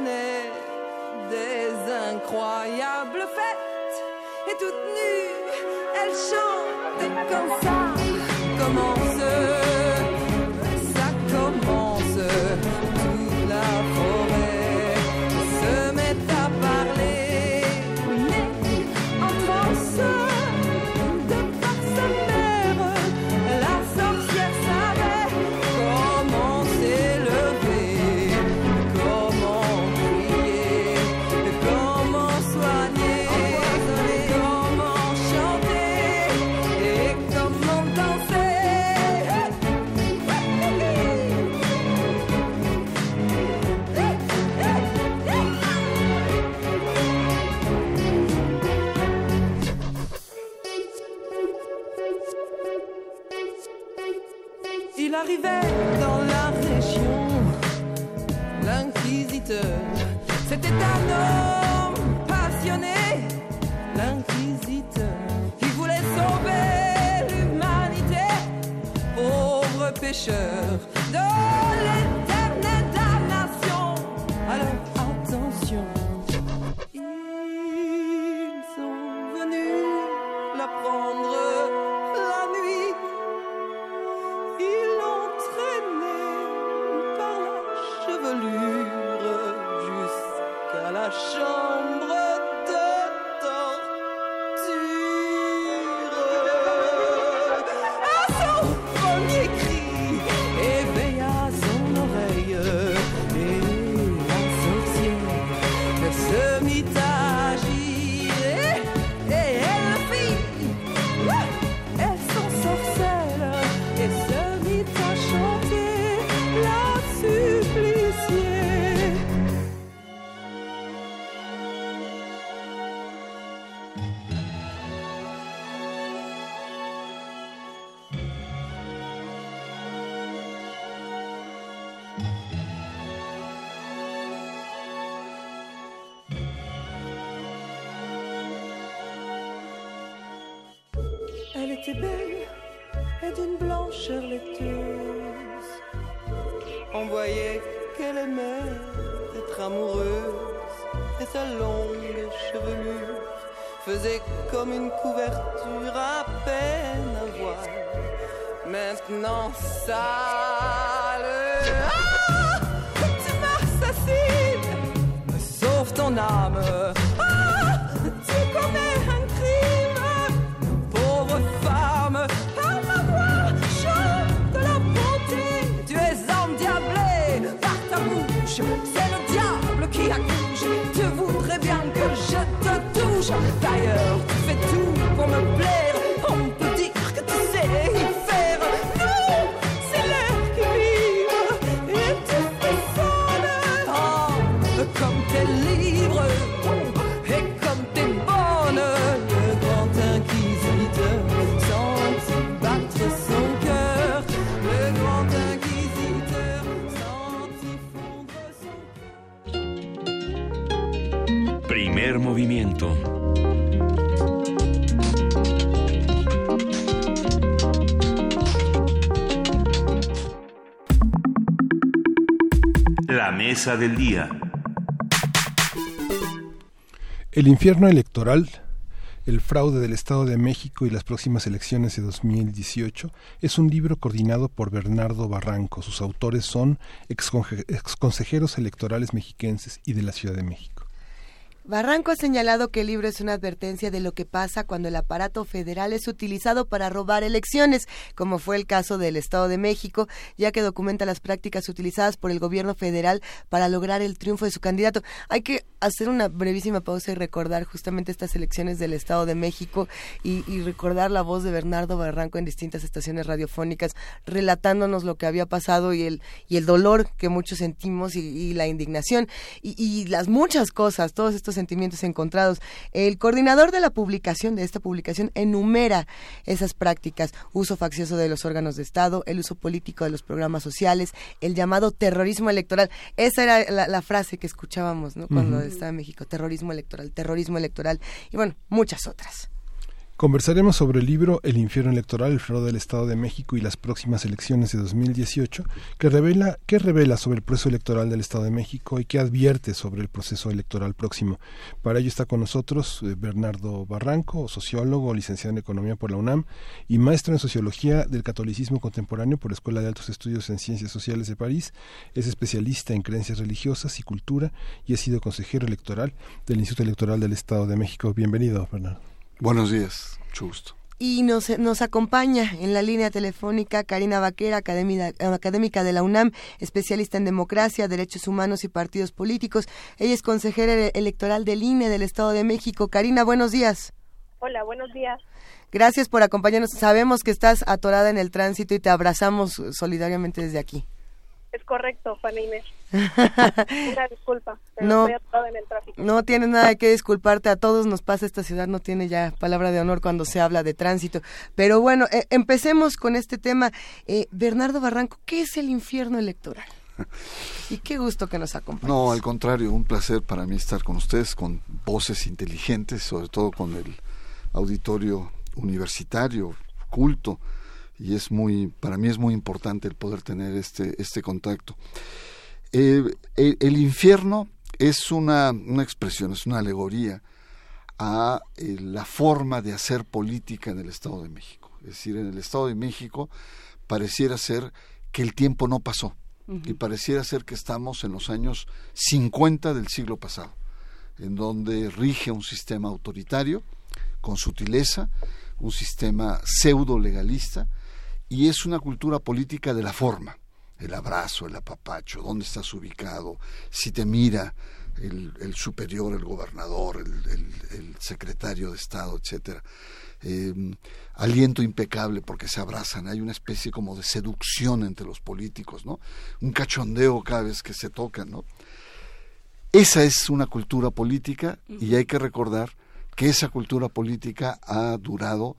Des incroyables fêtes. Et toute nue elle chantait comme ça. Commence Un passionné, l'inquisiteur, qui voulait sauver l'humanité, pauvre pécheur. Mesa del día. El infierno electoral, el fraude del Estado de México y las próximas elecciones de 2018 es un libro coordinado por Bernardo Barranco. Sus autores son exconsejeros electorales mexiquenses y de la Ciudad de México. Barranco ha señalado que el libro es una advertencia de lo que pasa cuando el aparato federal es utilizado para robar elecciones, como fue el caso del Estado de México, ya que documenta las prácticas utilizadas por el gobierno federal para lograr el triunfo de su candidato. Hay que hacer una brevísima pausa y recordar justamente estas elecciones del Estado de México y, recordar la voz de Bernardo Barranco en distintas estaciones radiofónicas relatándonos lo que había pasado y el, y el dolor que muchos sentimos y, y la indignación y, y las muchas cosas, todos estos sentimientos encontrados. El coordinador de la publicación, de esta publicación, enumera esas prácticas, uso faccioso de los órganos de Estado, el uso político de los programas sociales, el llamado terrorismo electoral. Esa era la, la frase que escuchábamos ¿no? cuando estaba en México, terrorismo electoral, terrorismo electoral y bueno, muchas otras. Conversaremos sobre el libro El infierno electoral, el fraude del Estado de México y las próximas elecciones de 2018, que revela, que revela sobre el proceso electoral del Estado de México y que advierte sobre el proceso electoral próximo. Para ello está con nosotros eh, Bernardo Barranco, sociólogo, licenciado en Economía por la UNAM y maestro en Sociología del Catolicismo Contemporáneo por la Escuela de Altos Estudios en Ciencias Sociales de París. Es especialista en creencias religiosas y cultura y ha sido consejero electoral del Instituto Electoral del Estado de México. Bienvenido, Bernardo. Buenos días, mucho gusto. Y nos, nos acompaña en la línea telefónica Karina Vaquera, académica, académica de la UNAM, especialista en democracia, derechos humanos y partidos políticos. Ella es consejera ele- electoral del INE del Estado de México. Karina, buenos días. Hola, buenos días. Gracias por acompañarnos. Sabemos que estás atorada en el tránsito y te abrazamos solidariamente desde aquí. Es correcto, Juana Inés. *laughs* Una disculpa, pero No. estoy atorada en el tráfico. No tienes nada que disculparte, a todos nos pasa esta ciudad, no tiene ya palabra de honor cuando se habla de tránsito. Pero bueno, eh, empecemos con este tema. Eh, Bernardo Barranco, ¿qué es el infierno electoral? *laughs* Y qué gusto que nos acompañe. No, al contrario, un placer para mí estar con ustedes, con voces inteligentes, sobre todo con el auditorio universitario, culto, y es muy, para mí es muy importante el poder tener este, este contacto. Eh, el, el infierno es una, una expresión, es una alegoría a eh, la forma de hacer política en el Estado de México. Es decir, en el Estado de México pareciera ser que el tiempo no pasó y pareciera ser que estamos en los años 50 del siglo pasado, en donde rige un sistema autoritario con sutileza, un sistema pseudo legalista y es una cultura política de la forma, el abrazo, el apapacho, dónde estás ubicado, si te mira el, el superior, el gobernador, el, el- el secretario de Estado, etcétera. Eh, aliento impecable porque se abrazan, hay una especie como de seducción entre los políticos, ¿no? Un cachondeo cada vez que se tocan, ¿no? Esa es una cultura política y hay que recordar que esa cultura política ha durado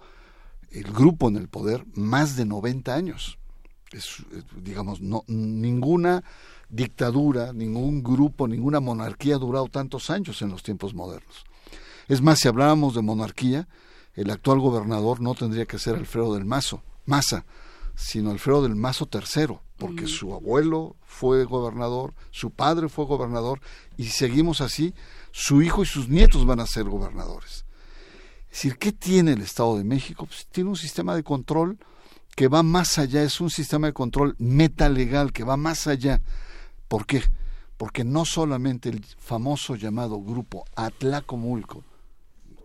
el grupo en el poder más de 90 años. Es, digamos, no, ninguna dictadura, ningún grupo, ninguna monarquía ha durado tantos años en los tiempos modernos. Es más, si habláramos de monarquía, el actual gobernador no tendría que ser Alfredo del Mazo, Maza, sino Alfredo del Mazo III, porque su abuelo fue gobernador, su padre fue gobernador, y seguimos así, su hijo y sus nietos van a ser gobernadores. Es decir, ¿qué tiene el Estado de México? Pues tiene un sistema de control que va más allá, es un sistema de control metalegal que va más allá. ¿Por qué? Porque no solamente el famoso llamado grupo Atlacomulco,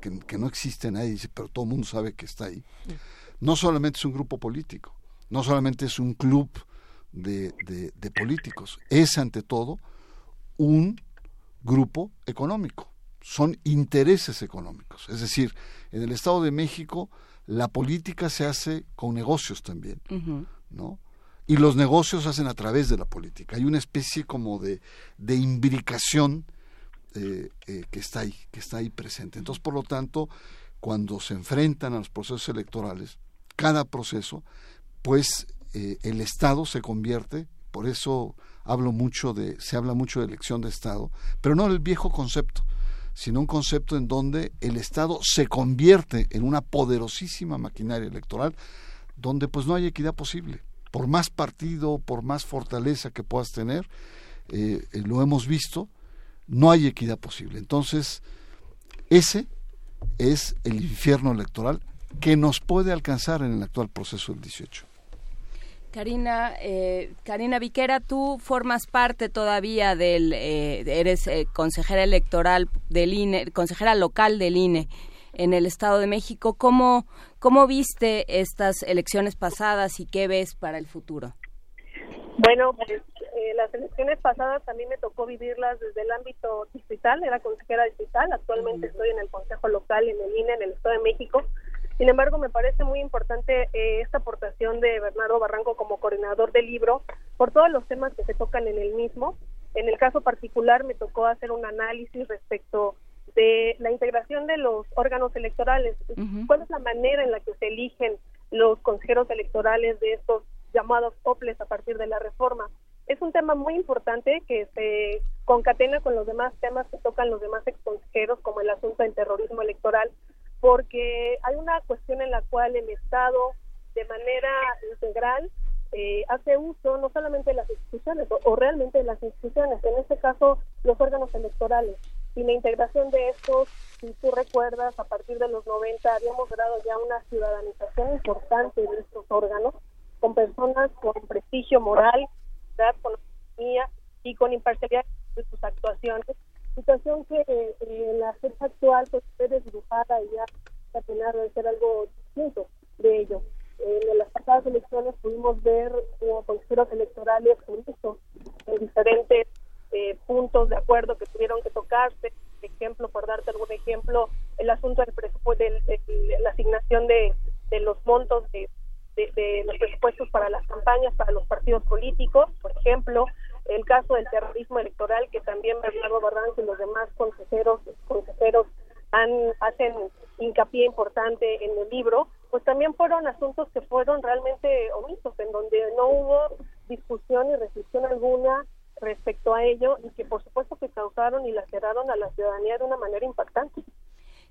que, que no existe nadie, dice, pero todo el mundo sabe que está ahí, no solamente es un grupo político, no solamente es un club de, políticos, es ante todo un grupo económico, son intereses económicos. Es decir, en el Estado de México la política se hace con negocios también, ¿no? Y los negocios se hacen a través de la política. Hay una especie como de, de imbricación eh, eh, que está ahí, que está ahí presente. Entonces, por lo tanto, cuando se enfrentan a los procesos electorales, cada proceso, pues eh, el Estado se convierte, por eso hablo mucho de, se habla mucho de elección de Estado, pero no el viejo concepto, sino un concepto en donde el Estado se convierte en una poderosísima maquinaria electoral, donde pues no hay equidad posible. Por más partido, por más fortaleza que puedas tener, eh, lo hemos visto, no hay equidad posible. Entonces, ese es el infierno electoral que nos puede alcanzar en el actual proceso del 18. Karina, eh, Karina Viquera, tú formas parte todavía del, eh, eres eh, consejera electoral del INE, consejera local del INE en el Estado de México. ¿Cómo, cómo viste estas elecciones pasadas y qué ves para el futuro? Bueno, pues eh, las elecciones pasadas a mí me tocó vivirlas desde el ámbito distrital, era consejera distrital, actualmente estoy en el Consejo Local en el INE en el Estado de México. Sin embargo, me parece muy importante eh, esta aportación de Bernardo Barranco como coordinador del libro por todos los temas que se tocan en el mismo. En el caso particular me tocó hacer un análisis respecto de la integración de los órganos electorales. ¿Cuál es la manera en la que se eligen los consejeros electorales de estos llamados OPLES a partir de la reforma? Es un tema muy importante que se concatena con los demás temas que tocan los demás exconsejeros, como el asunto del terrorismo electoral, porque hay una cuestión en la cual el Estado, de manera integral, eh, hace uso no solamente de las instituciones o, o realmente de las instituciones, en este caso los órganos electorales. Y la integración de estos, si tú recuerdas, a partir de los 90 habíamos logrado ya una ciudadanización importante de estos órganos, con personas con prestigio moral, con autonomía y con imparcialidad de sus actuaciones. Situación que eh, en la fecha actual pues fue desdibujada y ya terminar de ser algo distinto de ello. Eh, en las pasadas elecciones pudimos ver como consejeros electorales juntos en diferentes eh, puntos de acuerdo que tuvieron que tocarse. Por ejemplo, por darte algún ejemplo, el asunto del presupuesto, del- la asignación de, de los montos de de, de los presupuestos para las campañas, para los partidos políticos, por ejemplo, el caso del terrorismo electoral, que también Bernardo Barranco y los demás consejeros, consejeros han, hacen hincapié importante en el libro, pues también fueron asuntos que fueron realmente omisos, en donde no hubo discusión y reflexión alguna respecto a ello y que por supuesto que causaron y laceraron a la ciudadanía de una manera impactante.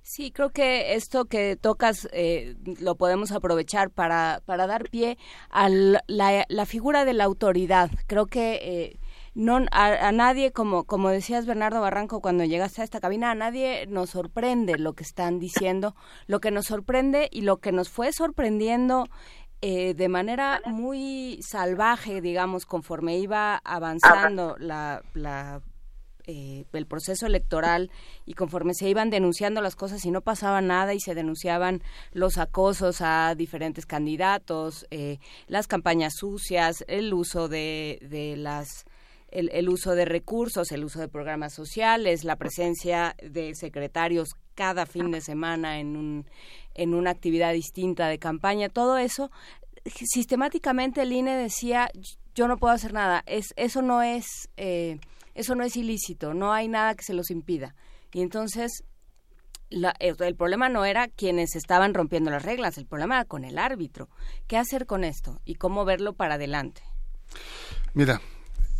Sí, creo que esto que tocas eh, lo podemos aprovechar para, para dar pie a la, la figura de la autoridad. Creo que eh, no a, a, nadie, como, como decías Bernardo Barranco cuando llegaste a esta cabina, a nadie nos sorprende lo que están diciendo, lo que nos sorprende y lo que nos fue sorprendiendo eh, de manera muy salvaje, digamos, conforme iba avanzando la, la eh, el proceso electoral y conforme se iban denunciando las cosas y no pasaba nada y se denunciaban los acosos a diferentes candidatos, eh, las campañas sucias, el uso de, de las el, el, uso de recursos, el uso de programas sociales, la presencia de secretarios cada fin de semana en, un, en una actividad distinta de campaña, todo eso, sistemáticamente el INE decía, yo no puedo hacer nada, es, eso no es, eh, eso no es ilícito, no hay nada que se los impida. Y entonces la, el problema no era quienes estaban rompiendo las reglas, el problema era con el árbitro. ¿Qué hacer con esto y cómo verlo para adelante? Mira,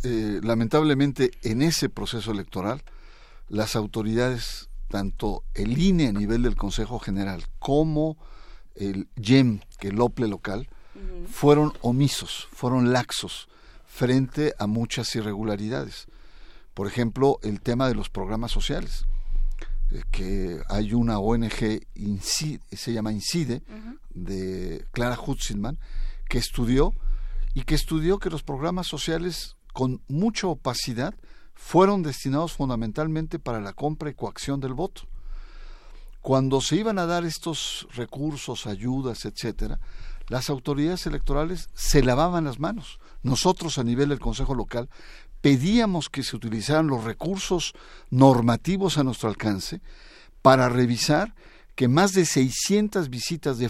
eh, lamentablemente en ese proceso electoral las autoridades, tanto el INE a nivel del Consejo General como el YEM, que el OPLE local, uh -huh. fueron omisos, fueron laxos frente a muchas irregularidades. Por ejemplo, el tema de los programas sociales, eh, que hay una ONG, Incide, se llama Incide, uh -huh. de Clara Hutzelman, que estudió y que estudió que los programas sociales con mucha opacidad fueron destinados fundamentalmente para la compra y coacción del voto. Cuando se iban a dar estos recursos, ayudas, etcétera, las autoridades electorales se lavaban las manos. Nosotros a nivel del Consejo Local pedíamos que se utilizaran los recursos normativos a nuestro alcance para revisar que más de 600 visitas de,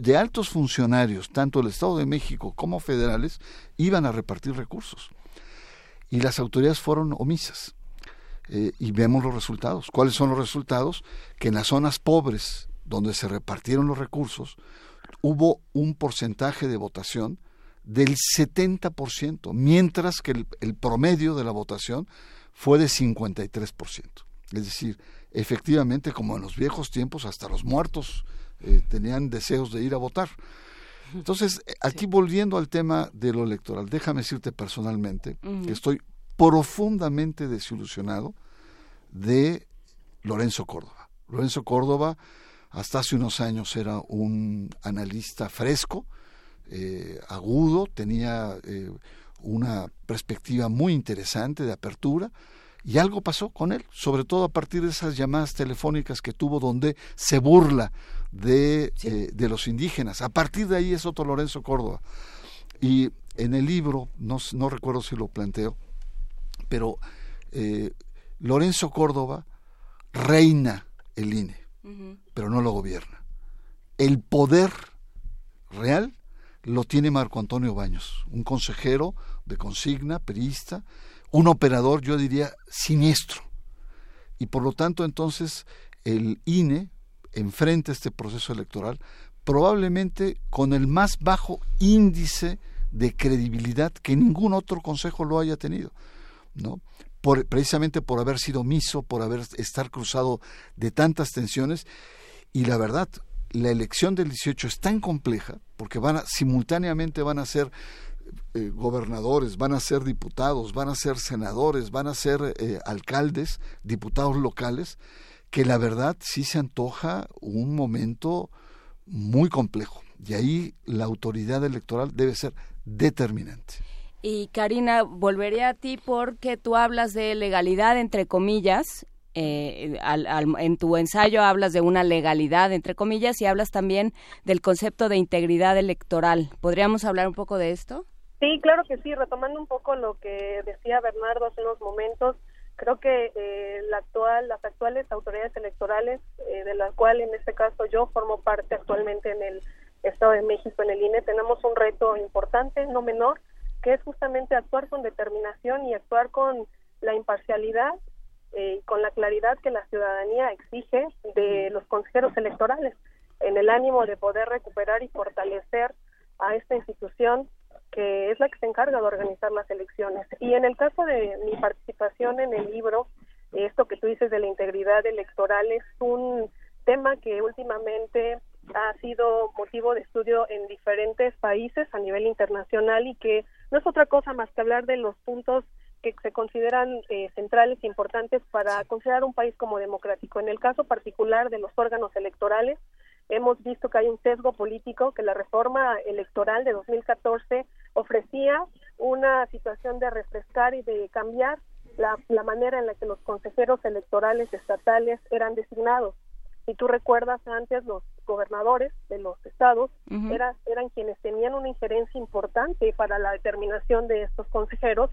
de altos funcionarios, tanto del Estado de México como federales, iban a repartir recursos y las autoridades fueron omisas. Eh, y vemos los resultados. ¿Cuáles son los resultados? Que en las zonas pobres, donde se repartieron los recursos, hubo un porcentaje de votación del 70%, mientras que el, promedio de la votación fue de 53%. Es decir, efectivamente, como en los viejos tiempos, hasta los muertos eh, tenían deseos de ir a votar. Entonces, aquí sí. volviendo al tema de lo electoral, déjame decirte personalmente uh -huh. que estoy profundamente desilusionado de Lorenzo Córdoba. Lorenzo Córdoba hasta hace unos años era un analista fresco, eh, agudo, tenía eh, una perspectiva muy interesante de apertura, y algo pasó con él, sobre todo a partir de esas llamadas telefónicas que tuvo donde se burla de, sí. eh, de los indígenas. A partir de ahí es otro Lorenzo Córdoba. Y en el libro, no, no recuerdo si lo planteo, pero eh, Lorenzo Córdoba reina el INE, uh -huh. pero no lo gobierna. El poder real lo tiene Marco Antonio Baños, un consejero de consigna, perista, un operador, yo diría, siniestro. Y por lo tanto, entonces, el INE enfrenta este proceso electoral probablemente con el más bajo índice de credibilidad que ningún otro consejo lo haya tenido, ¿no? Por, precisamente por haber sido omiso, por haber estar cruzado de tantas tensiones y la verdad, la elección del 18 es tan compleja porque van a, simultáneamente van a ser eh, gobernadores, van a ser diputados, van a ser senadores, van a ser eh, alcaldes, diputados locales, que la verdad sí se antoja un momento muy complejo. Y ahí la autoridad electoral debe ser determinante. Y Karina, volveré a ti porque tú hablas de legalidad, entre comillas, eh, al, al, en tu ensayo hablas de una legalidad, entre comillas, y hablas también del concepto de integridad electoral. ¿Podríamos hablar un poco de esto? Sí, claro que sí, retomando un poco lo que decía Bernardo hace unos momentos, creo que eh, la actual, las actuales autoridades electorales, eh, de las cuales en este caso yo formo parte actualmente en el Estado de México en el INE, tenemos un reto importante, no menor, que es justamente actuar con determinación y actuar con la imparcialidad eh, con la claridad que la ciudadanía exige de los consejeros electorales, en el ánimo de poder recuperar y fortalecer a esta institución que es la que se encarga de organizar las elecciones. Y en el caso de mi participación en el libro, esto que tú dices de la integridad electoral es un tema que últimamente ha sido motivo de estudio en diferentes países a nivel internacional y que no es otra cosa más que hablar de los puntos que se consideran eh, centrales e importantes para considerar un país como democrático. En el caso particular de los órganos electorales, hemos visto que hay un sesgo político, que la reforma electoral de 2014 ofrecía una situación de refrescar y de cambiar la, la manera en la que los consejeros electorales estatales eran designados. Si tú recuerdas antes, los gobernadores de los estados era- eran quienes tenían una injerencia importante para la determinación de estos consejeros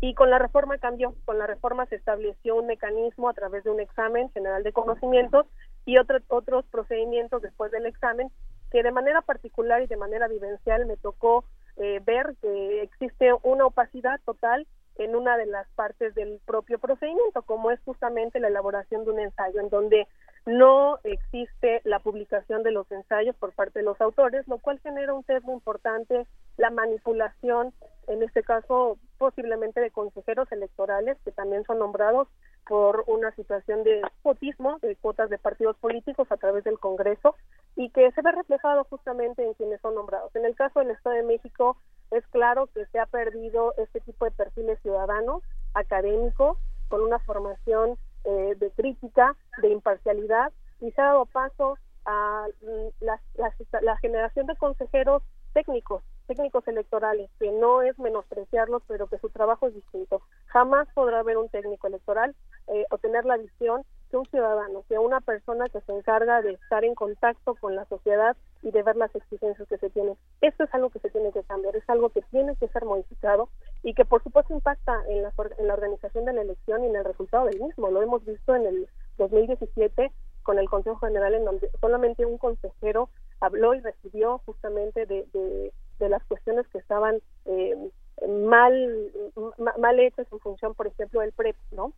y con la reforma cambió. Con la reforma se estableció un mecanismo a través de un examen general de conocimientos y otro- otros procedimientos después del examen que de manera particular y de manera vivencial me tocó eh, ver que existe una opacidad total en una de las partes del propio procedimiento, como es justamente la elaboración de un ensayo, en donde no existe la publicación de los ensayos por parte de los autores, lo cual genera un sesgo importante, la manipulación, en este caso posiblemente de consejeros electorales que también son nombrados por una situación de cuotismo, de cuotas de partidos políticos a través del Congreso y que se ve reflejado justamente en quienes son nombrados. En el caso del Estado de México es claro que se ha perdido este tipo de perfiles ciudadanos, académicos, con una formación eh, de crítica, de imparcialidad y se ha dado paso a mm, la, la- la generación de consejeros técnicos, técnicos electorales, que no es menospreciarlos, pero que su trabajo es distinto. Jamás podrá haber un técnico electoral eh, o tener la visión que un ciudadano, que una persona que se encarga de estar en contacto con la sociedad y de ver las exigencias que se tienen. Esto es algo que se tiene que cambiar, es algo que tiene que ser modificado y que por supuesto impacta en la, en la organización de la elección y en el resultado del mismo. Lo hemos visto en el 2017 con el Consejo General en donde solamente un consejero habló y recibió justamente de, de, de las cuestiones que estaban eh, mal ma- mal hechas en función, por ejemplo, del PREP, ¿no?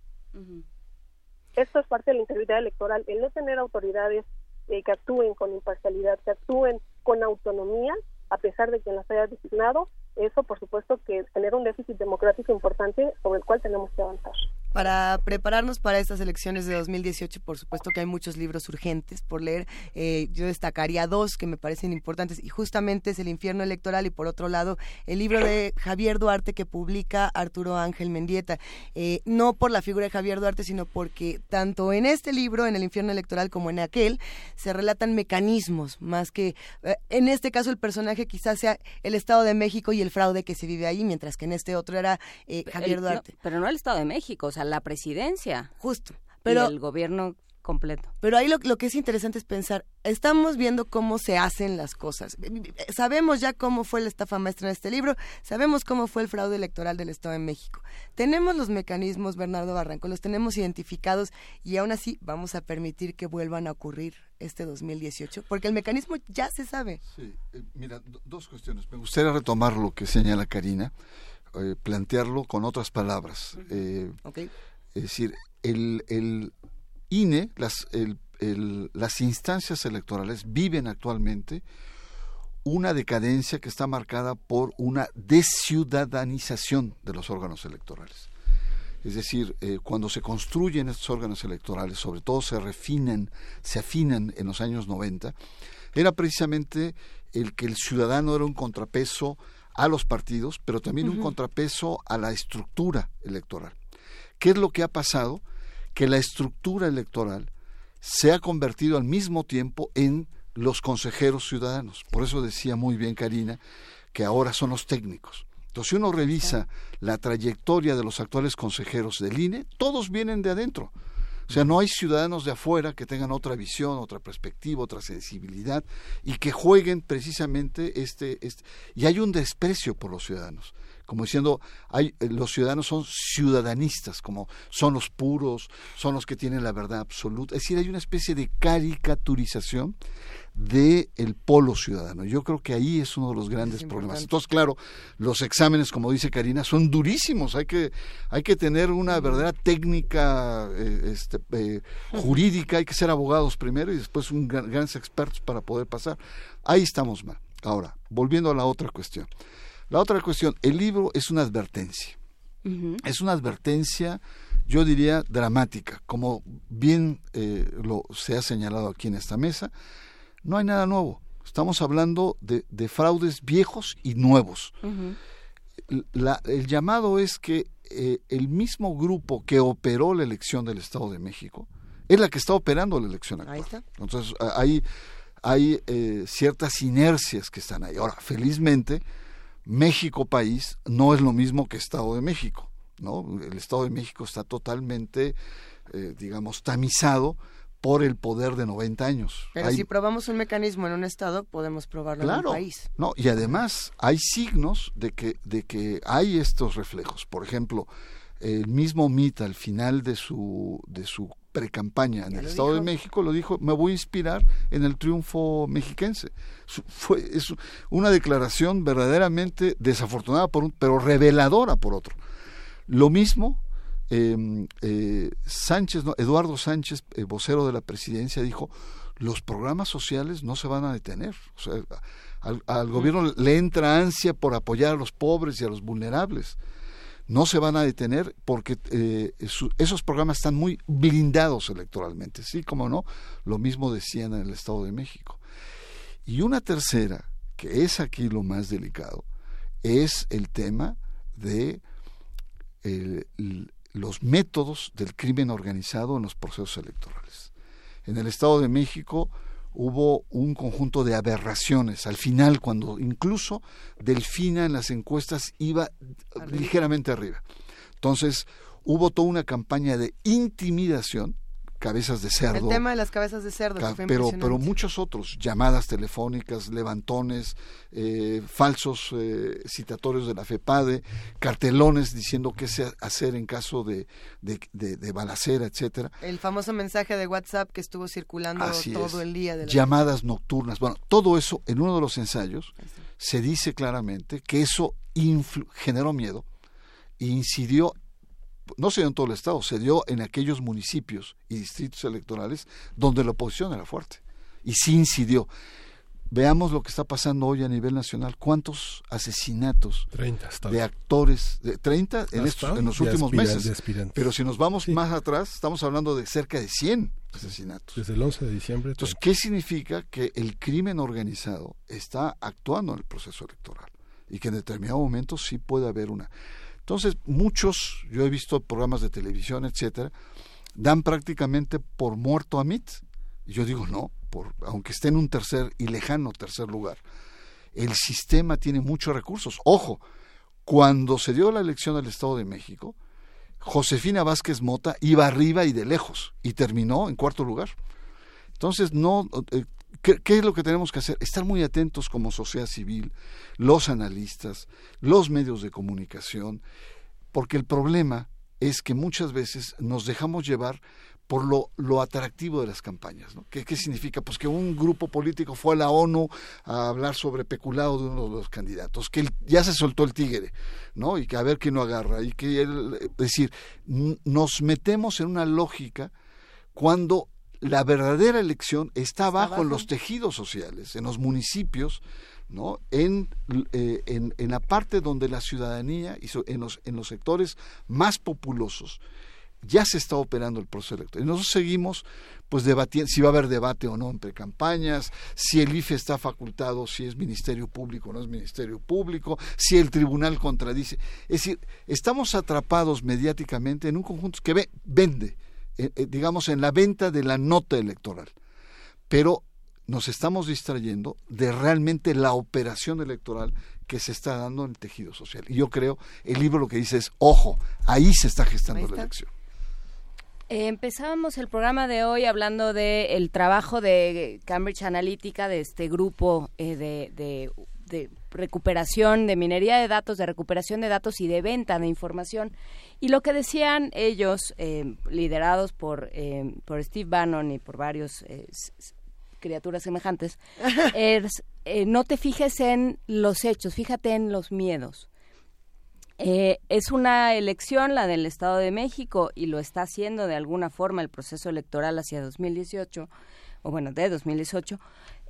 Esto es parte de la integridad electoral, el no tener autoridades eh, que actúen con imparcialidad, que actúen con autonomía, a pesar de quien las haya designado, eso por supuesto que genera un déficit democrático importante sobre el cual tenemos que avanzar. Para prepararnos para estas elecciones de 2018, por supuesto que hay muchos libros urgentes por leer. Eh, yo destacaría dos que me parecen importantes y justamente es El infierno electoral y por otro lado el libro de Javier Duarte que publica Arturo Ángel Mendieta. Eh, no por la figura de Javier Duarte, sino porque tanto en este libro, en El infierno electoral, como en aquel, se relatan mecanismos más que, eh, en este caso el personaje quizás sea el Estado de México y el fraude que se vive ahí, mientras que en este otro era eh, Javier El- Duarte. no, pero no el Estado de México, o sea, la presidencia. Justo. Pero el gobierno completo. Pero ahí lo, lo que es interesante es pensar, estamos viendo cómo se hacen las cosas. Sabemos ya cómo fue la estafa maestra en este libro, sabemos cómo fue el fraude electoral del Estado de México. Tenemos los mecanismos, Bernardo Barranco, los tenemos identificados y aún así vamos a permitir que vuelvan a ocurrir este 2018, porque el mecanismo ya se sabe. Sí, eh, mira, do- dos cuestiones. Me gustaría retomar lo que señala Karina, eh, plantearlo con otras palabras. Eh, Es decir, el, el INE, las, el- el- las instancias electorales viven actualmente una decadencia que está marcada por una desciudadanización de los órganos electorales. Es decir, eh, cuando se construyen estos órganos electorales, sobre todo se refinan, se afinan en los años 90, era precisamente el que el ciudadano era un contrapeso a los partidos, pero también un contrapeso a la estructura electoral. ¿Qué es lo que ha pasado? Que la estructura electoral se ha convertido al mismo tiempo en los consejeros ciudadanos. Por eso decía muy bien Karina que ahora son los técnicos. Entonces, si uno revisa la trayectoria de los actuales consejeros del INE, todos vienen de adentro. O sea, no hay ciudadanos de afuera que tengan otra visión, otra perspectiva, otra sensibilidad y que jueguen precisamente este, este... Y hay un desprecio por los ciudadanos. Como diciendo, hay, eh, los ciudadanos son ciudadanistas, como son los puros, son los que tienen la verdad absoluta. Es decir, hay una especie de caricaturización de el polo ciudadano. Yo creo que ahí es uno de los grandes problemas. Entonces, claro, los exámenes, como dice Karina, son durísimos. Hay que hay que tener una verdadera técnica eh, este, eh, jurídica. Hay que ser abogados primero y después un gran- grandes expertos para poder pasar. Ahí estamos mal. Ahora, volviendo a la otra cuestión. La otra cuestión, el libro es una advertencia. Es una advertencia, yo diría, dramática. Como bien eh, lo se ha señalado aquí en esta mesa, no hay nada nuevo. Estamos hablando de, de fraudes viejos y nuevos. La- el llamado es que eh, el mismo grupo que operó la elección del Estado de México es la que está operando la elección actual. Entonces, a- hay, hay eh, ciertas inercias que están ahí. Ahora, felizmente, México país no es lo mismo que Estado de México. ¿no? El Estado de México está totalmente, eh, digamos, tamizado por el poder de 90 años. Pero Hay- si probamos un mecanismo en un estado, podemos probarlo en Claro, un país. no, y además hay signos de que, de que hay estos reflejos. Por ejemplo, el mismo Mita al final de su, de su precampaña en Ya el Estado de. México lo dijo, me voy a inspirar en el triunfo mexiquense. Fue, es una declaración verdaderamente desafortunada por un, pero reveladora por otro. Lo mismo eh, eh, Sánchez, no, Eduardo Sánchez, eh, vocero de la presidencia, dijo, los programas sociales no se van a detener. O sea, al, al gobierno le entra ansia por apoyar a los pobres y a los vulnerables. No se van a detener porque eh, su- esos programas están muy blindados electoralmente. Sí, como no, lo mismo decían en el Estado de México. Y una tercera, que es aquí lo más delicado, es el tema de los métodos del crimen organizado en los procesos electorales. En el Estado de México hubo un conjunto de aberraciones al final, cuando incluso Delfina en las encuestas iba ligeramente arriba. Entonces, hubo toda una campaña de intimidación, cabezas de cerdo. El tema de las cabezas de cerdo, Ca- que fue pero, pero muchos otros, llamadas telefónicas, levantones, eh, falsos eh, citatorios de la FEPADE, cartelones diciendo qué se hacer en caso de, de, de- de balacera, etcétera. El famoso mensaje de WhatsApp que estuvo circulando Así todo es. el día. De la- Llamadas nocturnas. Bueno, todo eso en uno de los ensayos se dice claramente que eso generó miedo e incidió, no se dio en todo el Estado, se dio en aquellos municipios y distritos electorales donde la oposición era fuerte. Y sí incidió. Veamos lo que está pasando hoy a nivel nacional. ¿Cuántos asesinatos 30 hasta de actores? De 30 en, estos, en los últimos meses. Pero si nos vamos más atrás, estamos hablando de cerca de 100 asesinatos. Desde el 11 de diciembre. Entonces, ¿qué significa? Que el crimen organizado está actuando en el proceso electoral y que en determinado momento sí puede haber una. Entonces, muchos, yo he visto programas de televisión, etcétera, dan prácticamente por muerto a Mitt. Y yo digo, no, por, aunque esté en un tercer y lejano tercer lugar, el sistema tiene muchos recursos. Ojo, cuando se dio la elección del Estado de México, Josefina Vázquez Mota iba arriba y de lejos y terminó en cuarto lugar. Entonces, no, eh, ¿qué, es lo que tenemos que hacer? Estar muy atentos como sociedad civil, los analistas, los medios de comunicación, porque el problema es que muchas veces nos dejamos llevar por lo, lo atractivo de las campañas. ¿no? ¿Qué, ¿Qué significa? Pues que un grupo político fue a la ONU a hablar sobre peculado de uno de los candidatos, que ya se soltó el tigre, ¿no? Y que a ver quién lo agarra. Y que, es decir, nos metemos en una lógica cuando la verdadera elección está abajo en los tejidos sociales, en los municipios, ¿no? En, eh, en, en la parte donde la ciudadanía y en, los, en los sectores más populosos ya se está operando el proceso electoral. Y nosotros seguimos pues debatiendo si va a haber debate o no entre campañas, si el IFE está facultado, si es Ministerio Público o no es Ministerio Público, si el tribunal contradice. Es decir, estamos atrapados mediáticamente en un conjunto que ve- vende, digamos, en la venta de la nota electoral. Pero nos estamos distrayendo de realmente la operación electoral que se está dando en el tejido social. Y yo creo, el libro lo que dice es, ojo, ahí se está gestando la elección. Eh, empezábamos el programa de hoy hablando de el trabajo de Cambridge Analytica, de este grupo eh, de, de de recuperación, de minería de datos, de recuperación de datos y de venta de información. Y lo que decían ellos, eh, liderados por, eh, por Steve Bannon y por varios eh, criaturas semejantes, *laughs* es eh, no te fijes en los hechos, fíjate en los miedos. Eh, es una elección, la del Estado de México, y lo está haciendo de alguna forma el proceso electoral hacia 2018, o bueno, de 2018,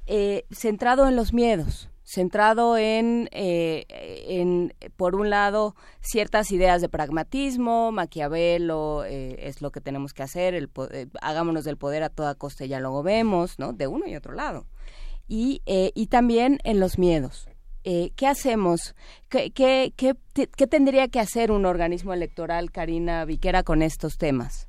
eh, centrado en los miedos, centrado en, eh, en, por un lado, ciertas ideas de pragmatismo, Maquiavelo eh, es lo que tenemos que hacer, el, eh, hagámonos del poder a toda costa y ya luego vemos, ¿no? De uno y otro lado. Y, eh, y también en los miedos. Eh, ¿Qué hacemos? ¿Qué, qué, qué, qué tendría que hacer un organismo electoral, Karina Viquera, con estos temas?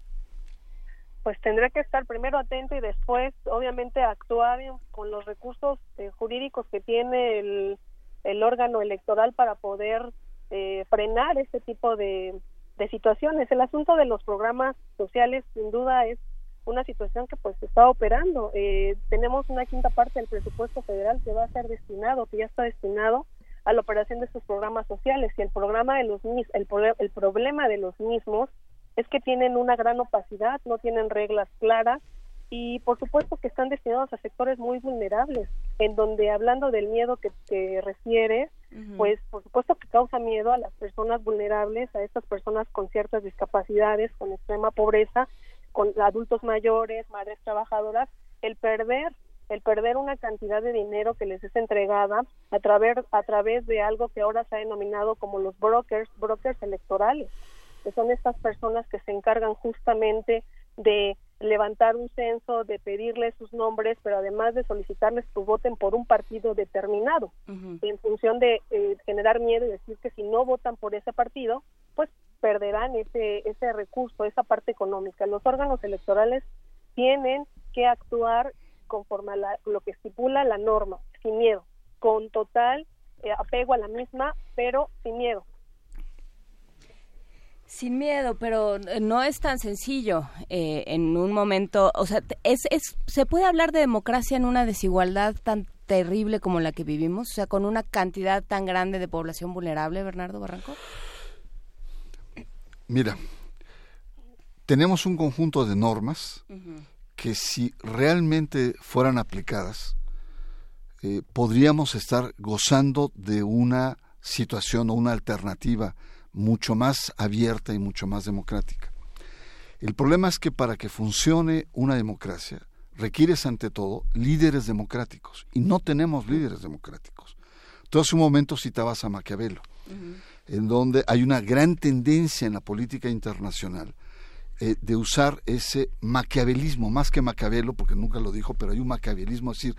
Pues tendrá que estar primero atento y después, obviamente, actuar con los recursos eh, jurídicos que tiene el, el órgano electoral para poder eh, frenar este tipo de, de situaciones. El asunto de los programas sociales, sin duda, es una situación que pues está operando. Eh, tenemos una quinta parte del presupuesto federal que va a ser destinado, que ya está destinado a la operación de estos programas sociales y el programa de los el, el problema de los mismos es que tienen una gran opacidad, no tienen reglas claras y por supuesto que están destinados a sectores muy vulnerables, en donde hablando del miedo que, que refieres, pues por supuesto que causa miedo a las personas vulnerables, a estas personas con ciertas discapacidades, con extrema pobreza, con adultos mayores, madres trabajadoras, el perder el perder una cantidad de dinero que les es entregada a través a través de algo que ahora se ha denominado como los brokers, brokers electorales, que son estas personas que se encargan justamente de levantar un censo, de pedirles sus nombres, pero además de solicitarles que voten por un partido determinado, en función de eh, generar miedo y decir que si no votan por ese partido, pues perderán ese, ese recurso, esa parte económica. Los órganos electorales tienen que actuar conforme a la- lo que estipula la norma, sin miedo, con total eh, apego a la misma, pero sin miedo. Sin miedo, pero eh, no es tan sencillo eh, en un momento, o sea, es, es, ¿se puede hablar de democracia en una desigualdad tan terrible como la que vivimos? O sea, con una cantidad tan grande de población vulnerable, Bernardo Barranco. Mira, tenemos un conjunto de normas que si realmente fueran aplicadas, eh, podríamos estar gozando de una situación o una alternativa mucho más abierta y mucho más democrática. El problema es que para que funcione una democracia requieres ante todo líderes democráticos y no tenemos líderes democráticos. Tú hace un momento citabas a Maquiavelo, en donde hay una gran tendencia en la política internacional eh, de usar ese maquiavelismo, más que Maquiavelo, porque nunca lo dijo, pero hay un maquiavelismo, es decir,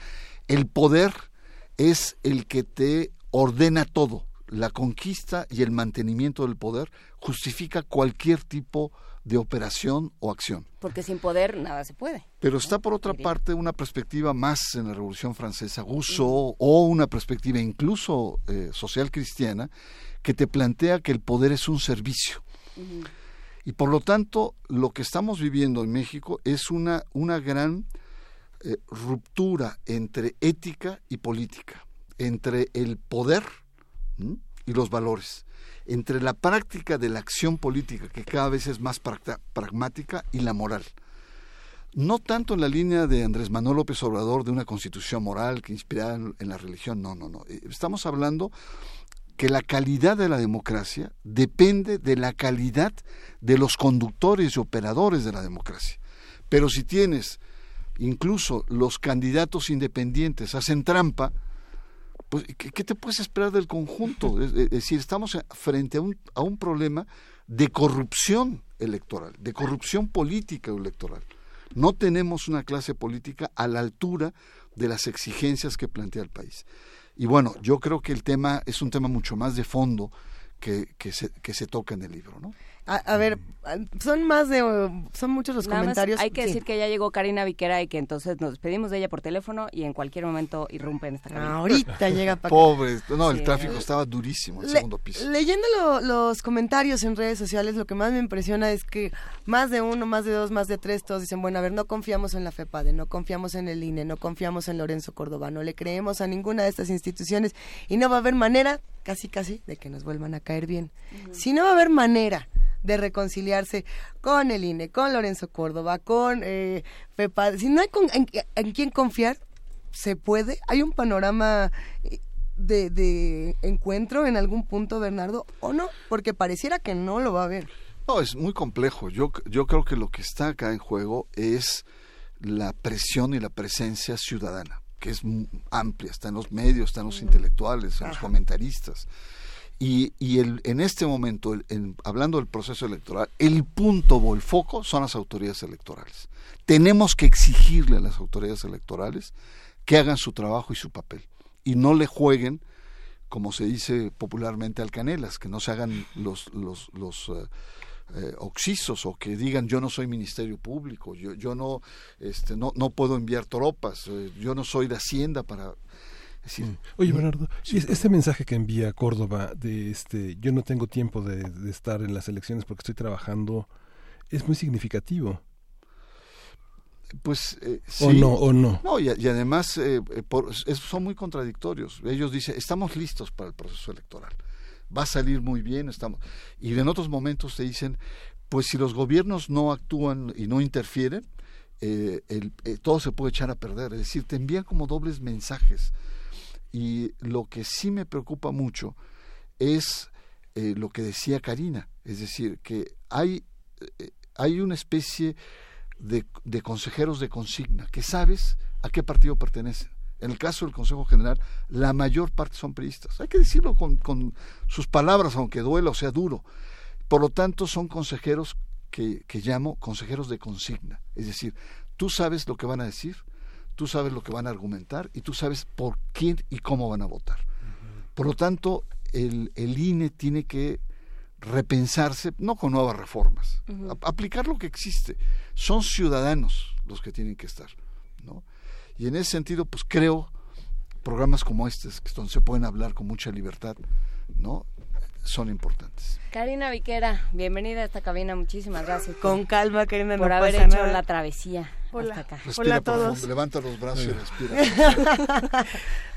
el poder es el que te ordena todo. La conquista y el mantenimiento del poder justifica cualquier tipo de operación o acción. Porque sin poder nada se puede. Pero está por otra parte una perspectiva más en la Revolución Francesa, Rousseau, o una perspectiva incluso eh, social cristiana, que te plantea que el poder es un servicio. Y por lo tanto, lo que estamos viviendo en México es una, una gran eh, ruptura entre ética y política, entre el poder y los valores, entre la práctica de la acción política, que cada vez es más pragmática, y la moral. No tanto en la línea de Andrés Manuel López Obrador de una constitución moral que inspirada en, en la religión, no, no, no. Eh, Estamos hablando que la calidad de la democracia depende de la calidad de los conductores y operadores de la democracia. Pero si tienes incluso los candidatos independientes hacen trampa, pues ¿qué, qué te puedes esperar del conjunto? Es, es decir, estamos frente a un, a un problema de corrupción electoral, de corrupción política electoral. No tenemos una clase política a la altura de las exigencias que plantea el país. Y bueno, yo creo que el tema es un tema mucho más de fondo que, que, se, que se toca en el libro, ¿no? A, a ver, son más de, son muchos los Nada más comentarios. hay que Sí. decir que ya llegó Karina Viquera y que entonces nos despedimos de ella por teléfono y en cualquier momento irrumpe en esta cabina. Ahorita llega para Pobre, no, el tráfico estaba durísimo, el Le- segundo piso. Leyendo lo- los comentarios en redes sociales, lo que más me impresiona es que más de uno, más de dos, más de tres, todos dicen, bueno, a ver, no confiamos en la FEPADE, no confiamos en el INE, no confiamos en Lorenzo Córdoba, no le creemos a ninguna de estas instituciones y no va a haber manera, casi casi, de que nos vuelvan a caer bien. Si no va a haber manera de reconciliarse con el INE, con Lorenzo Córdoba, con eh, FEPADE, si no hay con- en, en quién confiar, se puede, hay un panorama eh, de, de encuentro en algún punto, Bernardo, o no, porque pareciera que no lo va a haber. No, es muy complejo. Yo, yo creo que lo que está acá en juego es la presión y la presencia ciudadana, que es amplia, está en los medios, está en los intelectuales, en los comentaristas. Y, y el, en este momento, el- hablando del proceso electoral, el punto o el foco son las autoridades electorales. Tenemos que exigirle a las autoridades electorales que hagan su trabajo y su papel y no le jueguen como se dice popularmente al canelas, que no se hagan los, los, los eh, eh, oxisos o que digan yo no soy ministerio público, yo, yo no, este, no, no puedo enviar tropas, eh, yo no soy de Hacienda para... decir, Oye, Bernardo, y es- este mensaje que envía Córdoba de este, yo no tengo tiempo de, de estar en las elecciones porque estoy trabajando, es muy significativo. Pues eh, ¿O sí. no, o no? No, y, y además eh, por- son muy contradictorios. Ellos dicen, estamos listos para el proceso electoral. Va a salir muy bien, estamos. Y en otros momentos te dicen, pues si los gobiernos no actúan y no interfieren, eh, el- eh, todo se puede echar a perder. Es decir, te envían como dobles mensajes. Y lo que sí me preocupa mucho es eh, lo que decía Karina, es decir, que hay, hay una especie de consejeros de consigna, que sabes a qué partido pertenecen. En el caso del Consejo General, la mayor parte son priistas. Hay que decirlo con, con sus palabras, aunque duela o sea duro. Por lo tanto, son consejeros que, que llamo consejeros de consigna. Es decir, tú sabes lo que van a decir, tú sabes lo que van a argumentar y tú sabes por quién y cómo van a votar. Por lo tanto, el, el INE tiene que repensarse, no con nuevas reformas, a- aplicar lo que existe. Son ciudadanos los que tienen que estar. Y en ese sentido, pues creo programas como estos, que donde se pueden hablar con mucha libertad, ¿no? Son importantes. Karina Viquera, bienvenida a esta cabina, muchísimas gracias. Con calma, Karina, por no haber pasa hecho nada. la travesía Hola. hasta acá. Respira Hola a profundo, todos. levanta los brazos y respira. *laughs*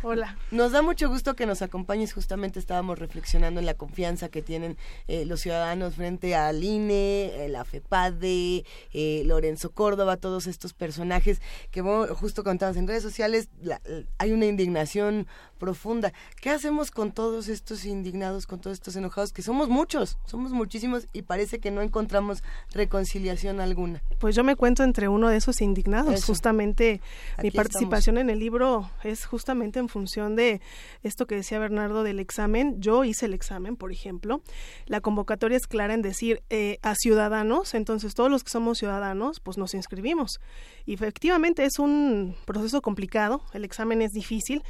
Hola. Nos da mucho gusto que nos acompañes. Justamente estábamos reflexionando en la confianza que tienen eh, los ciudadanos frente al INE, eh, la FEPADE, eh, Lorenzo Córdoba, todos estos personajes que bueno, justo contabas en redes sociales. la- la- hay una indignación profunda. ¿Qué hacemos con todos estos indignados, con todos estos enojados? Que somos muchos, somos muchísimos y parece que no encontramos reconciliación alguna. Pues yo me cuento entre uno de esos indignados. Eso. Justamente mi participación en el libro es justamente en función de esto que decía Bernardo del examen. Yo hice el examen, por ejemplo. La convocatoria es clara en decir eh, a ciudadanos, entonces todos los que somos ciudadanos, pues nos inscribimos. Y efectivamente es un proceso complicado, el examen es difícil,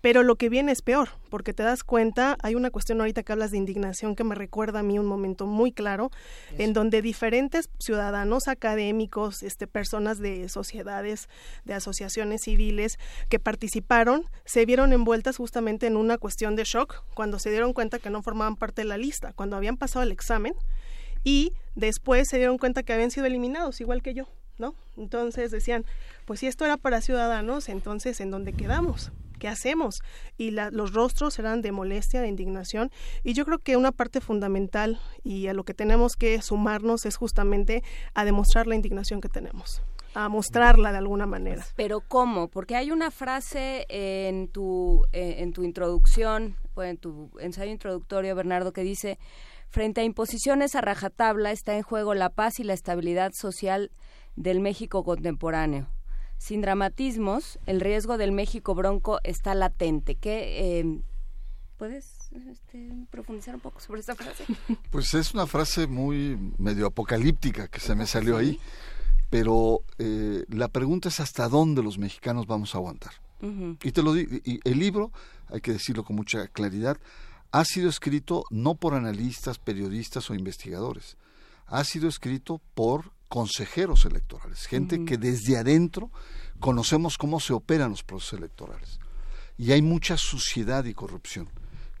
pero lo que viene es peor, porque te das cuenta, hay una cuestión ahorita que hablas de indignación que me recuerda a mí un momento muy claro, en donde diferentes ciudadanos, académicos, este, personas de sociedades, de asociaciones civiles que participaron, se vieron envueltas justamente en una cuestión de shock cuando se dieron cuenta que no formaban parte de la lista, cuando habían pasado el examen y después se dieron cuenta que habían sido eliminados, igual que yo, ¿no? Entonces decían, pues si esto era para ciudadanos, entonces ¿en dónde quedamos? ¿Qué hacemos? Y la- los rostros eran de molestia, de indignación. Y yo creo que una parte fundamental y a lo que tenemos que sumarnos es justamente a demostrar la indignación que tenemos, a mostrarla de alguna manera. Pero ¿cómo? Porque hay una frase en tu, eh, en tu introducción, o en tu ensayo introductorio, Bernardo, que dice, frente a imposiciones a rajatabla está en juego la paz y la estabilidad social del México contemporáneo. Sin dramatismos, el riesgo del México bronco está latente. ¿Qué, eh, ¿Puedes este, profundizar un poco sobre esta frase? *laughs* Pues es una frase muy medio apocalíptica que se me salió ahí, pero eh, la pregunta es hasta dónde los mexicanos vamos a aguantar. Ujú. Y te lo digo, y el libro, hay que decirlo con mucha claridad, ha sido escrito no por analistas, periodistas o investigadores, ha sido escrito por consejeros electorales, gente que desde adentro conocemos cómo se operan los procesos electorales. Y hay mucha suciedad y corrupción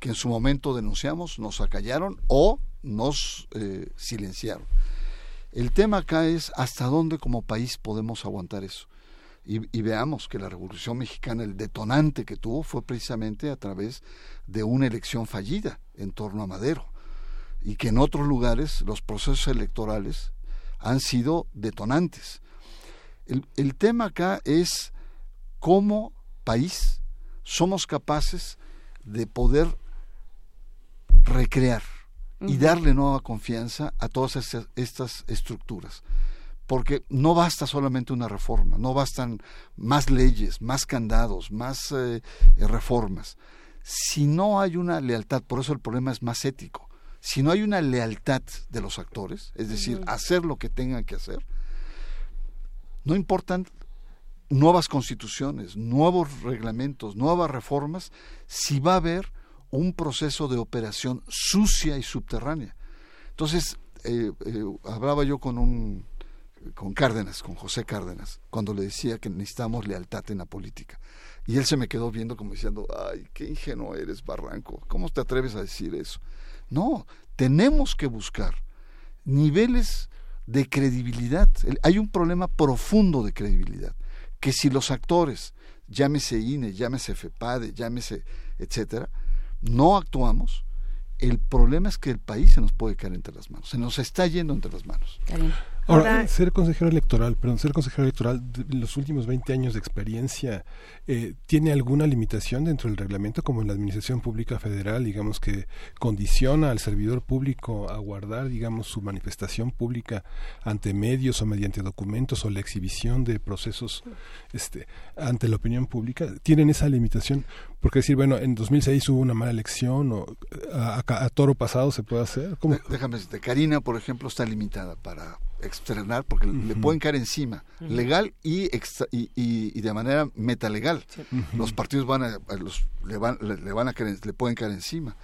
que en su momento denunciamos, nos acallaron o nos eh, silenciaron. El tema acá es hasta dónde como país podemos aguantar eso. Y, y, veamos que la Revolución Mexicana, el detonante que tuvo fue precisamente a través de una elección fallida en torno a Madero. Y que en otros lugares los procesos electorales han sido detonantes. El, el tema acá es cómo país somos capaces de poder recrear y darle nueva confianza a todas estas, estas, estructuras. Porque no basta solamente una reforma, no bastan más leyes, más candados, más eh, reformas. Si no hay una lealtad, por eso el problema es más ético, si no hay una lealtad de los actores, es decir, hacer lo que tengan que hacer, no importan nuevas constituciones, nuevos reglamentos, nuevas reformas, si va a haber un proceso de operación sucia y subterránea. Entonces, eh, eh, hablaba yo con un con Cárdenas, con José Cárdenas, cuando le decía que necesitamos lealtad en la política. Y él se me quedó viendo como diciendo, ay, qué ingenuo eres, Barranco, ¿cómo te atreves a decir eso? No, tenemos que buscar niveles de credibilidad. Hay un problema profundo de credibilidad, que si los actores, llámese INE, llámese FEPADE, llámese, etcétera, no actuamos, el problema es que el país se nos puede caer entre las manos, se nos está yendo entre las manos. Ahora, ser consejero electoral, perdón, ser consejero electoral, de los últimos 20 años de experiencia, eh, ¿tiene alguna limitación dentro del reglamento, como en la Administración Pública Federal, digamos, que condiciona al servidor público a guardar, digamos, su manifestación pública ante medios o mediante documentos o la exhibición de procesos este, ante la opinión pública? ¿Tienen esa limitación? Porque decir, bueno, en 2006 hubo una mala elección o a, a, toro pasado se puede hacer. ¿Cómo? Déjame decirte, Karina, por ejemplo, está limitada para externar porque le pueden caer encima, legal y, y, y, de manera metalegal. Los partidos van a, los, le, van, le, van a caer, le pueden caer encima.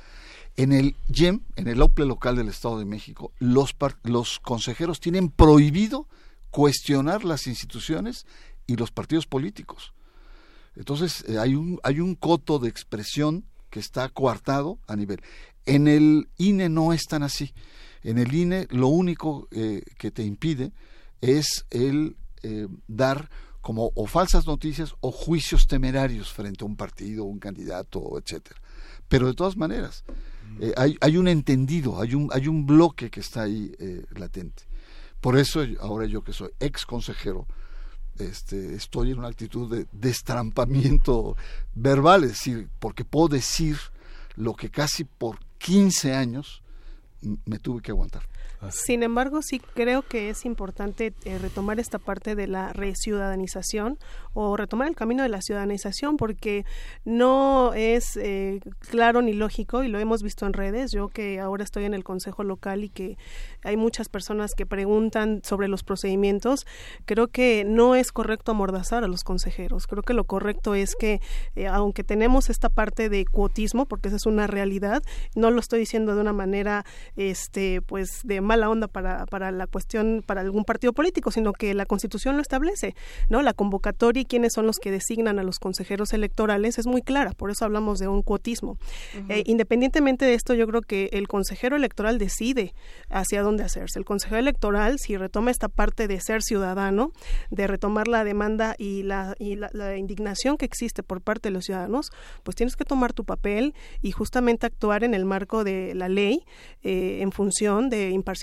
En el YEM, en el OPLE local del Estado de México, los, los consejeros tienen prohibido cuestionar las instituciones y los partidos políticos. Entonces, eh, hay, un, hay un coto de expresión que está coartado a nivel. En el INE no es tan así. En el INE lo único eh, que te impide es el eh, dar como o falsas noticias o juicios temerarios frente a un partido, un candidato, etcétera. Pero de todas maneras, eh, hay, hay, un entendido, hay un, hay un bloque que está ahí latente. Por eso ahora yo que soy ex consejero, este, estoy en una actitud de destrampamiento verbal, es decir, porque puedo decir lo que casi por 15 años me tuve que aguantar. Sin embargo, sí creo que es importante eh, retomar esta parte de la reciudadanización o retomar el camino de la ciudadanización porque no es eh, claro ni lógico y lo hemos visto en redes. Yo que ahora estoy en el Consejo Local y que hay muchas personas que preguntan sobre los procedimientos, creo que no es correcto amordazar a los consejeros. Creo que lo correcto es que, eh, aunque tenemos esta parte de cuotismo, porque esa es una realidad, no lo estoy diciendo de una manera, este, pues, de mala onda para, para la cuestión, para algún partido político, sino que la Constitución lo establece, ¿no? La convocatoria y quiénes son los que designan a los consejeros electorales es muy clara, por eso hablamos de un cuotismo. Eh, independientemente de esto, yo creo que el consejero electoral decide hacia dónde hacerse. El consejero electoral, si retoma esta parte de ser ciudadano, de retomar la demanda y la, y la, indignación que existe por parte de los ciudadanos, pues tienes que tomar tu papel y justamente actuar en el marco de la ley eh, en función de imparcialidad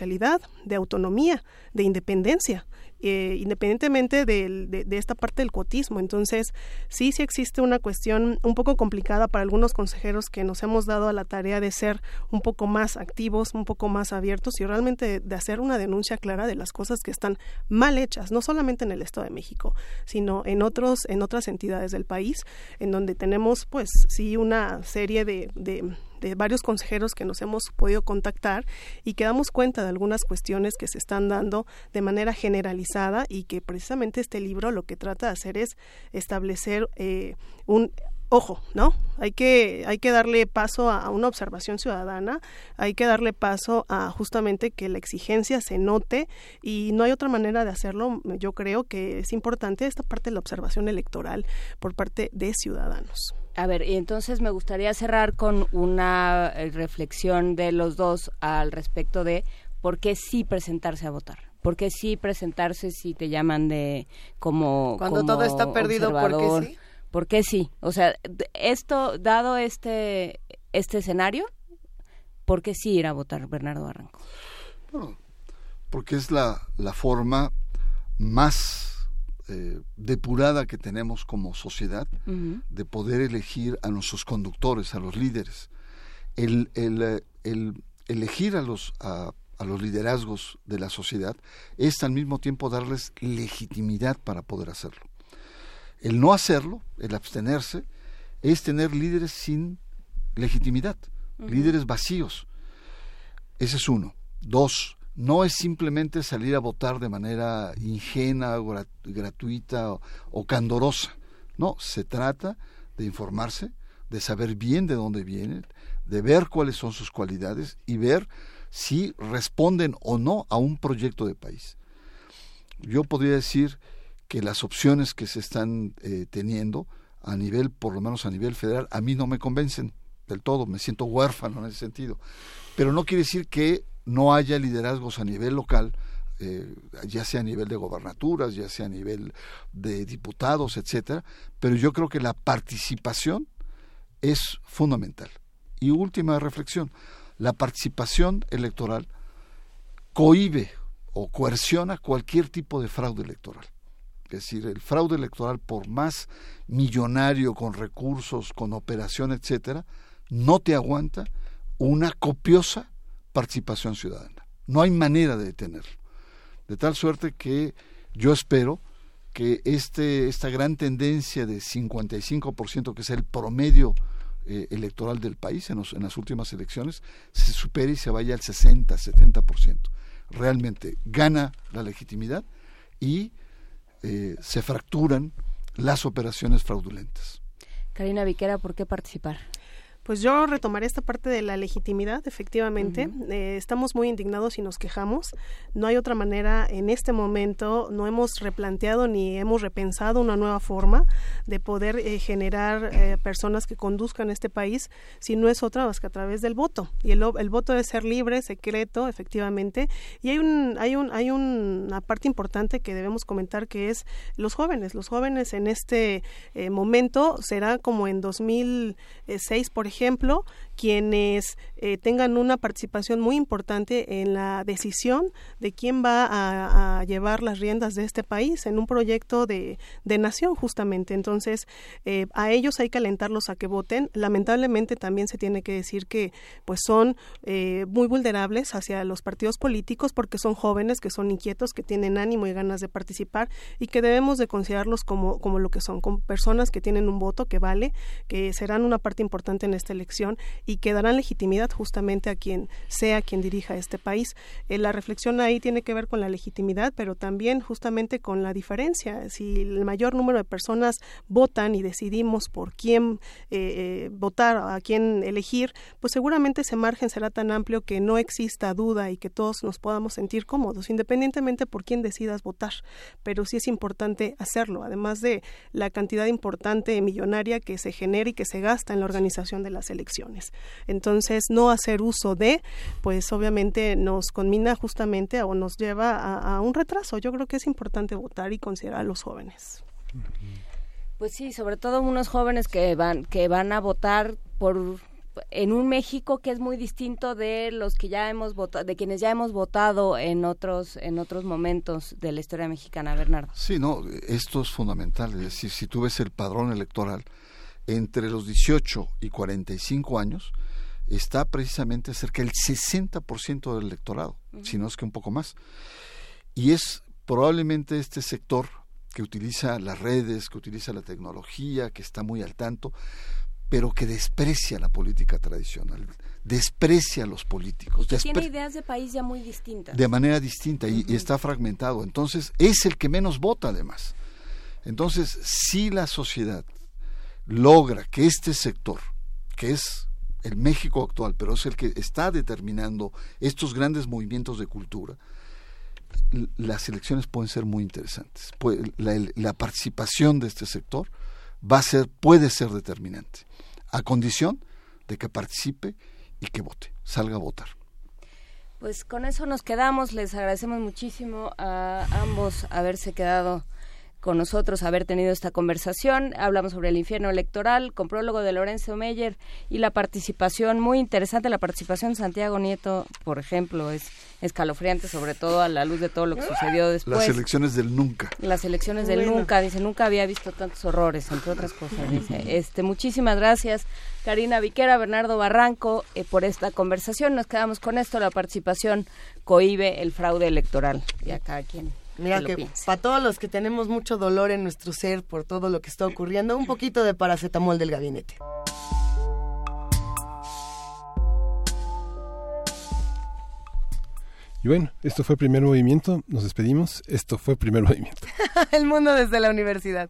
de autonomía, de independencia. Eh, independientemente de, de, esta parte del cotismo. Entonces, sí, sí existe una cuestión un poco complicada para algunos consejeros que nos hemos dado a la tarea de ser un poco más activos, un poco más abiertos y realmente de, hacer una denuncia clara de las cosas que están mal hechas, no solamente en el Estado de México, sino en otros, en otras entidades del país, en donde tenemos, pues, sí, una serie de, de de varios consejeros que nos hemos podido contactar y que damos cuenta de algunas cuestiones que se están dando de manera generalizada y que precisamente este libro lo que trata de hacer es establecer eh, un ojo, ¿no? Hay que, hay que darle paso a, una observación ciudadana, hay que darle paso a justamente que la exigencia se note y no hay otra manera de hacerlo. Yo creo que es importante esta parte de la observación electoral por parte de ciudadanos. A ver, y entonces me gustaría cerrar con una eh, reflexión de los dos al respecto de por qué sí presentarse a votar. ¿Por qué sí presentarse si te llaman de como Cuando como todo está perdido, ¿por qué sí? ¿Por qué sí? O sea, esto dado este este escenario, ¿por qué sí ir a votar Bernardo Barranco? porque es la, la forma más eh, depurada que tenemos como sociedad de poder elegir a nuestros conductores, a los líderes. El, el, eh, el elegir a los, a, a los liderazgos de la sociedad es al mismo tiempo darles legitimidad para poder hacerlo. El no hacerlo, el abstenerse, es tener líderes sin legitimidad, líderes vacíos. Ese es uno. Dos, no es simplemente salir a votar de manera ingenua, gra- gratuita o, o candorosa. No, se trata de informarse, de saber bien de dónde vienen, de ver cuáles son sus cualidades y ver si responden o no a un proyecto de país. Yo podría decir que las opciones que se están eh, teniendo a nivel, por lo menos a nivel federal, a mí no me convencen del todo, me siento huérfano en ese sentido. Pero no quiere decir que no haya liderazgos a nivel local, eh, ya sea a nivel de gobernaturas, ya sea a nivel de diputados, etcétera, pero yo creo que la participación es fundamental. Y última reflexión, la participación electoral cohibe o coerciona cualquier tipo de fraude electoral. Es decir, el fraude electoral, por más millonario, con recursos, con operación, etcétera, no te aguanta una copiosa participación ciudadana. No hay manera de detenerlo. De tal suerte que yo espero que este, esta gran tendencia de 55%, que es el promedio eh, electoral del país en, los- en las últimas elecciones, se supere y se vaya al 60, 70%. Realmente gana la legitimidad y eh, se fracturan las operaciones fraudulentas. Karina Viquera, ¿por qué participar? Pues yo retomaré esta parte de la legitimidad, efectivamente. Eh, estamos muy indignados y nos quejamos. No hay otra manera en este momento, no hemos replanteado ni hemos repensado una nueva forma de poder eh, generar eh, personas que conduzcan este país, si no es otra más que a través del voto. Y el, el voto debe ser libre, secreto, efectivamente. Y hay, un, hay, un, hay una parte importante que debemos comentar que es los jóvenes. Los jóvenes en este momento será como en 2006, por ejemplo, quienes eh, tengan una participación muy importante en la decisión de quién va a, llevar las riendas de este país en un proyecto de, de nación, justamente. Entonces, eh, a ellos hay que alentarlos a que voten. Lamentablemente también se tiene que decir que pues son eh, muy vulnerables hacia los partidos políticos porque son jóvenes, que son inquietos, que tienen ánimo y ganas de participar y que debemos de considerarlos como, como lo que son, como personas que tienen un voto que vale, que serán una parte importante en elección y que darán legitimidad justamente a quien sea quien dirija este país. Eh, la reflexión ahí tiene que ver con la legitimidad, pero también justamente con la diferencia. Si el mayor número de personas votan y decidimos por quién eh, eh, votar, a quién elegir, pues seguramente ese margen será tan amplio que no exista duda y que todos nos podamos sentir cómodos, independientemente por quién decidas votar. Pero sí es importante hacerlo, además de la cantidad importante millonaria que se genera y que se gasta en la organización de las elecciones. Entonces, no hacer uso de, pues obviamente nos conmina justamente o nos lleva a, a un retraso. Yo creo que es importante votar y considerar a los jóvenes. Pues sí, sobre todo unos jóvenes que van que van a votar por en un México que es muy distinto de los que ya hemos votado, de quienes ya hemos votado en otros en otros momentos de la historia mexicana, Bernardo. Sí, no, esto es fundamental. Es decir, si tú ves el padrón electoral, entre los 18 y 45 años está precisamente cerca del 60% del electorado, si no es que un poco más. Y es probablemente este sector que utiliza las redes, que utiliza la tecnología, que está muy al tanto, pero que desprecia la política tradicional, desprecia a los políticos. Que tiene ideas de país ya muy distintas. de manera distinta y, y está fragmentado. Entonces, es el que menos vota además. Entonces, si la sociedad logra que este sector, que es el México actual, pero es el que está determinando estos grandes movimientos de cultura, las elecciones pueden ser muy interesantes. La, la participación de este sector va a ser, puede ser determinante, a condición de que participe y que vote, salga a votar. Pues con eso nos quedamos. Les agradecemos muchísimo a ambos haberse quedado con nosotros, haber tenido esta conversación. Hablamos sobre el infierno electoral con prólogo de Lorenzo Meyer y la participación muy interesante. La participación de Santiago Nieto, por ejemplo, es escalofriante, sobre todo a la luz de todo lo que sucedió después. Las elecciones del nunca. Las elecciones del Bueno. nunca, dice, nunca había visto tantos horrores, entre otras cosas, dice. Este, muchísimas gracias, Karina Viquera, Bernardo Barranco, eh, por esta conversación. Nos quedamos con esto, la participación cohibe el fraude electoral. Y a cada quien Mira que para todos los que tenemos mucho dolor en nuestro ser por todo lo que está ocurriendo, un poquito de paracetamol del gabinete. Y bueno, esto fue primer movimiento, nos despedimos, esto fue primer *laughs* movimiento. El mundo desde la universidad.